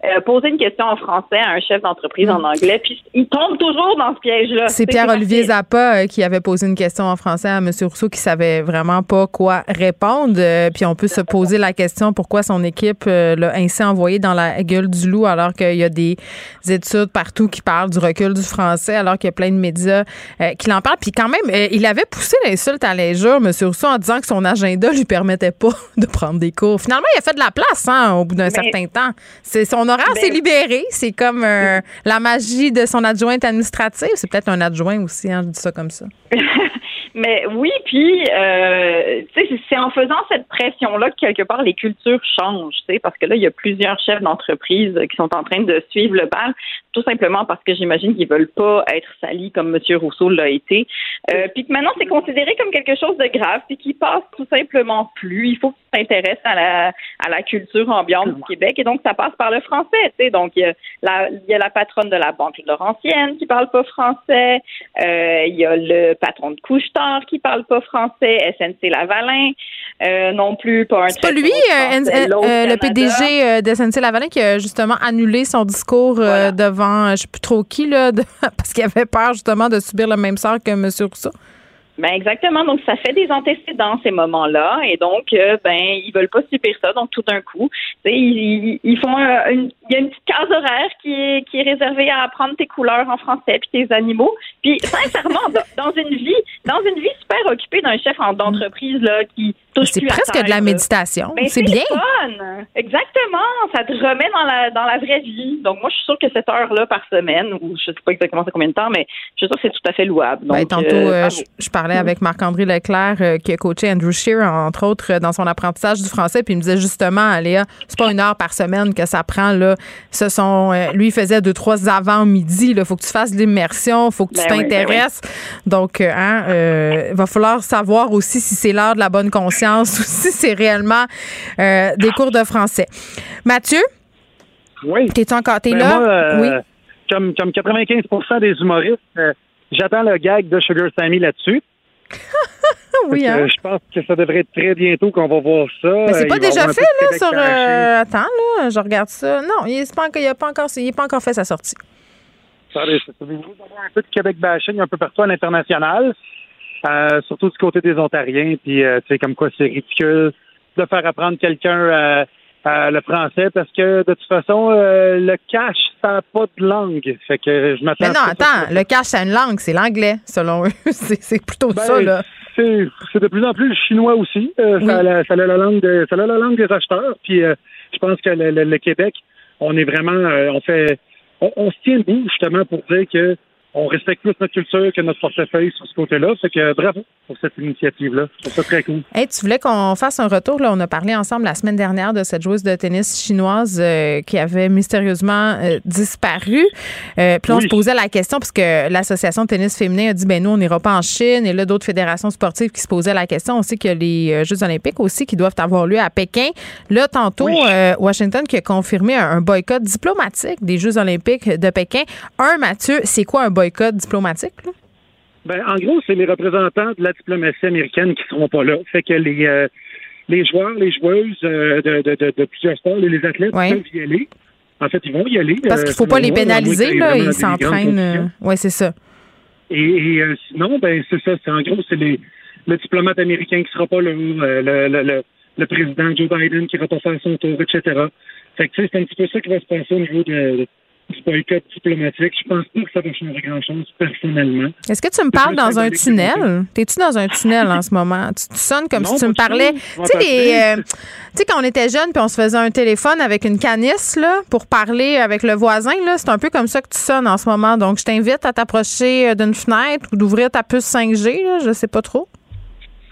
euh, poser une question en français à un chef d'entreprise en anglais, puis il tombe toujours dans ce piège-là. Mm. C'est Pierre-Olivier. Zappa euh, qui avait posé une question en français à M. Rousseau qui savait vraiment pas quoi répondre. Euh, puis on peut se poser la question pourquoi son équipe l'a ainsi envoyé dans la gueule du loup alors qu'il y a des études partout qui parlent du recul du français, alors qu'il y a plein de médias qui l'en parlent. Puis quand même, euh, il avait poussé l'insulte à l'injure, M. Rousseau, en disant que son agenda lui permettait pas de prendre des cours. Finalement, il a fait de la place hein, au bout d'un certain temps. C'est son horaire Ben- s'est libéré. C'est comme euh, la magie de son adjointe administrative. C'est peut-être un adjoint aussi, hein, je dis ça comme ça. Mais oui, puis euh, c'est en faisant cette pression-là que quelque part les cultures changent, parce que là, il y a plusieurs chefs d'entreprise qui sont en train de suivre le bal, tout simplement parce que j'imagine qu'ils veulent pas être salis comme M. Rousseau l'a été. Euh, puis que maintenant, c'est considéré comme quelque chose de grave, puis qui passe tout simplement plus. Il faut t'intéresses à la, à la culture ambiante du Québec, et donc ça passe par le français, tu sais. Donc, il y, a la, il y a la patronne de la Banque Laurentienne qui parle pas français, euh, il y a le patron de Couche-Tard qui parle pas français, SNC Lavalin euh, non plus, pas un C'est pas lui, euh, le PDG de SNC Lavalin, qui a justement annulé son discours devant, je sais plus trop qui, là, de- parce qu'il avait peur justement de subir le même sort que M. Rousseau. Ben exactement. Donc ça fait des antécédents ces moments-là, et donc euh, ben ils veulent pas subir ça. Donc tout d'un coup, ils, font il y a une petite case horaire qui est qui est réservée à apprendre tes couleurs en français puis tes animaux. Puis sincèrement, dans, une vie, dans une vie super occupée d'un chef en- d'entreprise là qui C'est presque terre, de la méditation. Ben, c'est bien. fun. Exactement. Ça te remet dans la dans la vraie vie. Donc moi je suis sûre que cette heure-là par semaine, ou je sais pas exactement c'est combien de temps, mais je suis sûre que c'est tout à fait louable. Donc Ben, tantôt, euh, euh, bravo. je, je parlais avec Marc-André Leclerc, euh, qui a coaché Andrew Shear, entre autres, euh, dans son apprentissage du français, puis il me disait justement, Léa, c'est pas une heure par semaine que ça prend, là. Ce sont, euh, lui, il faisait deux, trois avant-midi, là. Faut que tu fasses de l'immersion, faut que tu Ben oui, ben t'intéresses. Donc, euh, hein, euh, il va falloir savoir aussi si c'est l'heure de la bonne conscience ou si c'est réellement euh, des cours de français. Mathieu? Oui. T'es-tu encore, t'es Ben, là? moi, euh, oui. Comme, comme 95% des humoristes, euh, j'attends le gag de Sugar Sammy là-dessus. oui, hein? Je pense que ça devrait être très bientôt qu'on va voir ça. Mais c'est pas déjà fait, là, sur. euh, Attends, là, je regarde ça. Non, il n'est pas, pas, encore, il est pas encore fait sa sortie. C'est- c'est- vous avoir un peu de Québec bashing un peu partout à l'international, euh, surtout du côté des Ontariens, puis euh, tu sais comme quoi c'est ridicule de faire apprendre quelqu'un euh, euh, le français parce que de toute façon euh, le cash ça n'a pas de langue, fait que je m'attends. Mais non, ça attends, le cash, c'est une langue, c'est l'anglais, selon eux. c'est c'est plutôt Ben, ça, là. C'est c'est de plus en plus le chinois aussi. Euh, ça, a la, ça a la langue de, ça a la langue des acheteurs. Puis euh, je pense que le, le- le Québec, on est vraiment, euh, on fait, on, on se tient debout justement pour dire que on respecte plus notre culture que notre portefeuille sur ce côté-là. Fait que bravo pour cette initiative-là. Je trouve ça très cool. Hey, tu voulais qu'on fasse un retour. Là, on a parlé ensemble la semaine dernière de cette joueuse de tennis chinoise euh, qui avait mystérieusement euh, disparu. Euh, puis là, on Oui. se posait la question parce que l'association de tennis féminin a dit ben nous on n'ira pas en Chine et là d'autres fédérations sportives qui se posaient la question. On sait qu'il y a les euh, Jeux olympiques aussi qui doivent avoir lieu à Pékin. Là, tantôt, Washington qui a confirmé un, un boycott diplomatique des Jeux olympiques de Pékin. Un, Mathieu, c'est quoi un boycott diplomatique? là? Ben, en gros, c'est les représentants de la diplomatie américaine qui seront pas là. Fait que les, euh, les joueurs, les joueuses euh, de, de, de, de plusieurs sports, et les athlètes Ouais. peuvent y aller. En fait, ils vont y aller. Parce euh, qu'il faut pas les pénaliser, là. Ils s'entraînent. Oui, c'est ça. Et, et, euh, sinon, ben c'est ça. C'est en gros, c'est les, le diplomate américain qui sera pas là, euh, le, le, le, le président Joe Biden qui ira pas faire son tour, etc. Fait que c'est un petit peu ça qui va se passer au niveau de, du boycott diplomatique. Je pense pas que ça va changer grand-chose personnellement. Est-ce que tu me parles dans un tunnel? T'es-tu dans un tunnel en ce moment? Tu, tu sonnes comme Non, si tu me parlais. Tu sais, euh, tu sais, quand on était jeune puis on se faisait un téléphone avec une canisse là, pour parler avec le voisin, là, c'est un peu comme ça que tu sonnes en ce moment. Donc, je t'invite à t'approcher euh, d'une fenêtre ou d'ouvrir ta puce 5G. Là, je sais pas trop.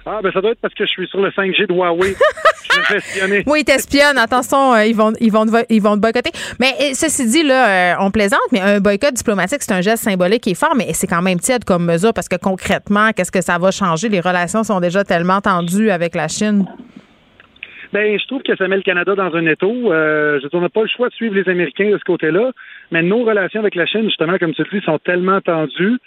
Ah, ben ça doit être parce que je suis sur le 5G de Huawei. je. Oui, ils t'espionnent. Attention, euh, ils vont, ils vont, ils vont te boycotter. Mais euh, ceci dit, là, euh, on plaisante, mais un boycott diplomatique, c'est un geste symbolique qui est fort, mais c'est quand même tiède comme mesure parce que concrètement, qu'est-ce que ça va changer? Les relations sont déjà tellement tendues avec la Chine. Ben, je trouve que ça met le Canada dans un étau. Euh, je on n'a pas le choix de suivre les Américains de ce côté-là, mais nos relations avec la Chine, justement, comme tu le dis, sont tellement tendues.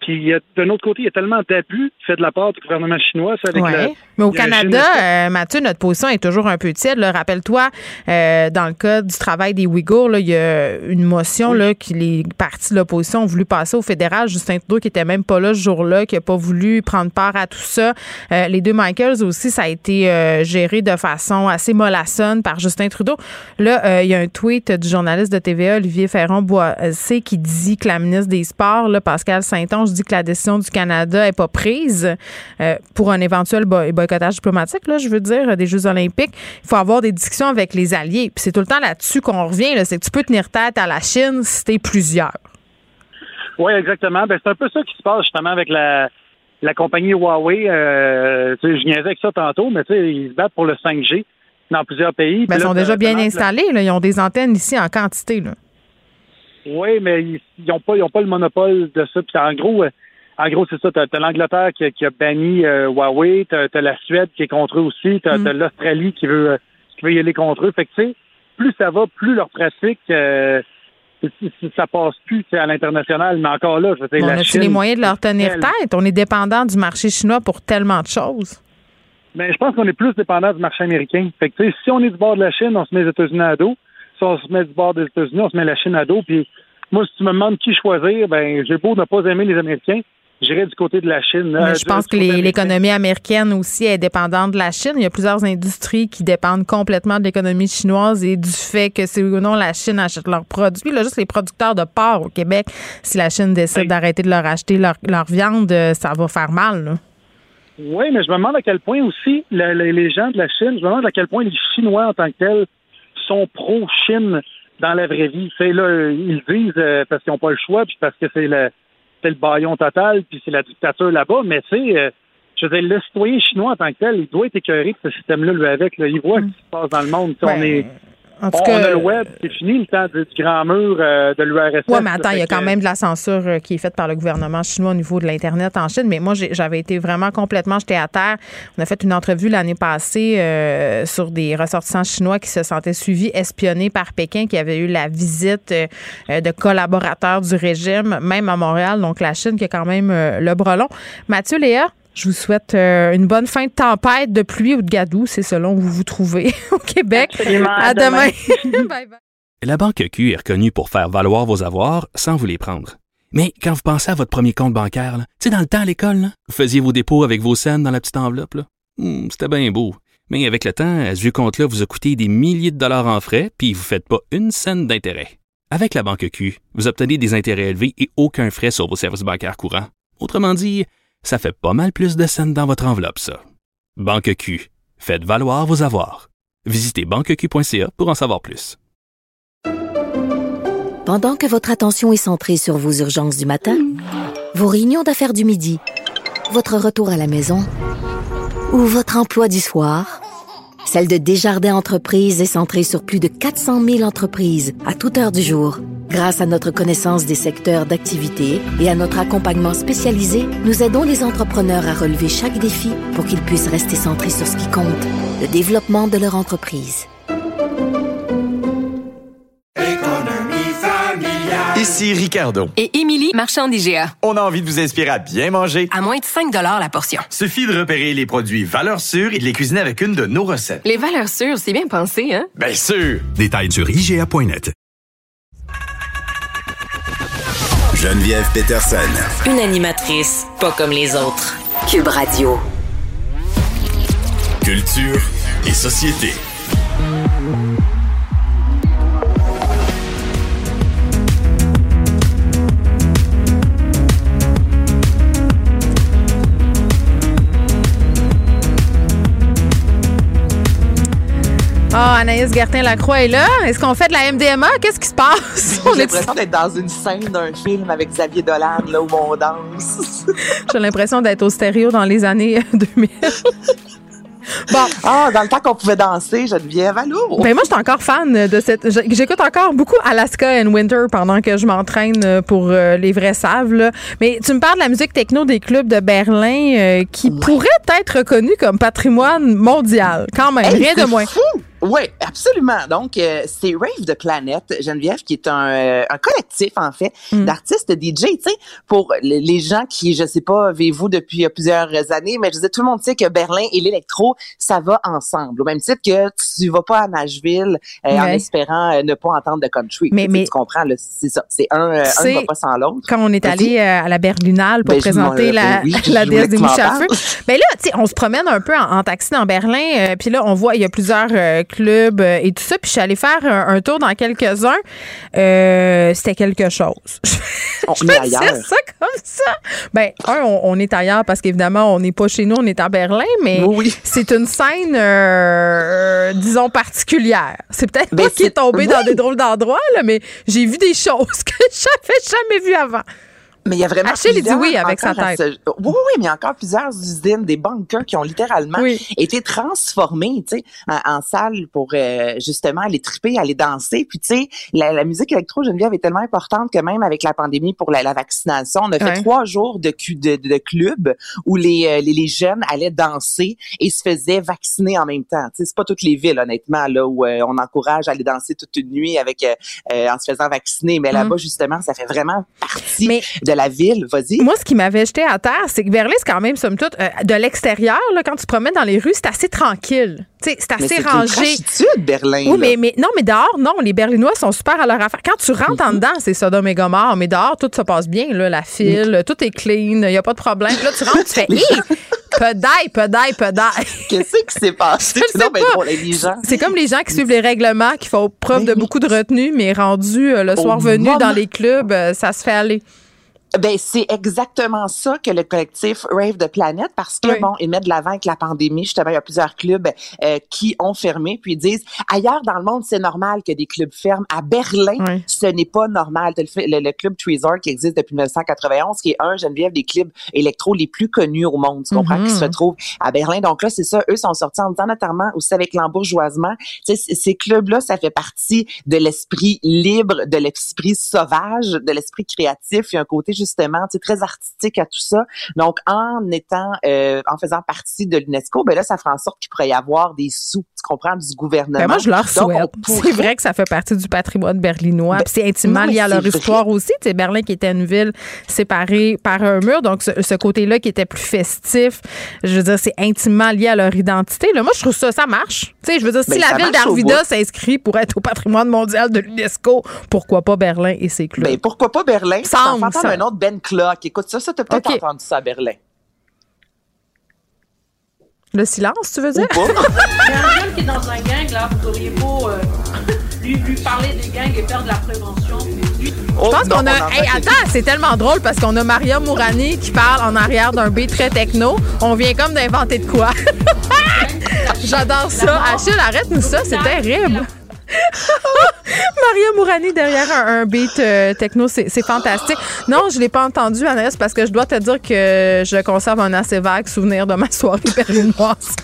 Puis, d'un autre côté, il y a tellement d'abus fait de la part du gouvernement chinois. ça, avec Ouais. la- Mais au Canada, euh, Mathieu, notre position est toujours un peu tiède. Rappelle-toi, euh, dans le cas du travail des Ouïghours, là, il y a une motion là, que les partis de l'opposition ont voulu passer au fédéral. Justin Trudeau, qui était même pas là ce jour-là, qui n'a pas voulu prendre part à tout ça. Euh, les deux Michaels aussi, ça a été géré de façon assez mollassonne par Justin Trudeau. Là, il y a un tweet du journaliste de TVA, Olivier Ferron-Boissé, qui dit que la ministre des Sports, là, Pascal Saint-Onge, dit que la décision du Canada n'est pas prise euh, pour un éventuel boy- boycottage diplomatique, là, je veux dire, des Jeux olympiques. Il faut avoir des discussions avec les alliés. Puis c'est tout le temps là-dessus qu'on revient. là. C'est que tu peux tenir tête à la Chine si t'es plusieurs. Oui, exactement. Ben, c'est un peu ça qui se passe justement avec la, la compagnie Huawei. Euh, je niaisais avec ça tantôt, mais ils se battent pour le 5G dans plusieurs pays. Ben, Puis ils sont déjà bien installés. là. Ils ont des antennes ici en quantité. Là. Oui, mais ils n'ont pas, ils ont pas le monopole de ça. Puis en gros, euh, en gros, c'est ça. T'as as, l'Angleterre qui, a- qui a banni euh, Huawei, t'as as la Suède qui est contre eux aussi, t'as as, l'Australie qui veut, euh, qui veut y aller contre eux. Fait que tu sais, plus ça va, plus leur pratique, euh, ça passe plus à l'international. Mais encore là, je veux dire, On la a Chine, les moyens de leur tenir elle- tête? On est dépendant du marché chinois pour tellement de choses. Ben, je pense qu'on est plus dépendant du marché américain. Fait que, tu sais, si on est du bord de la Chine, on se met les États-Unis à dos. Si on se met du bord des États-Unis, on se met la Chine à dos. Puis, moi, si tu me demandes qui choisir, ben, j'ai beau ne pas aimer les Américains, j'irai du côté de la Chine. Mais Euh, je du- pense que l'économie américaine aussi est dépendante de la Chine. Il y a plusieurs industries qui dépendent complètement de l'économie chinoise et du fait que c'est ou non la Chine achète leurs produits. Là, juste les producteurs de porc au Québec, si la Chine décide d'arrêter de leur acheter leur, leur viande, euh, ça va faire mal. là. Oui, mais je me demande à quel point aussi le- le- les gens de la Chine, je me demande à quel point les Chinois en tant que tels sont pro-Chine dans la vraie vie. C'est là, ils disent euh, parce qu'ils n'ont pas le choix, puis parce que c'est le c'est le baillon total, puis c'est la dictature là-bas. Mais tu sais, euh, je veux dire, le citoyen chinois en tant que tel, il doit être écœuré de ce système-là, lui, avec. Là. Il voit ce qui se passe dans le monde. Tu sais, On Ouais. est En tout on, cas, on a le web, c'est fini le temps du, grand mur euh, de l'URSS. Oui, mais attends, il y a quand même de la censure euh, qui est faite par le gouvernement chinois au niveau de l'Internet en Chine. Mais moi, j'avais été vraiment complètement jeté à terre. On a fait une entrevue l'année passée euh, sur des ressortissants chinois qui se sentaient suivis, espionnés par Pékin, qui avaient eu la visite euh, de collaborateurs du régime, même à Montréal. Donc, la Chine qui a quand même euh, le brelon. Mathieu, Léa, je vous souhaite euh, une bonne fin de tempête, de pluie ou de gadou, c'est selon où vous vous trouvez au Québec. Absolument. À À demain. demain. bye bye. La Banque Q est reconnue pour faire valoir vos avoirs sans vous les prendre. Mais quand vous pensez à votre premier compte bancaire, tu sais, dans le temps à l'école, vous faisiez vos dépôts avec vos scènes dans la petite enveloppe. là. Hmm, C'était bien beau. Mais avec le temps, ce vieux compte-là vous a coûté des milliers de dollars en frais, puis vous ne faites pas une scène d'intérêt. Avec la Banque Q, vous obtenez des intérêts élevés et aucun frais sur vos services bancaires courants. Autrement dit, ça fait pas mal plus de scènes dans votre enveloppe, ça. Banque Q. Faites valoir vos avoirs. Visitez banqueq.ca pour en savoir plus. Pendant que votre attention est centrée sur vos urgences du matin, vos réunions d'affaires du midi, votre retour à la maison ou votre emploi du soir, celle de Desjardins Entreprises est centrée sur plus de 400 000 entreprises à toute heure du jour. Grâce à notre connaissance des secteurs d'activité et à notre accompagnement spécialisé, nous aidons les entrepreneurs à relever chaque défi pour qu'ils puissent rester centrés sur ce qui compte, le développement de leur entreprise. Ici Ricardo. Et Émilie, marchand d'IGA. On a envie de vous inspirer à bien manger. À moins de 5 la portion. Suffit de repérer les produits valeurs sûres et de les cuisiner avec une de nos recettes. Les valeurs sûres, c'est bien pensé, hein? Bien sûr! Détails sur IGA.net. Geneviève Peterson. Une animatrice pas comme les autres. Cube Radio. Culture et société. Ah, Anaïs Gertin-Lacroix est là. Est-ce qu'on fait de la MDMA? Qu'est-ce qui se passe? J'ai l'impression d'être dans une scène d'un film avec Xavier Dolan, là où on danse. J'ai l'impression d'être au stéréo dans les années 2000. Bon. Ah, dans le temps qu'on pouvait danser, Geneviève, allô? Ben moi, je suis encore fan de cette. J'écoute encore beaucoup Alaska and Winter pendant que je m'entraîne pour euh, les vrais saves. là. Mais tu me parles de la musique techno des clubs de Berlin euh, qui pourrait être reconnue comme patrimoine mondial, quand même, Hey, rien de moins. fou! Oui, absolument. Donc, euh, c'est Rave de Planète, Geneviève, qui est un, euh, un collectif, en fait, Mm. d'artistes DJ, tu sais, pour les gens qui, je sais pas, avez-vous depuis euh, plusieurs années, mais je disais, tout le monde sait que Berlin et l'électro, ça va ensemble. Au même titre que tu vas pas à Nashville euh, en espérant euh, ne pas entendre de country. Mais- mais- tu comprends, là, c'est ça. C'est un, un ne va pas sans l'autre. Quand on est allé euh, à la Berlinale pour Ben, présenter la, ben oui, la déesse des mouches à feu, ben là, tu sais, on se promène un peu en, en taxi dans Berlin, euh, puis là, on voit, il y a plusieurs euh, clubs euh, et tout ça, puis je suis allée faire un, un tour dans quelques-uns. Euh, C'était quelque chose. On je est ailleurs. dire ça comme ça. Ben, un, on, on est ailleurs parce qu'évidemment, on n'est pas chez nous, on est à Berlin, mais c'est une scène, euh, disons, particulière. C'est peut-être Ben, moi qui est tombé dans des drôles d'endroits, là, mais j'ai vu des choses que j'avais jamais vues avant. Mais il y a vraiment Achille, il dit plusieurs oui avec sa tête. ce- Oui, oui, mais il y a encore plusieurs usines, des bunkers qui ont littéralement été transformés, tu sais, en, en salles pour euh, justement aller triper, aller danser. Puis tu sais, la, la musique électro Geneviève est tellement importante que même avec la pandémie pour la, la vaccination, on a fait Ouais. trois jours de, de, de club où les, euh, les, les jeunes allaient danser et se faisaient vacciner en même temps. Tu sais, c'est pas toutes les villes, honnêtement, là où euh, on encourage à aller danser toute une nuit avec euh, en se faisant vacciner. Mais là-bas, Mm. justement, ça fait vraiment partie de la ville. Vas-y. Moi, ce qui m'avait jeté à terre, c'est que Berlin, c'est quand même, somme toute, euh, de l'extérieur, là, quand tu te promènes dans les rues, c'est assez tranquille. C'est Mais assez c'est une rangé. Berlin. Oui, mais, mais non, mais dehors, non, les Berlinois sont super à leur affaire. Quand tu rentres en dedans, c'est Sodome et Gomorre, mais dehors, tout se passe bien, là, la file, tout est clean, il n'y a pas de problème. Puis là, tu rentres, tu fais, hé, peu d'ail, peu d'ail, peu d'ail. Qu'est-ce qui s'est passé? Je sais les gens. C'est comme les gens qui suivent les règlements, qui font preuve de beaucoup de retenue, mais rendus euh, le Au soir venu moment- dans les clubs, euh, ça se fait aller. Ben c'est exactement ça que le collectif Rave de Planète parce que bon ils mettent de l'avant avec la pandémie. Justement il y a plusieurs clubs euh, qui ont fermé puis ils disent ailleurs dans le monde c'est normal que des clubs ferment. À Berlin ce n'est pas normal. Le, le, le, club Treasure qui existe depuis 1991 qui est un Geneviève des clubs électro les plus connus au monde tu comprends qui se Mm-hmm. trouve à Berlin. Donc là c'est ça eux sont sortis en disant notamment aussi avec l'embourgeoisement ces clubs là ça fait partie de l'esprit libre de l'esprit sauvage de l'esprit créatif. Il y a un côté justement tu sais, très artistique à tout ça. Donc en étant euh, en faisant partie de l'UNESCO, ben là ça fera en sorte qu'il pourrait y avoir des sous, tu comprends, du gouvernement. Ben moi, je leur souhaite. pourrait- C'est vrai que ça fait partie du patrimoine berlinois. Ben, c'est intimement lié à leur c'est histoire vrai. aussi. C'est Berlin qui était une ville séparée par un mur. Donc, ce, ce côté-là qui était plus festif, je veux dire, c'est intimement lié à leur identité. Là, moi, je trouve ça, ça marche. Tu sais, je veux dire, si Ben, la ça ville d'Arvida s'inscrit pour être au patrimoine mondial de l'UNESCO, pourquoi pas Berlin et ses clubs? Ben, pourquoi pas Berlin? Semble, entends ça. un autre Ben Clark. Écoute ça, ça t'as peut-être entendu ça à Berlin. Le silence, tu veux dire? Il y a un jeune qui est dans un gang, là, vous auriez beau euh, lui, lui parler des gangs et faire de la prévention. Lui- Je pense qu'on a. Hey, attends, c'est tellement drôle parce qu'on a Maria Mourani qui parle en arrière d'un beat très techno. On vient comme d'inventer de quoi. J'adore ça. Achille, arrête-nous ça, c'est terrible. Maria Mourani derrière un, un beat euh, techno, c'est fantastique. Non, je l'ai pas entendu, Anaïs, parce que je dois te dire que je conserve un assez vague souvenir de ma soirée berlinoise.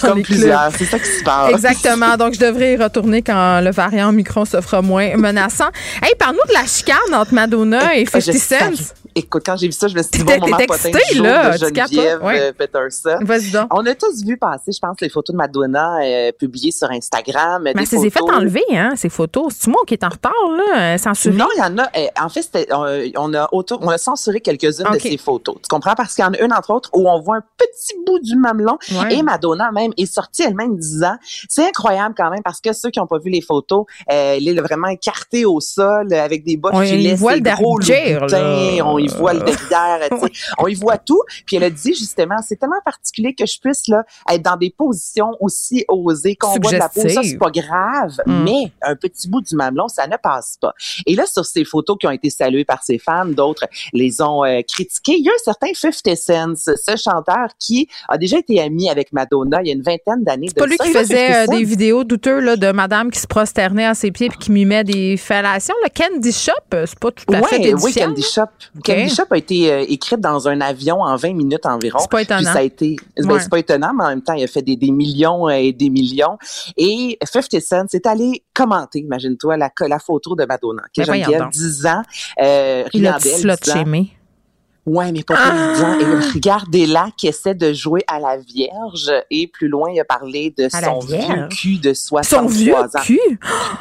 Comme plusieurs, c'est ça qui se passe. Exactement. Donc, je devrais y retourner quand le variant Micron se fera moins menaçant. Hey, parle-nous de la chicane entre Madonna et Ah, je 50 savais. Cent. Écoute, quand j'ai vu ça, je me suis dit, bon moment potin du jour là, de Geneviève ouais. euh, Peterson. Donc. On a tous vu passer, je pense, les photos de Madonna euh, publiées sur Instagram. Mais des elle s'est fait photos- enlever, hein, ces photos. C'est-tu moi qui est en retard, là? euh, Censuré? Non, il y en a. euh, En fait, on, a auto, on a censuré quelques-unes de ces photos. Tu comprends? Parce qu'il y en a une, entre autres, où on voit un petit bout du mamelon. Ouais. Et Madonna, même, est sortie elle-même disant, c'est incroyable quand même, parce que ceux qui n'ont pas vu les photos, elle est vraiment écartée au sol, avec des bottes ses le gros là. on y voit le derrière, tu sais, on y voit tout. Puis elle a dit, justement, c'est tellement particulier que je puisse, là, être dans des positions aussi osées, qu'on voit de la peau. Ça, c'est pas grave, Mm. mais un petit bout du mamelon, ça ne passe pas. Et là, sur ces photos qui ont été saluées par ses fans, d'autres les ont euh, critiquées. Il y a un certain 50 Cent, ce chanteur qui a déjà été ami avec Madonna il y a une vingtaine d'années. C'est pas lui qui faisait euh, des vidéos douteuses là, de madame qui se prosternait à ses pieds puis qui mimait des fellations. Le Candy Shop, euh, c'est pas tout à fait édifiant. oui, Candy Shop. Candy Shop a été euh, écrite dans un avion en 20 minutes environ. C'est pas étonnant. Puis ça a été, ben, Ouais. c'est pas étonnant, mais en même temps, il a fait des, des millions et des millions. Et 50 Cent s'est allé commenter, imagine-toi, la, la photo de Madonna. Ben, voyons Geneviève, donc. 10 ans, euh, Il Ouais, mais pas Ah! plus disant. Et regardez-là qui essaie de jouer à la Vierge. Et plus loin, il a parlé de À son vieux cul de 63 Son vieux ans. cul?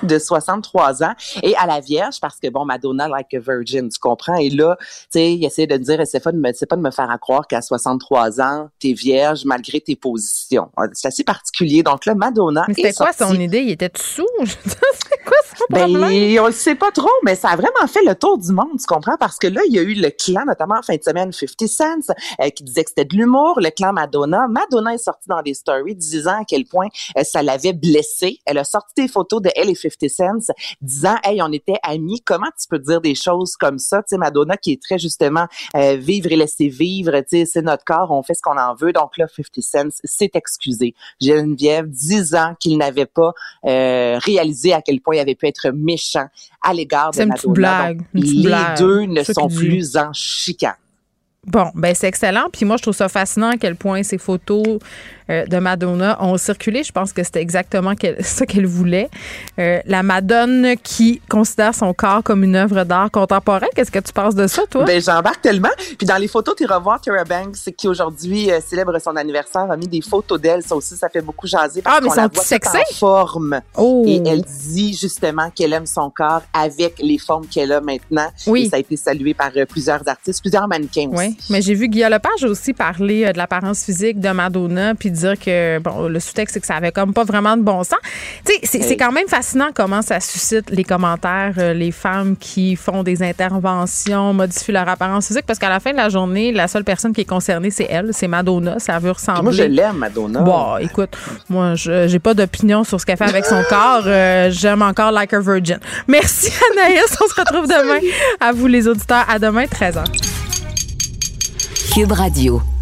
De 63 ans. Et à la Vierge, parce que bon, Madonna like a virgin, tu comprends? Et là, tu sais, il essaie de dire, c'est pas de me, c'est pas de me faire à croire qu'à 63 ans, t'es vierge malgré tes positions. C'est assez particulier. Donc là, Madonna Mais c'était quoi son idée? Il était sous? c'est quoi son problème? ben, on le sait pas trop, mais ça a vraiment fait le tour du monde, tu comprends? Parce que là, il y a eu le clan, notamment en fin de semaine, 50 Cent, euh, qui disait que c'était de l'humour, le clan Madonna. Madonna est sortie dans des stories disant à quel point euh, ça l'avait blessée. Elle a sorti des photos de elle et 50 Cent disant, hey, on était amis. Comment tu peux dire des choses comme ça? Tu sais, Madonna qui est très justement euh, vivre et laisser vivre, tu sais, c'est notre corps, on fait ce qu'on en veut. Donc là, 50 Cent s'est excusé. Geneviève, 10 ans qu'il n'avait pas euh, réalisé à quel point il avait pu être méchant à l'égard de Madonna. blague, Donc, les blague. deux ne sont plus en chicane. Bon, ben c'est excellent. Puis moi, je trouve ça fascinant à quel point ces photos euh, de Madonna ont circulé. Je pense que c'était exactement quel- ça qu'elle voulait. Euh, la Madone qui considère son corps comme une œuvre d'art contemporain. Qu'est-ce que tu penses de ça, toi? Ben, j'embarque tellement. Puis dans les photos, tu revois Tara Banks, qui aujourd'hui euh, célèbre son anniversaire, a mis des photos d'elle. Ça aussi, ça fait beaucoup jaser. Parce Ah, mais qu'on la voit en forme. Oh. Et elle dit justement qu'elle aime son corps avec les formes qu'elle a maintenant. Oui. Et ça a été salué par euh, plusieurs artistes, plusieurs mannequins aussi. Oui. Mais j'ai vu Guillaume Lepage aussi parler euh, de l'apparence physique de Madonna, puis dire que, bon, le sous-texte, c'est que ça avait comme pas vraiment de bon sens. Tu sais, c'est quand même fascinant comment ça suscite les commentaires, euh, les femmes qui font des interventions, modifient leur apparence physique, parce qu'à la fin de la journée, la seule personne qui est concernée, c'est elle, c'est Madonna. Ça veut ressembler. moi, je l'aime, Madonna. Bon, écoute, moi, j'ai pas d'opinion sur ce qu'elle fait avec son corps. Euh, j'aime encore Like a Virgin. Merci, Anaïs. On se retrouve demain. À vous, les auditeurs. À demain, 13h. Cube Radio.